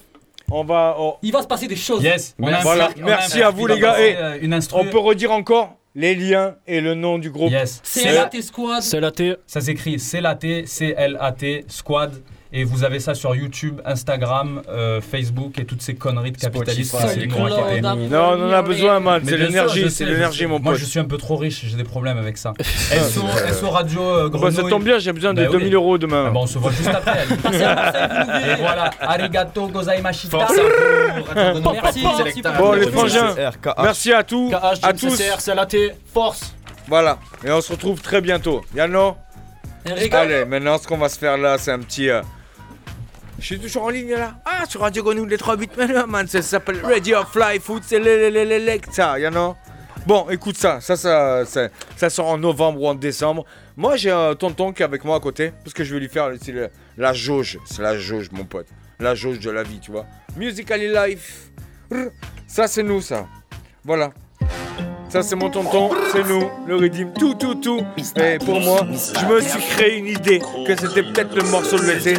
on va. on- Il va se passer des choses. Yes, on a un Voilà, frère- on a un merci à vous qui les va gars. passer, Et euh, une instru. on peut redire encore les liens et le nom du groupe. Yes. C'est la T Squad. C'est la T. Ça s'écrit C-L-A-T, C-L-A-T, Squad. Et vous avez ça sur YouTube, Instagram, euh, Facebook et toutes ces conneries de capitalistes. Spotify, c'est moi qui ai- Non, on en a besoin, man. C'est l'énergie, c'est l'énergie, mon Moi, pote. je suis un peu trop riche, j'ai des problèmes avec ça. (laughs) SO, SO Radio euh, Bah, Grenouille. ça tombe bien, j'ai besoin de Bah oui. 2000 euros demain. Ah bah, on se voit juste après. (laughs) Et voilà, arigato gozaimashita. Merci, merci. Bon, les frangins, merci à tous. KH, À tous. CCR, c'est la T. Force. Voilà, et on se retrouve très bientôt. Yano. Allez, maintenant, ce qu'on va se faire là, c'est un petit. euh, Je suis toujours en ligne là. Ah, sur Radio Grenouille, les 3 bits maintenant, man. Ça s'appelle Radio Fly Food, c'est ça, Yano Bon, écoute ça, ça, ça, ça, ça sort en novembre ou en décembre. Moi, j'ai un tonton qui est avec moi à côté, parce que je vais lui faire le- la jauge. C'est la jauge, mon pote. La jauge de la vie, tu vois. Musically Life. Ça, c'est nous, ça. Voilà. Ça, c'est mon tonton, c'est nous, le Redeem, tout, tout, tout. Et pour moi, je me suis créé une idée que c'était peut-être le morceau de l'été.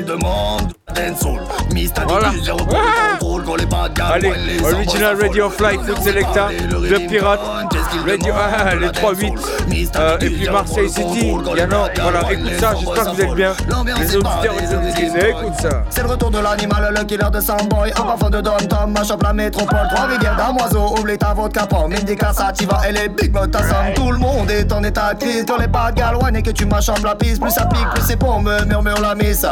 Voilà. Ah Allez, Original Radio Fly Food Selecta, de Pirate, Radio, ah, les 3-8, euh, et puis Marseille City, Yano, voilà, écoute ça, j'espère que vous êtes bien. Les auditeurs les auditrices, écoute ça. C'est le retour de l'animal, le killer de Samboy. Un parfum de Dom Tom, mash-up la métropole. Trois rivières damoiseau, oublie ta vodka pom Indica et les big butt somme Tout le monde est en état de crise Quand les pas de et que tu m'achambres la piste Plus ça pique, plus c'est bon, me murmure la miss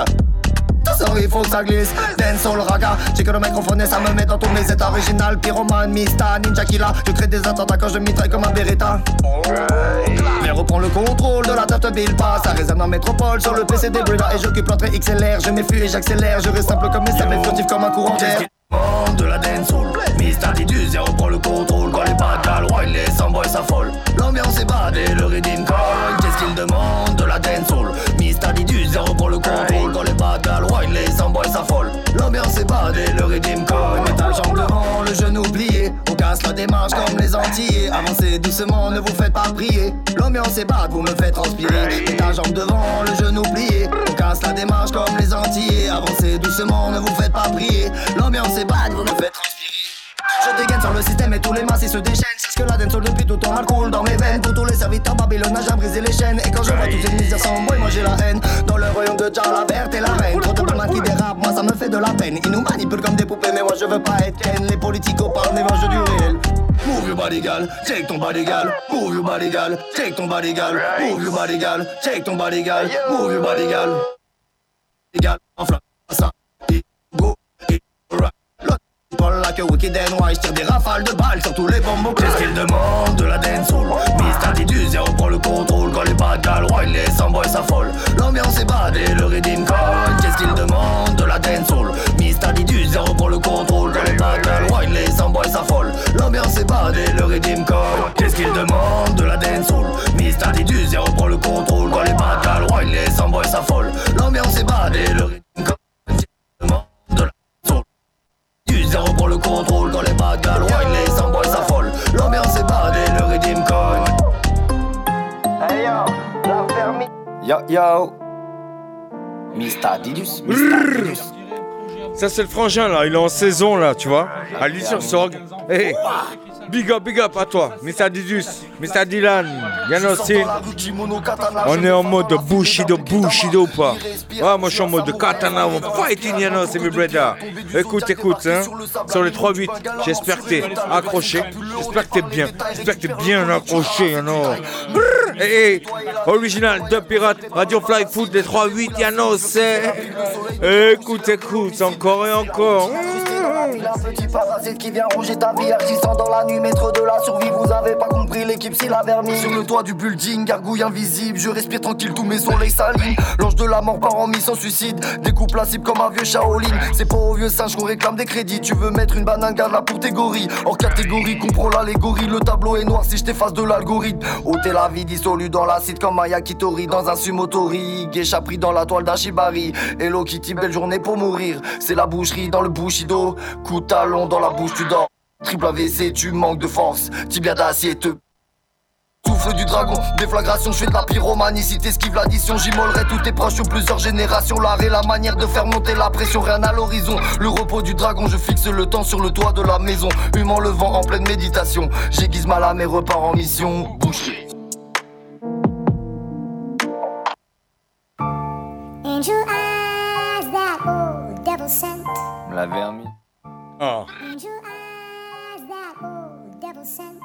Sorry, il faut que ça glisse. Dance soul raga. J'ai que le microphone et ça me met dans tous mes états. Original, pyromane, mista, ninja killa. Je crée des attentats quand je mitraille comme un Beretta. Mais reprends le contrôle de la tête Bill Pass. Ça résonne en métropole sur le PC des Bruna. Et j'occupe l'entrée XLR. Je m'effuis et j'accélère. Je reste simple comme mes sables, furtif comme un courant d'air. De la dance soul, Mr. Didus, et reprend le contrôle quand les de Galois, les sans-boys s'affolent. L'ambiance est bad et le redeem cogne. Qu'est-ce qu'il demande de la dance soul? Mr. Didus, et reprend le contrôle pas de Galois, les sans-boys s'affolent. L'ambiance est bad et le cogne. Mets ta jambe devant, le genou plié. On casse la démarche comme les Antillais. Avancez doucement, ne vous faites pas prier. L'ambiance est bad, vous me faites transpirer. Mets ta jambe devant, le genou plié. On casse la démarche comme les Antillais. Avancez doucement, ne vous faites pas prier. L'ambiance est bad, vous me faites transpirer. Je dégaine sur le système et tous les masses ils se déchaînent. Ce que la dancehall depuis tout temps mal coule dans mes veines. Pour tous les serviteurs, Babylone a déjà brisé les chaînes. Et quand je vois toutes ces misères sans moi, moi j'ai la haine. Dans le royaume de Jah, la verte et la reine. Trop de qui dérapent, moi ça me fait de la peine. Ils nous manipulent comme des poupées, mais moi je veux pas être Ken. Les politiques parlent, mais moi je du réel. Move your body, gal, take ton body, gal. Move your body, gal, take ton body, gal. Move your body, gal, take ton body, gal. Move your body, gal. Ça, go. Paul like a wicked and wise, tire des rafales de balles sur tous les bonbons. Qu'est-ce qu'il demande de la dance soul? Mister Didus, et reprend le contrôle quand les bad gal roilent, les sans-boys s'affolent. L'ambiance est bad et le redeem cogne. Qu'est-ce qu'il demande de la dance soul? Mister Didus, et reprend le contrôle quand les bad gal roilent, les sans-boys s'affolent. L'ambiance est bad et le redeem cogne. Qu'est-ce qu'il demande de la dance soul? Mister Didus, et reprend le contrôle quand les bad gal roilent, les sans-boys s'affolent. L'ambiance est bad et le zéro pour le contrôle quand les gal wine, les sans-boys s'affolent. L'ambiance est bad et le redeem cogne. Hey yo, la fermi. Yo yo. Mr. Didus, Mr. Didus. Ça, c'est le frangin là, il est en saison là, tu vois. À lui sur Sorg. Hey, big up, big up à toi, Mr. Didus, Mr. Dylan, aussi. On est en mode Bushido, Bushido ou pas? Ouais, moi je suis en mode katana, on fighting Yano, c'est mes brother. Écoute, écoute, hein, sur les 3-8, j'espère que t'es accroché, j'espère que t'es bien, j'espère que t'es bien accroché, Yano. Brrr, Hey, hey, original de Pirate, Radio Fly Food, les 3-8, Yano, c'est. Écoute, écoute, encore et encore. Mmh. Un petit parasite qui vient ronger ta vie, agissant dans la nuit, maître de la survie. Vous avez pas compris l'équipe, c'est la vermine. Sur le toit du building, gargouille invisible. Je respire tranquille, tous mes soleils s'alignent. L'ange de la mort part en mission suicide. Découpe la cible comme un vieux Shaolin. C'est pas au vieux singe qu'on réclame des crédits. Tu veux mettre une banane, garde là pour tes gorilles. Hors catégorie, comprends l'allégorie. Le tableau est noir si je t'efface de l'algorithme. Ôtez la vie dissolue dans l'acide comme Kitori dans un sumotori. Geisha pris dans la toile d'Ashibari. Hello Kitty, belle journée pour mourir. C'est la boucherie dans le Bushido. De talon dans la bouche, tu dors. Triple AVC, tu manques de force. Tibia d'acier te Souffle du dragon, déflagration, je fais de la pyromanie Si t'esquives l'addition, j'immolerai tous tes proches sur plusieurs générations L'art et la manière de faire monter la pression, rien à l'horizon Le repos du dragon, je fixe le temps sur le toit de la maison Humant le vent en pleine méditation J'aiguise ma lame et repars en mission Boucherie Angel eyes that old devil sent. La vermine. Ah. Angel eyes that old devil sent.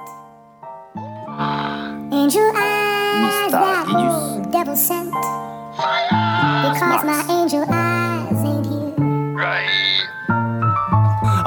Angel eyes that old devil sent. Because my angel eyes ain't here.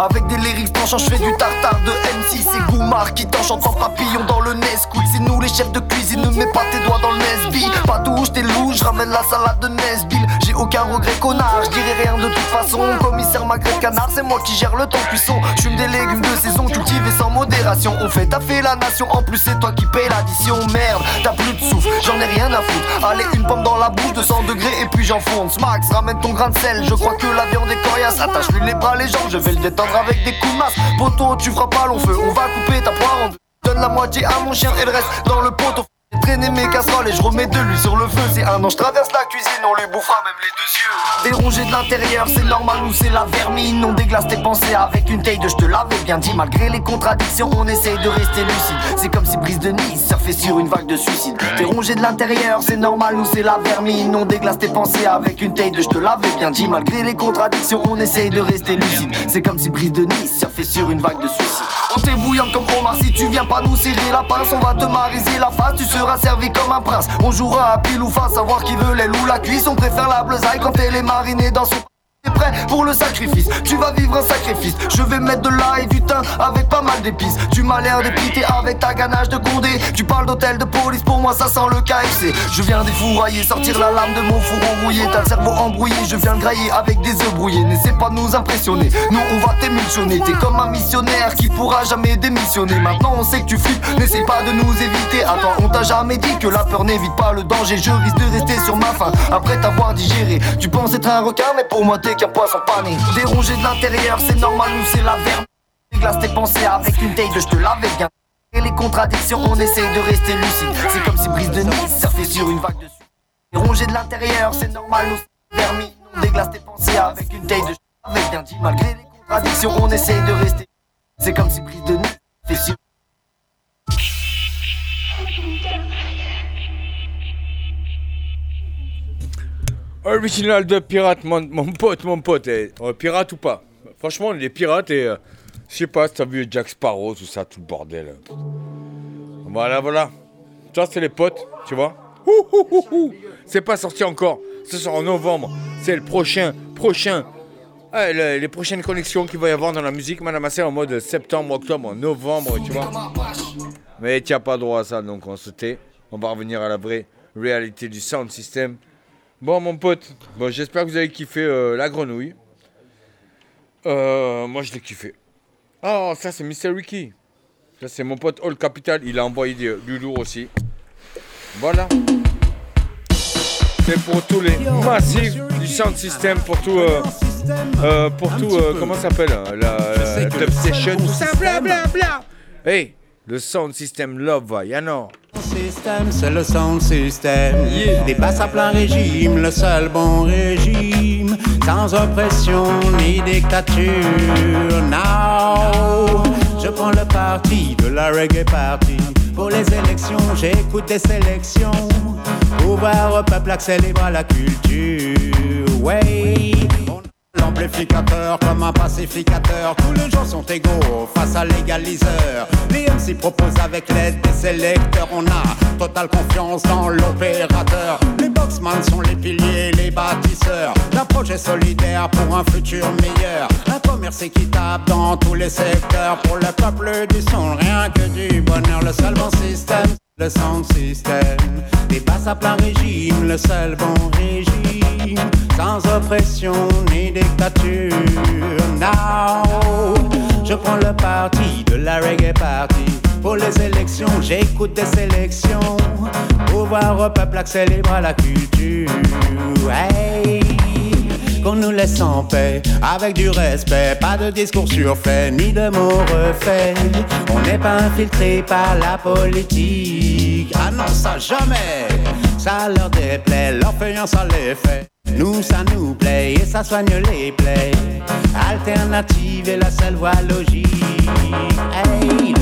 Avec des lyrics tranchants, je fais du tartare de MC C'est Goumar qui t'enchante en papillon dans le Nesquik. C'est nous les chefs de cuisine, ne mets pas tes doigts dans le Nesby. Pas touche, t'es louche, je ramène la salade de Nesbill. J'ai aucun regret connard, je dirai rien de toute façon. Commissaire magret canard, c'est moi qui gère le temps cuisson. J'fume des légumes de saison cultivés sans modération. On fait taffer la nation, en plus c'est toi qui paye l'addition. Merde, t'as plus de souffle, j'en ai rien à foutre. Allez une pomme dans la bouche, 200 degrés et puis j'enfonce. Max, ramène ton grain de sel, je crois que la viande est coriace. Attache-lui les bras, les jambes, je vais le détendre avec des coups de masse. Poto, tu feras pas long feu, on va couper ta poire en deux. Donne la moitié à mon chien et le reste dans le poteau Traîné mes casseroles et je remets de l'huile sur le feu. C'est un an, je traverse la cuisine, on lui bouffera même les deux yeux. Dérongé de l'intérieur, c'est normal ou c'est la vermine. On déglace tes pensées avec une taille de je te l'avais bien dit. Malgré les contradictions, on essaye de rester lucide. C'est comme si Brise de Nice surfait sur une vague de suicide. T'es rongé de l'intérieur, c'est normal ou c'est la vermine. On déglace tes pensées avec une taille de je te l'avais bien dit. Malgré les contradictions, on essaye de rester lucide. C'est comme si Brise de Nice surfait sur une vague de suicide On t'est bouillant comme Omar, si tu viens pas nous serrer la pince On va te mariser la face, tu seras servi comme un prince. On jouera à pile ou face, savoir qui veut l'aile ou la cuisse. On préfère la bleusaille quand elle est marinée dans son prêt pour le sacrifice, tu vas vivre un sacrifice. Je vais mettre de l'ail et du thym avec pas mal d'épices. Tu m'as l'air dépité avec ta ganache de condé. Tu parles d'hôtel de police, pour moi ça sent le KFC Je viens défourailler, sortir la lame de mon four rouillé. T'as le cerveau embrouillé, je viens le grailler avec des œufs brouillés. N'essaie pas de nous impressionner, nous on va t'émulsionner. T'es comme un missionnaire qui pourra jamais démissionner. Maintenant on sait que tu flippes, n'essaie pas de nous éviter. Attends, on t'a jamais dit que la peur n'évite pas le danger. Je risque de rester sur ma faim après t'avoir digéré. Tu penses être un requin mais pour moi t'es Dérongé de l'intérieur, c'est normal, nous c'est la verbe Déglace tes pensées avec une taille de je te l'avais bien. Et les contradictions, on essaye de rester lucide. C'est comme si Brise de Nice surfait sur une vague de Dérongé de l'intérieur, c'est normal, nous c'est la On déglace tes pensées avec une taille de je te l'avais bien. Malgré les contradictions, on essaye de rester. C'est comme si Brise de Nice fait sur Original de pirate, mon, pote, mon pote. euh, pirate ou pas Franchement, est pirates et. euh, je sais pas si t'as vu Jack Sparrow, tout ça, tout le bordel. Voilà, voilà. Ça, c'est les potes, tu vois. C'est pas sorti encore. Ce sera en novembre. C'est le prochain, prochain. Ah, le- les prochaines connexions qu'il va y avoir dans la musique, madame en mode septembre, octobre, novembre, tu vois. Mais tu n'as pas droit à ça, donc on se. On va revenir à la vraie réalité du sound system. Bon, mon pote, bon, j'espère que vous avez kiffé euh, la grenouille. Euh, moi, je l'ai kiffé. Oh, ça, c'est Mr. Ricky. Ça, c'est mon pote All Capital. Il a envoyé du, du lourd aussi. Voilà. C'est pour tous les massifs du sound system, pour tout. euh, euh, pour tout. comment ça s'appelle La, la dub session, tout ça, blablabla. Hey, le sound system love, you know. système, c'est le sound system. Des basses à plein régime, le seul bon régime. Sans oppression ni dictature. Now, je prends le parti de la reggae party. Pour les élections, j'écoute des sélections. Ouvert au peuple, accélère la culture. Ouais, on a l'amplificateur comme un pacificateur. Tous les gens sont égaux face à l'égaliseur. Les MC proposent avec l'aide des sélecteurs. On a totale confiance dans l'opérateur. Les boxman sont les piliers, les bâtisseurs. D'un projet solidaire pour un futur meilleur. Un commerce équitable dans tous les secteurs. Pour le peuple du son, rien que du bonheur. Le seul bon système. System, des basses à plein régime, le seul bon régime, sans oppression ni dictature. Now, je prends le parti de la reggae party. Pour les élections, j'écoute des sélections. Pouvoir au peuple à la culture. Qu'on nous laisse en paix, avec du respect, pas de discours surfaits, ni de mots refaits. On n'est pas infiltré par la politique, ah non, ça jamais, ça leur déplaît, leur faisant ça les fait. Nous, ça nous plaît et ça soigne les plaies. Alternative est la seule voie logique. Hey,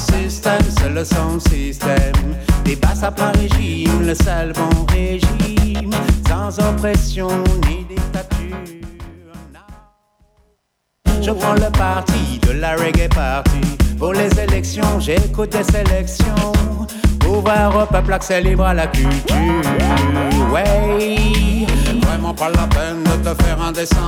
système, c'est le son système. Basses à plein régime, le seul bon régime. Sans oppression ni dictature. Je prends le parti de la reggae party. Pour les élections, j'écoute des sélections. Ouvert au peuple, accès la culture. Ouais, pas la peine de te faire un dessin.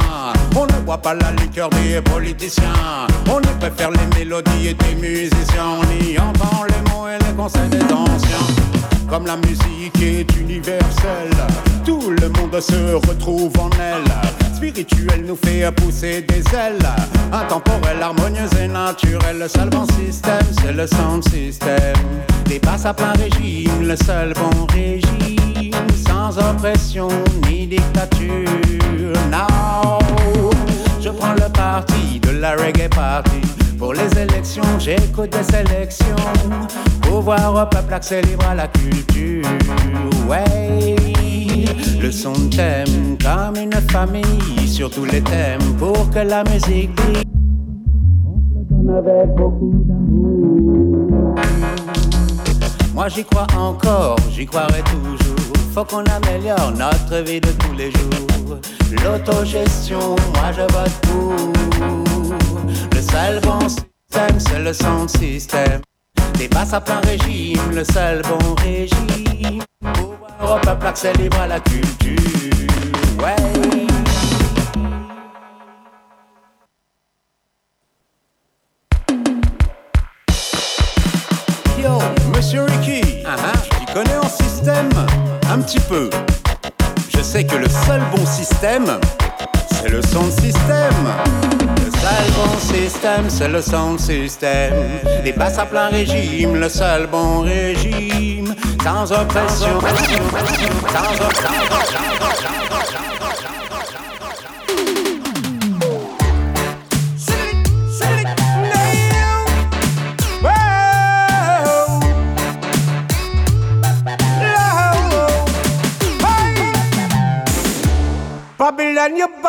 On ne boit pas la liqueur des politiciens. On y préfère les mélodies et des musiciens. On y entend les mots et les conseils des anciens. Comme la musique est universelle, tout le monde se retrouve en elle. Spirituel nous fait pousser des ailes. Intemporel, harmonieuse et naturelle. Le seul bon système, c'est le sound system. Des basses à plein régime, le seul bon régime. Sans oppression ni dictature. Now, je prends le parti de la reggae party. Pour les élections, j'écoute des sélections. Pouvoir au peuple, accès à la culture. Ouais, le son t'aime comme une famille sur tous les thèmes pour que la musique brille. On le donne avec beaucoup d'amour. Moi j'y crois encore, j'y croirai toujours. Faut qu'on améliore notre vie de tous les jours. L'autogestion, moi je vote pour. Le seul bon système, c'est le sound système. Des basses à plein régime, le seul bon régime. Pouvoir au peuple, accès libre à la culture. Ouais. Yo, Monsieur Ricky, tu connais en système Un petit peu. Je sais que le seul bon système, c'est le sound system. Le seul bon système, c'est le sound system. Des basses à plein régime, le seul bon régime. Sans oppression. Sans Babylon, you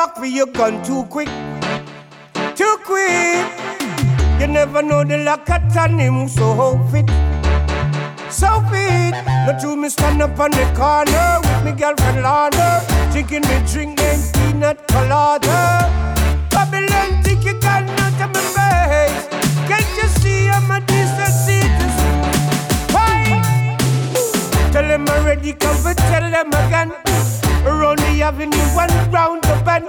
back for your gun too quick. Too quick. You never know the lack of time him so fit. So fit. Not to me stand up on the corner with me girlfriend Lana. Drinking me drink named peanut colada. Babylon, think you got out of my face. Can't you see I'm a decent citizen? Why? Tell them already, come but tell them again. Around the avenue and round the bend.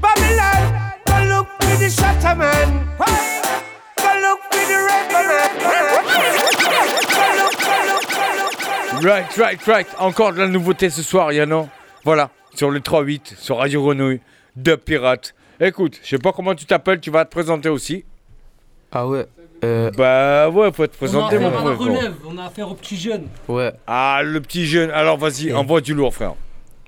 Babylon, go look for the shutter man. Go look for the man. Look. Right, right, right. Encore de la nouveauté ce soir, Yano. Voilà, sur le 3-8, sur Radio Grenouille, de Pirate. Écoute, je sais pas comment tu t'appelles, tu vas te présenter aussi. Ah ouais euh... Bah ouais, faut a présenter mon frère. relève, on a affaire aux petits jeunes. Ouais. Ah, le petit jeune. Alors vas-y, envoie du lourd, frère.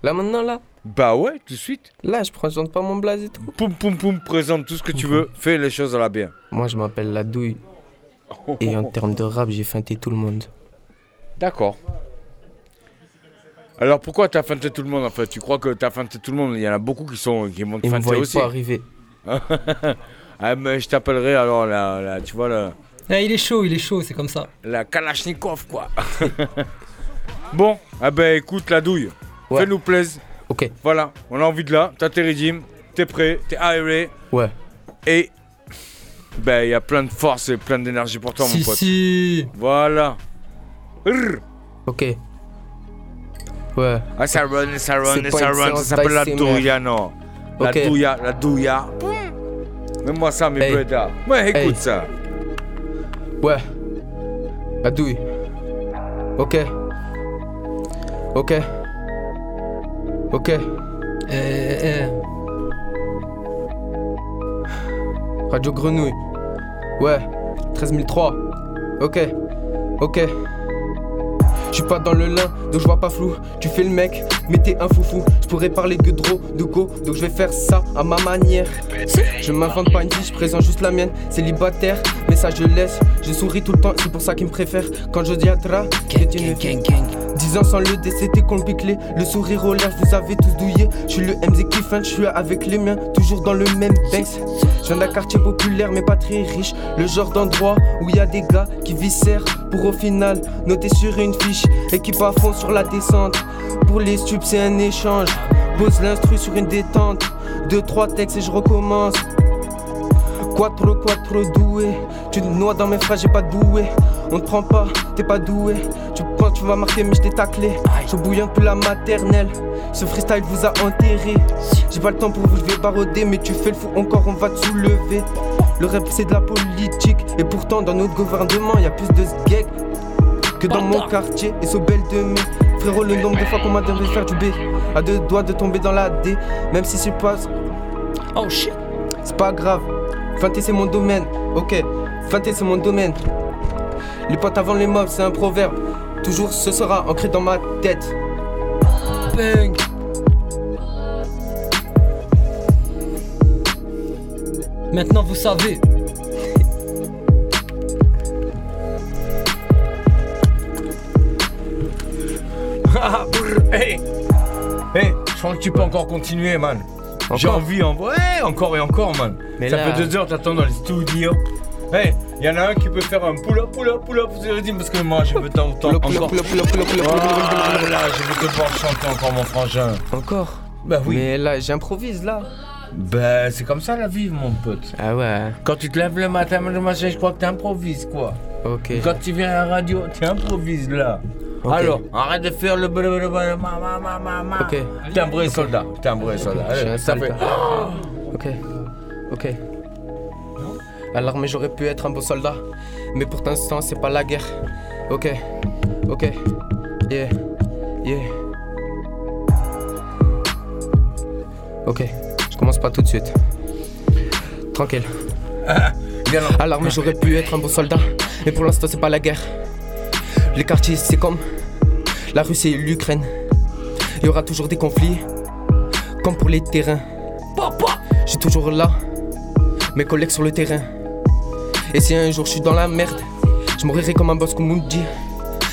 Là maintenant, là Bah ouais, tout de suite. Là, je présente pas mon blaze et tout. Poum, poum, poum, présente tout ce que tu veux. Fais les choses à la bien. Moi, je m'appelle La Douille. Et en termes de rap, j'ai feinté tout le monde. D'accord. Alors pourquoi t'as feinté tout le monde en fait? Tu crois que t'as feinté tout le monde? Il y en a beaucoup qui sont qui vont te Ils me feinter aussi. pas arriver. (laughs) ah mais je t'appellerai alors la, la- tu vois la, Ah, il est chaud, il est chaud, c'est comme ça. la Kalachnikov quoi. (laughs) bon, ah ben écoute la douille. Fais-nous plaisir. Ok. Voilà, on a envie de là. T'as tes régimes, t'es prêt, t'es aéré. Ouais. Et. Ben, il y a plein de force et plein d'énergie pour toi, Si, mon pote. si. Voilà. Rrr. Ok. Ouais. Ah, ça run, ça run, ça run. Ça s'appelle la d'ASMR. douilla, non. La Ok. douilla, la douilla. Mets-moi ça, mes Hey. brothers. Ouais, écoute Hey. ça. Ouais. La douille. Ok. Ok. Ok. Eh, Radio Grenouille. Ouais. 13003. Ok. Ok. Je suis pas dans le lin, donc je vois pas flou. Tu fais le mec, mais t'es un foufou. Je pourrais parler que de de go, donc je vais faire ça à ma manière. Je m'invente pas une vie, je présente juste la mienne. Célibataire, mais ça je laisse. Je souris tout le temps, c'est pour ça qu'ils me préfèrent. Quand je dis Atra, gang, 10 ans sans le D, c'était compliqué. Le sourire au l'air, je vous avais tous douillé. Je suis le MZ qui je suis avec les miens, toujours dans le même Banks. Je viens d'un quartier populaire, mais pas très riche. Le genre d'endroit où il y a des gars qui viscèrent pour au final noter sur une fiche. Équipe à fond sur la descente. Pour les stupes, c'est un échange. Pose l'instru sur une détente. Deux, trois textes et je recommence. Quattro, quattro doué. Tu te noies dans mes phrases, j'ai pas de bouée. On te prend pas, t'es pas doué. Tu penses tu vas marquer, mais je t'ai taclé. Je bouillon depuis la maternelle. Ce freestyle vous a enterré. J'ai pas le temps pour vous, je vais baroder. Mais tu fais le fou encore, on va te soulever. Le rap, c'est de la politique. Et pourtant, dans notre gouvernement, y a plus de sgeg que dans mon quartier. Et ce belle de mai. Frérot, le nombre de fois qu'on m'a demandé de faire du B. À deux doigts de tomber dans la D. Même si c'est pas. Oh shit. C'est pas grave. Feinter, c'est mon domaine. Ok. Feinter, c'est mon domaine. Les potes avant les mobs, c'est un proverbe. Toujours ce sera ancré dans ma tête. Bang. Maintenant vous savez. Hey, hey, je crois que tu peux encore continuer, man. J'ai envie, en... ouais, encore et encore, man. Mais ça là- fait deux heures, t'attends dans les studios. Hey, il y en a un qui peut faire un pull-up, pull-up, pull-up, vous avez dit, parce que moi, je veux t'entendre encore. Voilà, je veux te voir chanter encore, mon frangin. Encore Bah oui. Mais là, j'improvise là. Ben, c'est comme ça la vie, mon pote. Ah ouais. Quand tu te lèves le matin, le matin, je crois que t'improvises, quoi. Ok. Quand tu viens à la radio, tu improvises là. Ok. Alors, arrête de faire le blablabla, ma ma ma ma ma. Ok. T'es un vrai soldat, t'es un vrai soldat. Je suis Allez, un ça soldat. fait. Ok. Ok. À l'armée, j'aurais pu être un beau soldat. Mais pour l'instant, c'est pas la guerre. Ok. Ok. Yeah. Yeah. Ok. Je commence pas tout de suite. Tranquille. À l'armée, j'aurais pu être un beau soldat. Mais pour l'instant, c'est pas la guerre. Les quartiers, c'est comme la Russie et l'Ukraine. Il y aura toujours des conflits. Comme pour les terrains. Suis toujours là. Mes collègues sur le terrain. Et si un jour je suis dans la merde, je mourrai comme un boss comme Moody.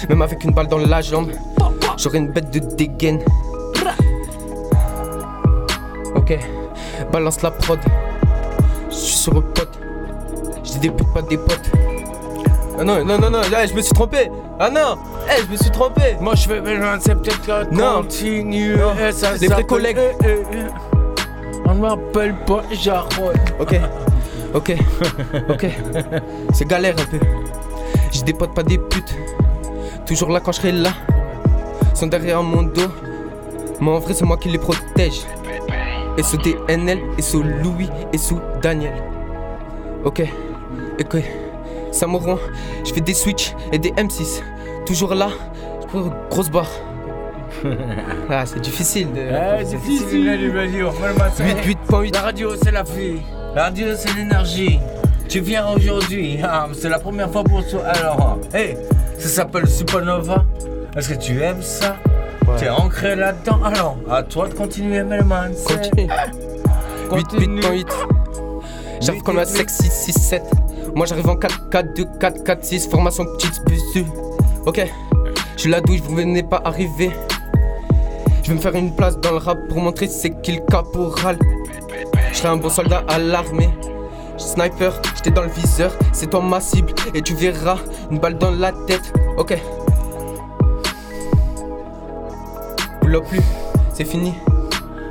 Même avec une balle dans la jambe, j'aurai une bête de dégaine. Ok, balance la prod. Je suis sur le pote. Je putes, pas des potes. Ah non, non, non, non, là, je me suis trompé. Ah non, eh, je me suis trompé. Moi, je fais, mais non, c'est peut-être que Non. continue. Eh, ça Des vrais collègues. eh, eh, eh. On m'appelle pas Jarod. Ok, ok, ok. C'est galère un peu. J'ai des potes, pas des putes. Toujours là quand je serai là. Sont derrière mon dos. Mais en vrai, c'est moi qui les protège. Et sous DNL, et sous Louis, et sous Daniel. Ok, ok. Samoron, je fais des switches et des M6. Toujours là, grosse barre. (laughs) Ah, c'est difficile de. Eh, c'est difficile, allez, vas-y, on fait le matin. 8, 8.8. La radio, c'est la vie. La radio, c'est l'énergie. Tu viens aujourd'hui. Ah, c'est la première fois pour toi. Alors, hey, ça s'appelle Supernova. Est-ce que tu aimes ça? T'es ancré là-dedans. Alors, à toi de continuer, Melman. Continue. 8, 8.8. J'arrive comme un sexy 6, 7. Moi j'arrive en 4, 4, 2, 4, 4, 6. Formation petite busu. Ok, je suis la douille, vous venez pas arriver. Je vais me faire une place dans le rap pour montrer c'est qui le caporal. Je serai un bon soldat à l'armée. Sniper, j'étais dans le viseur, c'est toi ma cible et tu verras une balle dans la tête. Ok. Up plus, c'est fini.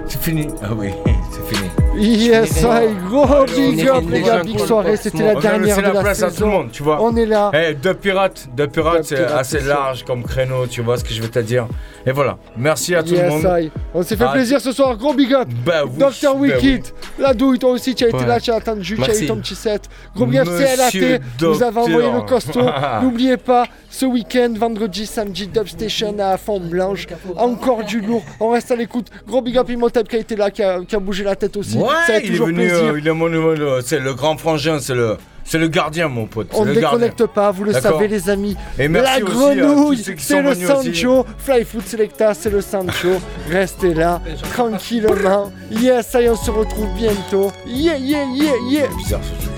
C'est fini. Ah oui, (laughs) c'est fini. Yes, I gros big up les gars, big soirée, c'était la dernière de la la place à tout le monde, tu vois. On est là. Eh, deux pirates, deux pirates, c'est assez c'est large comme créneau, tu vois ce que je veux te dire. Et voilà, merci à tout le Yes, monde. I. On s'est fait Ah, plaisir ce soir, gros big up. Bah oui, Docteur bah Wicked, la douille, toi aussi, tu as été là, tu as attendu, tu as eu ton petit set. Gros big up, Monsieur CLAT, vous avez envoyé le costaud. (laughs) N'oubliez pas, ce week-end, vendredi, samedi, Dubstation à Fond Blanche. Encore du lourd, on reste à l'écoute. Gros big up Imhotep qui a été là, qui a, qui a bougé la tête aussi. Ouais, Ça il est venu, euh, il est mon numéro, c'est le grand frangin, c'est le, c'est le gardien, mon pote. On ne gardien. déconnecte pas, vous le savez les amis. Et merci la grenouille, c'est le venus aussi. Sancho. Fly Food Selecta, c'est le Sancho. Restez là, (laughs) tranquillement. Yes, ça y est, on se retrouve bientôt. Yeah, yeah, yeah, yeah. Bizarre ce